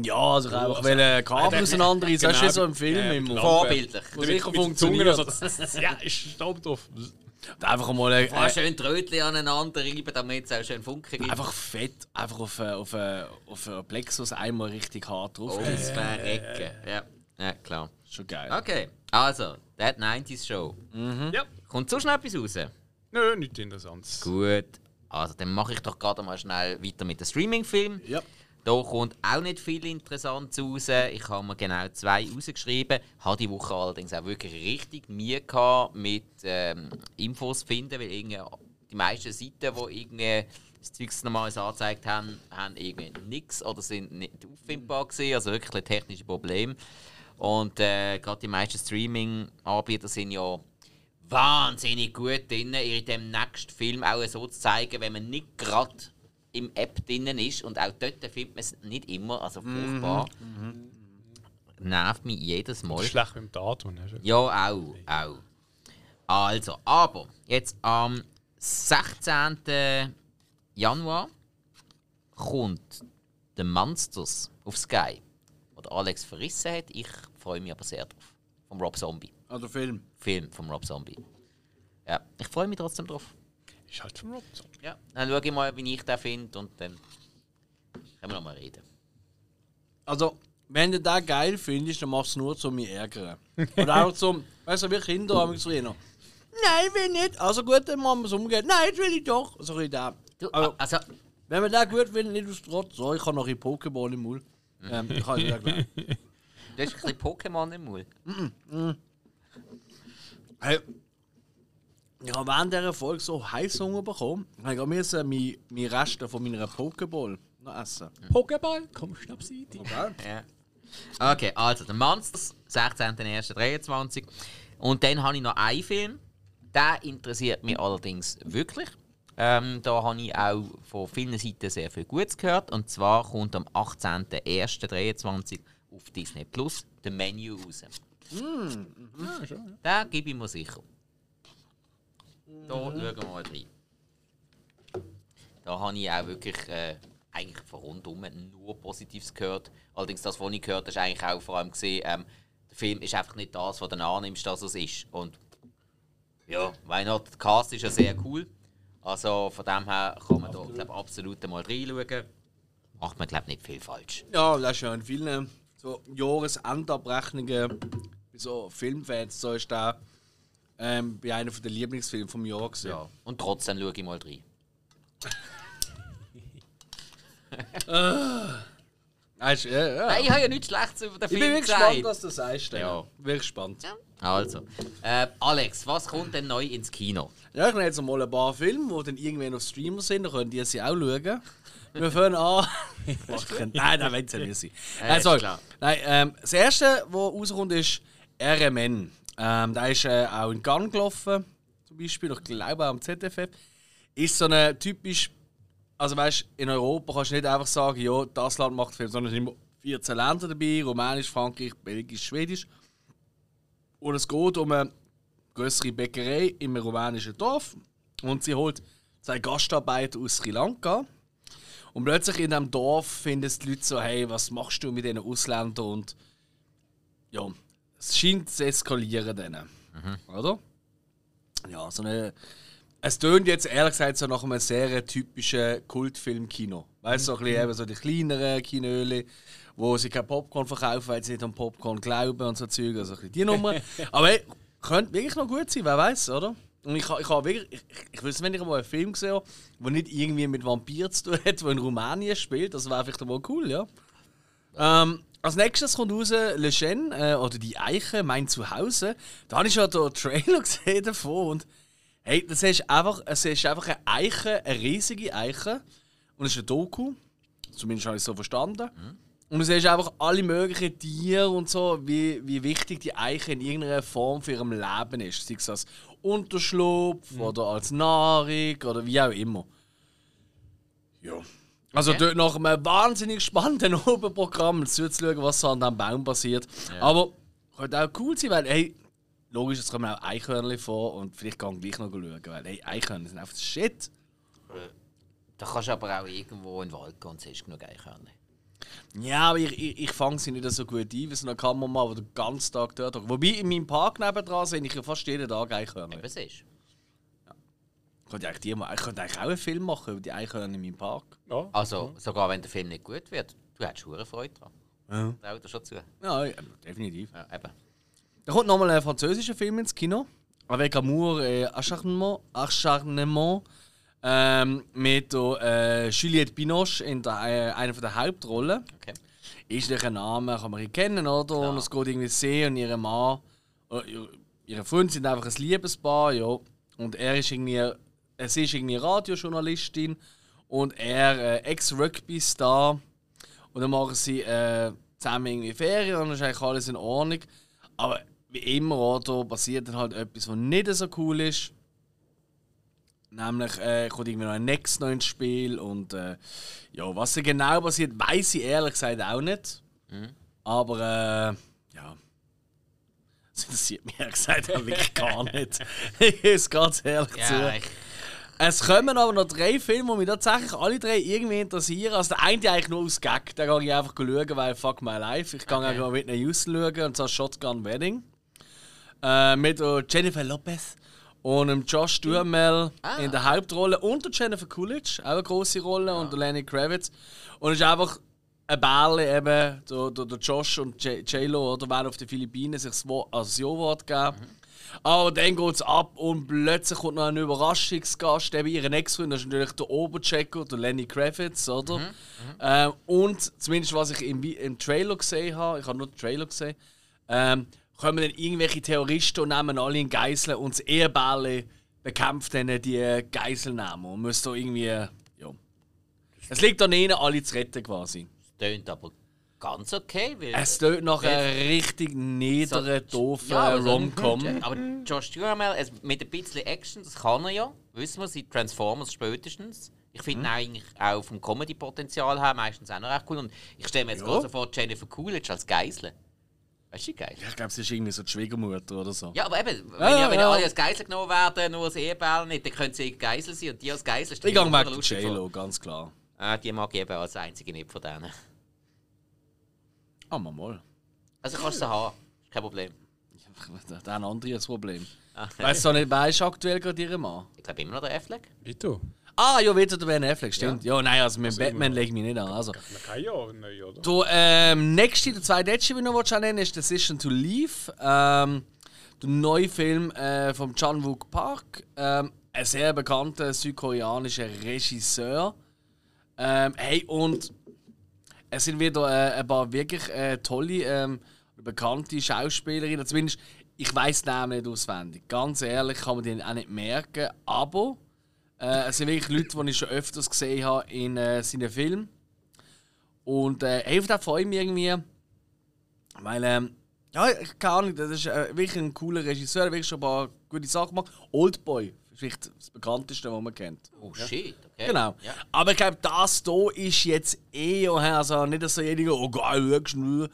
Ja, also ich einfach wollen Kabel auseinanderreißen. Das ist ja so im Film Ja, immer. Vorbildlich. Wo sicher also, ja, ist Staub drauf. Einfach mal äh, Mal schön Trötchen aneinander reiben, damit es auch schön Funken gibt. einfach fett, einfach auf, äh, auf, äh, auf äh, Plexus einmal richtig hart drauf. Ums Verrecken. Ja. ja, klar. Schon geil. Okay, also, That 90s Show. Ja. Kommt so schnell etwas raus? Nö, nichts Interessantes. Gut. Also, dann mache ich doch gerade mal schnell weiter mit dem Streaming-Film. Ja. Da kommt auch nicht viel Interessantes raus. Ich habe mir genau zwei rausgeschrieben. Habe die Woche allerdings auch wirklich richtig Mühe gehabt mit ähm, Infos zu finden, weil die meisten Seiten, die irgendwie das Zeugs normales angezeigt haben, haben irgendwie nichts oder sind nicht auffindbar gewesen. Also wirklich ein technisches Problem. Und äh, gerade die meisten Streaming-Anbieter sind ja wahnsinnig gut drin, in dem nächsten Film auch so zu zeigen, wenn man nicht gerade im App drinnen ist. Und auch dort findet man es nicht immer, also furchtbar. Nervt mich jedes Mal. Schlecht mit dem Datum. du- Ja, auch, auch. Also, aber jetzt am 16. Januar kommt The Monsters auf Sky, wo der Alex verrissen hat. Ich freue mich aber sehr drauf. Vom Rob Zombie. Also Film. Film vom Rob Zombie. Ja, ich freue mich trotzdem drauf. Ist halt vom Rob so. Ja, dann schaue ich mal, wie ich den finde und dann können wir noch mal reden. Also, wenn du das geil findest, dann machst du es nur zum mich ärgern. Oder auch zum, weißt du, wie Kinder haben so Nein, will nicht. Also gut, dann machen wir es umgehen. Nein, jetzt will ich doch. So ein da. Du, Also- also, Wenn man das gut findet, nicht aus Trotz. So, ich habe noch ein Pokéball im Mund. Ähm, ich kann nicht sagen. du hast ein bisschen Pokémon im Mund. Hey, ich habe während dieser Folge so Heißhunger bekommen. Ich habe mir meine, meine Reste von meiner Pokéball noch essen. Pokéball, komm, schnapp sie. Okay. Ja. Okay, also der Monsters, 16.01.23. Und dann habe ich noch einen Film. Der interessiert mich allerdings wirklich. Ähm, da habe ich auch von vielen Seiten sehr viel Gutes gehört. Und zwar kommt am 18.01.23 auf Disney Plus der Menu raus. Den gebe ich mir sicher. Da schauen wir mal rein. Da habe ich auch wirklich äh, eigentlich von rundum nur Positives gehört. Allerdings das, was ich gehört habe, ist eigentlich auch vor allem gesehen, ähm, der Film ist einfach nicht das, was du annimmst, dass es ist. Und ja, not? Der Cast ist ja sehr cool. Also von dem her kann man da glaub, absolut mal reinschauen. Macht man glaube nicht viel falsch. Ja, das ist ja in vielen so Jahresendabrechnungen bei so Filmfans, so ist der ähm, bei einem der Lieblingsfilme vom Jahr gewesen. Ja. Und trotzdem schaue ich mal rein. Weißt, du, ja, ja. Nein, ich habe ja nichts Schlechtes über den Ich bin Film wirklich gesagt. gespannt, was du sagst. Ja. Ja. Wirklich gespannt. Also, äh, Alex, was kommt denn neu ins Kino? Ja, ich nehme jetzt mal ein paar Filme, die dann irgendwann auf Streamer sind, dann könnt ihr sie auch schauen. Wir fangen an. Nein, nein, wenn es nicht sein. Ja, Äh, klar. Nein, ähm, das erste, was rauskommt, ist RMN. Ähm, der ist äh, auch in Cannes gelaufen, zum Beispiel. Ich glaube auch am ZFF. Ist so eine typisch. Also, weißt in Europa kannst du nicht einfach sagen, ja, das Land macht Film, sondern es sind immer 14 Länder dabei: Rumänisch, Frankreich, Belgisch, Schwedisch. Und es geht um eine größere Bäckerei im rumänischen Dorf. Und sie holt zwei Gastarbeiter aus Sri Lanka. Und plötzlich in diesem Dorf finden die Leute so, hey, was machst du mit diesen Ausländern? Und ja, es scheint zu eskalieren dann. Oder? Ja, so eine. Es tönt jetzt ehrlich gesagt so nach einem sehr typischen Kultfilm-Kino. Weißt du, so ein bisschen eben so die kleineren Kinöle, wo sie kein Popcorn verkaufen, weil sie nicht an Popcorn glauben und so Zeug. Also ein bisschen die Nummer. Aber hey, könnte wirklich noch gut sein, wer weiß, oder? Und ich, ich habe wirklich. Ich, ich, wüsste, wenn ich mal einen Film gesehen habe, der nicht irgendwie mit Vampir zu tun hat, der in Rumänien spielt, das wäre vielleicht mal cool, ja. Ähm, als nächstes kommt raus Le Chêne, äh, oder Die Eiche, mein Zuhause. Da habe ich schon den Trailer gesehen davon und hey, das ist einfach, es ist einfach eine Eiche, eine riesige Eiche und es ist ein Doku, zumindest habe ich es so verstanden. Und du siehst einfach alle möglichen Tiere und so, wie, wie wichtig die Eiche in irgendeiner Form für ihrem Leben ist. Sei es als Unterschlupf oder als Nahrung oder wie auch immer. Ja. Also Okay. dort nach einem wahnsinnig spannenden Oberprogramm zuzuschauen, was so an diesem Baum passiert. Aber könnte auch cool sein, weil, hey, logisch, es kommen auch Eichhörnchen vor und vielleicht kann ich gleich noch schauen, weil, hey, Eichhörnchen sind einfach Shit. Da kannst du aber auch irgendwo in den Wald gehen und siehst genug Eichhörnchen. Ja, aber ich, ich, ich fange sie nicht so gut ein, wie so eine Kamera, die den ganzen Tag dort hockt. Wobei, in meinem Park nebendran sehe ich ja fast jeden Tag Eichhörnchen. Eben siehst könnte eigentlich, die mal, ich könnte eigentlich auch einen Film machen die Eichhörnchen in meinem Park. Ja. Also, sogar wenn der Film nicht gut wird, du hättest hure Freude dran. Ja. Trau dir schon zu. Ja, ja definitiv. Ja, eben. Da kommt nochmal ein französischer Film ins Kino. Avec Amour et Acharnement. Acharnement ähm, mit der, äh, Juliette Binoche in der, äh, einer der Hauptrollen. Okay. Ist ein Name, kann man ihn kennen, oder? Und es geht irgendwie sie und ihre Mann, ihr- ihre Freund sind einfach ein Liebespaar, ja. Und er ist irgendwie, äh, sie ist irgendwie Radiojournalistin und er äh, Ex-Rugby-Star. Und dann machen sie äh, zusammen irgendwie Ferien und dann ist eigentlich alles in Ordnung. Aber wie immer, oder, passiert dann halt etwas, was nicht so cool ist. Nämlich äh, kommt irgendwie noch ein Next noch ins Spiel und äh, ja, was da genau passiert, weiß ich ehrlich gesagt auch nicht. Aber äh, ja, das interessiert mich ehrlich gesagt auch wirklich gar nicht. ich ist ganz ehrlich zu. Ja, ich, Es kommen aber noch drei Filme, die mich tatsächlich alle drei irgendwie interessieren. Also der eine eigentlich nur aus Gag, da gehe ich einfach schauen, weil fuck my life. Ich gehe Okay. einfach mit einer Houston schauen, und zwar Shotgun Wedding. Äh, mit der Jennifer Lopez und dem Josh Duhamel Ah. in der Hauptrolle und der Jennifer Coolidge, auch eine große Rolle, und der Lenny Kravitz. Und es ist einfach ein Bärle eben, der, der, der Josh und J-Lo, oder werden auf den Philippinen sich das, also das Ja-Wort geben. Aber dann geht es ab und plötzlich kommt noch ein Überraschungsgast, eben ihren Ex-Freund, das ist natürlich der Oberchecker, der Lenny Kravitz, oder? Ähm, und zumindest was ich im, im Trailer gesehen habe, ich habe nur den Trailer gesehen, ähm, kommen dann irgendwelche Terroristen und nehmen alle in Geiseln und das Ehebärle bekämpft dann die Geiselnehmer und muss da irgendwie, ja. Es liegt an ihnen, alle zu retten quasi. tönt aber ganz okay. Weil Es tut nach einer richtig niederen, doofen Ja, also- Rom-Com. Aber Josh Duhamel, es, mit ein bisschen Action, das kann er ja. Wissen wir, seit Transformers spätestens. Ich finde ihn eigentlich auch vom Comedy-Potenzial her meistens auch noch recht cool. Und ich stelle mir jetzt Ja. gerade so vor, Jennifer Coolidge als Geisel. Weißt du, geil? Ja, ich glaube, es ist irgendwie so die Schwiegermutter oder so. Ja, aber eben, wenn, Ja, ja, wenn ja. alle als Geisel genommen werden, nur das Eheball nicht, dann können sie Geisel sein und die als Geisel Ich gehe der J-Lo, ganz klar. Ah, die mag ich eben als einzige nicht von denen. Ah, mal mal. Also kannst du sie haben, ist kein Problem. Da haben andere das Problem. Ah, Weißt du nicht, wer ist aktuell gerade ihre Mann? Ich glaube immer noch der Affleck. Wie du? Ah, ja, wieder der Ben Affleck, stimmt. Ja, nein, also mit Batman lege ich mich nicht an. Also. Man kann ja neu, oder? Der ähm, nächste, der zweite letzte, den ich noch nennen ist Decision to Leave. Ähm, der neue Film äh, von Chan Wook Park. Ähm, ein sehr bekannter südkoreanischer Regisseur. Ähm, hey, und es sind wieder äh, ein paar wirklich äh, tolle, ähm, bekannte Schauspielerinnen. Zumindest, ich weiß den Namen nicht auswendig. Ganz ehrlich, kann man den auch nicht merken. Aber äh, es sind wirklich Leute, die ich schon öfters gesehen habe in äh, seinen Filmen. Und äh, hey, auf den freue ich mich irgendwie. Weil, ähm, ja, keine Ahnung, das ist äh, wirklich ein cooler Regisseur, der wirklich schon ein paar gute Sachen gemacht. Oldboy ist vielleicht das bekannteste, was man kennt. Oh shit, Genau. Ja. Aber ich glaube, das hier ist jetzt eher, also nicht so jeder, oh geil, nur.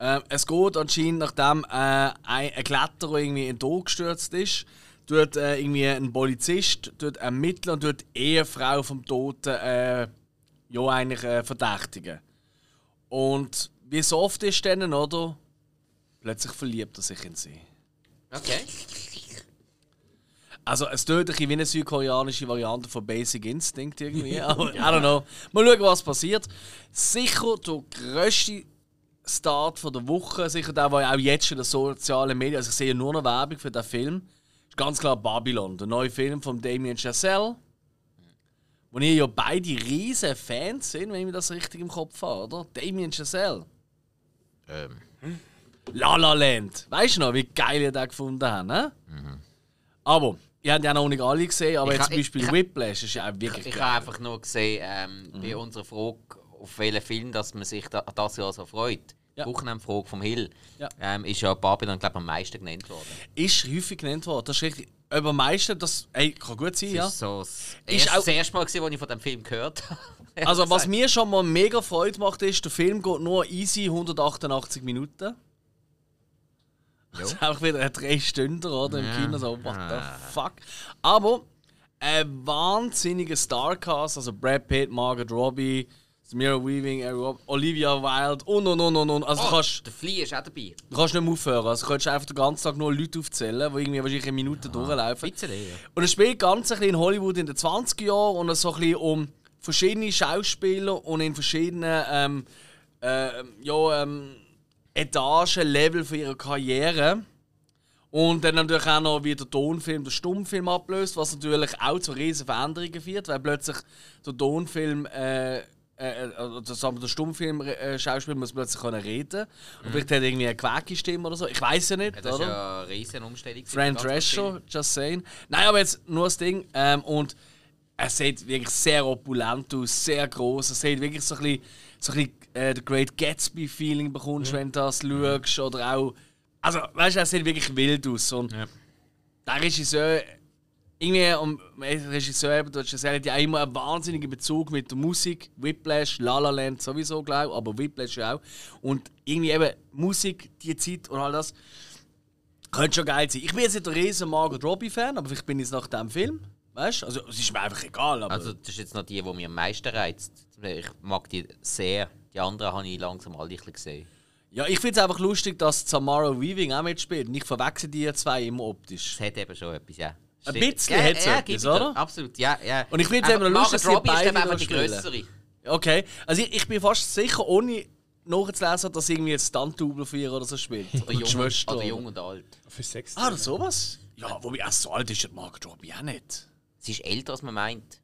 Ähm, es geht anscheinend, nachdem äh, ein, ein Kletterer irgendwie in den Tod gestürzt ist, tut äh, irgendwie ein Polizist tut ermitteln und tut die Ehefrau vom Toten äh, ja eigentlich äh, verdächtigen. Und wie so oft ist dann, oder? Plötzlich verliebt er sich in sie. Okay. Also es tut ein bisschen wie eine südkoreanische Variante von Basic Instinct irgendwie. Aber I don't know. Mal schauen, was passiert. Sicher der grösste Start von der Woche, sicher der, der auch jetzt schon in den sozialen Medien, also ich sehe nur noch Werbung für den Film, ist ganz klar Babylon, der neue Film von Damien Chazelle. Wo ihr ja beide riesen Fans sind, wenn ich mir das richtig im Kopf habe, oder? Damien Chazelle. Ähm, La La Land. Weißt du noch, wie geil ihr den gefunden habt, ne? Aber, ihr habt ja noch nicht alle gesehen, aber Ich jetzt ha- zum Beispiel ich Whiplash ist ja auch wirklich ich habe einfach nur gesehen, ähm, bei unserer Frage, auf welchen Film dass man sich da, das Jahr so freut. Ja. Die Wochenendfrage vom Hill Ja. ähm, ist ja Babylon, glaube ich, am meisten genannt worden. Ist häufig genannt worden, das ist richtig. Aber am meisten, das ey, kann gut sein, ja. Das ist so das, Ist erste, auch- das erste Mal, gewesen, als ich von dem Film gehört habe. Also, was mir schon mal mega Freude macht, ist, der Film geht nur easy 188 Minuten. Das ist auch wieder ein drei Stunden, oder? Im Ja. Kino, so, what Ah. the fuck. Aber ein wahnsinniger Starcast, also Brad Pitt, Margaret Robbie, Samira Weaving, Olivia Wilde und und und und und. Also, du, kannst, der Flea ist auch dabei. du kannst nicht mehr aufhören. Also, du kannst einfach den ganzen Tag nur Leute aufzählen, die irgendwie wahrscheinlich eine Minute durchlaufen. Bisschen, ja. Und es spielt ganz ein bisschen in Hollywood in den 20er Jahren und so ein bisschen um verschiedene Schauspieler und in verschiedenen ähm, äh, ja, ähm, Etagen, Level von ihrer Karriere. Und dann natürlich auch noch, wie der Tonfilm den Stummfilm ablöst, was natürlich auch zu riesen Veränderungen führt, weil plötzlich der Tonfilm, äh, äh, äh, das der Stummfilm-Schauspieler muss plötzlich können reden Und vielleicht hat er irgendwie eine quäkige Stimme oder so. Ich weiß ja nicht, Das ist oder? ja eine riesen Umstellung. Fran ganz Drescher, just saying. Nein, aber jetzt nur das Ding. Ähm, und es sieht wirklich sehr opulent aus, sehr groß. Es sieht wirklich so ein bisschen, so ein bisschen äh, der Great Gatsby-Feeling bekommst, wenn du das schaust. Oder auch. Also, weißt du, es sieht wirklich wild aus. Und Ja. der Regisseur. Irgendwie, um, der Regisseur, eben, du hast ja auch immer einen wahnsinnigen Bezug mit der Musik. Whiplash, La La Land sowieso, glaube ich, aber Whiplash auch. Und irgendwie eben Musik, die Zeit und all das. Könnte schon geil sein. Ich bin jetzt nicht ein riesen Margot Robbie-Fan, aber vielleicht bin ich es nach dem Film. Weißt du? Also, es ist mir einfach egal. Aber Also, das ist jetzt noch die, die mich am meisten reizt. Ich mag die sehr. Die anderen habe ich langsam alle ein gesehen. ja, ich finde es einfach lustig, dass Samara Weaving auch mitspielt. Und ich verwechsel die zwei immer optisch. Das hat eben schon etwas, ja. Ein bisschen Ja, hat's ja, etwas, dir. oder? Absolut, ja. ja. Und ich find's eben Aber noch lustig, dass Margot sie Robbie ist beide eben einfach die größere. Okay, also ich, ich bin fast sicher, ohne nachzulesen, dass irgendwie ein Stunt-Double für ihr oder so spielt. Oder, Oder die jung, Schwester. oder jung und alt. Für Sex. Ah, oder sowas? Ja, wobei, auch so alt ist ja die Margot Robbie auch nicht. Sie ist älter, als man meint.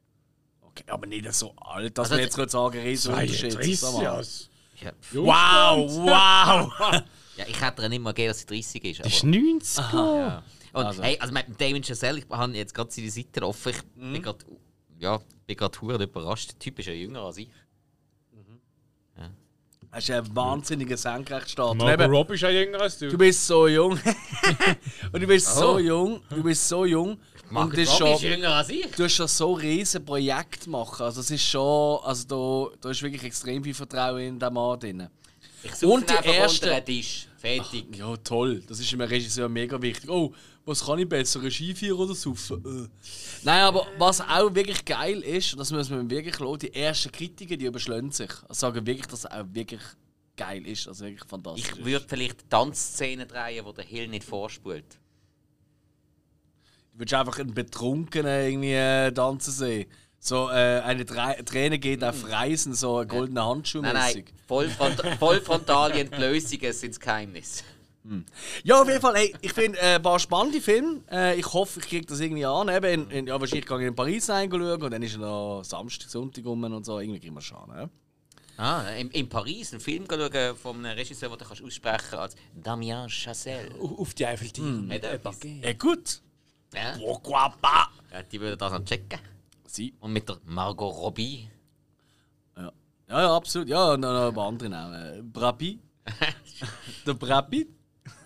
Okay, aber nicht so alt, dass Also man jetzt gerade sagen, riesen Unterschied. 32 Sag mal. Jahre. Ja, Wow, wow! ja, ich hätte ihr nicht mal gegeben, dass sie 30 ist. Das ist Aber, 90 ja. Und Also. hey, also mit dem Damon Chazelle, ich habe jetzt gerade seine Seite offen. Ich Mhm. bin gerade ja, bin überrascht. Der Typ ist ja jünger als ich. Das ist ein wahnsinniger Senkrechtstart. Und Margot eben, Robbie ist ja jünger als du. Du bist so jung. und du bist Oh. so jung. Du bist so jung. und das ist Robbie ist schon, jünger als ich. du hast schon so riesen Projekte machen. Also es ist schon, also da, da ist wirklich extrem viel Vertrauen in den Mann drin. Ich suche Und ihn die erste- unter den Tisch. Fertig. Ja, toll. Das ist einem Regisseur mega wichtig. Oh, was kann ich besser? Regie führen oder saufen? Äh. Nein, aber was auch wirklich geil ist, und das müssen wir wirklich lassen, die ersten Kritiker, die überschlagen sich. Also sagen wirklich, dass es auch wirklich geil ist. Also wirklich fantastisch. Ich würde vielleicht Tanzszenen drehen, wo der Hill nicht vorspult. Du würdest einfach einen Betrunkenen irgendwie äh, tanzen sehen. So äh, eine Tra Träne geht auf Reisen, so ein goldener Handschuh Nein, nein, Vollfrontale Entblößungen sind das Geheimnis. Ja, auf jeden Fall, hey, ich finde äh, ein paar spannende Filme. Äh, ich hoffe, ich kriege das irgendwie an. Eben in, in, ja, wahrscheinlich kann ich in Paris reinschauen und dann ist ja noch Samstag, Sonntag rum und so. Irgendwie kriegen wir schon. Ne? Ah, in, in Paris einen Film schauen von einem Regisseur, den du kannst aussprechen als Damien Chazelle. Auf die Eiffelturm. Hat er etwas? Ja, gut. Ja? Pourquoi pas? ja, die würden das noch checken. Sie. Und mit der Margot Robbie. Ja. ja, ja, absolut. Ja, und noch ein paar andere Namen. Brapi. Der Brapi.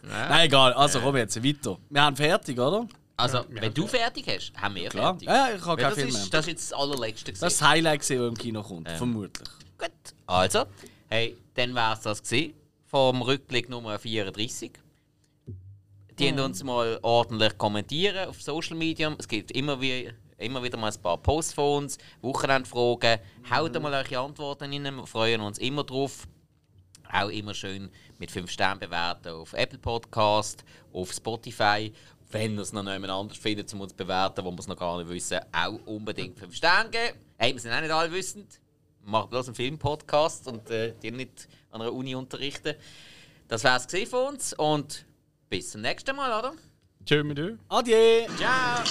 Nein, egal. Also, komm jetzt weiter. Wir haben fertig, oder? Also, wenn du fertig hast, haben wir Klar. fertig. Ja, ja, ich habe keinen das, Film ist, mehr. das ist jetzt das allerletzte. Das ist gewesen. das Highlight, gewesen, das im Kino kommt. Vermutlich. Gut, also, hey, dann war es das gewesen vom Rückblick Nummer 34. Die haben uns mal ordentlich kommentieren auf Social Media. Es gibt immer, wie, immer wieder mal ein paar Posts von uns, Wochenendfragen. Haut mal eure Antworten rein, wir freuen uns immer drauf. Auch immer schön mit 5 Sternen bewerten auf Apple Podcast, auf Spotify. Wenn ihr es noch jemand anders findet, um uns zu bewerten, wo wir es noch gar nicht wissen, auch unbedingt 5 Sterne geben. Hey, wir sind auch nicht alle wissend. Wir machen bloß einen Filmpodcast und äh, die nicht an einer Uni unterrichten. Das war es von uns und bis zum nächsten Mal, oder? Tschö mit dir. Adieu! Ciao!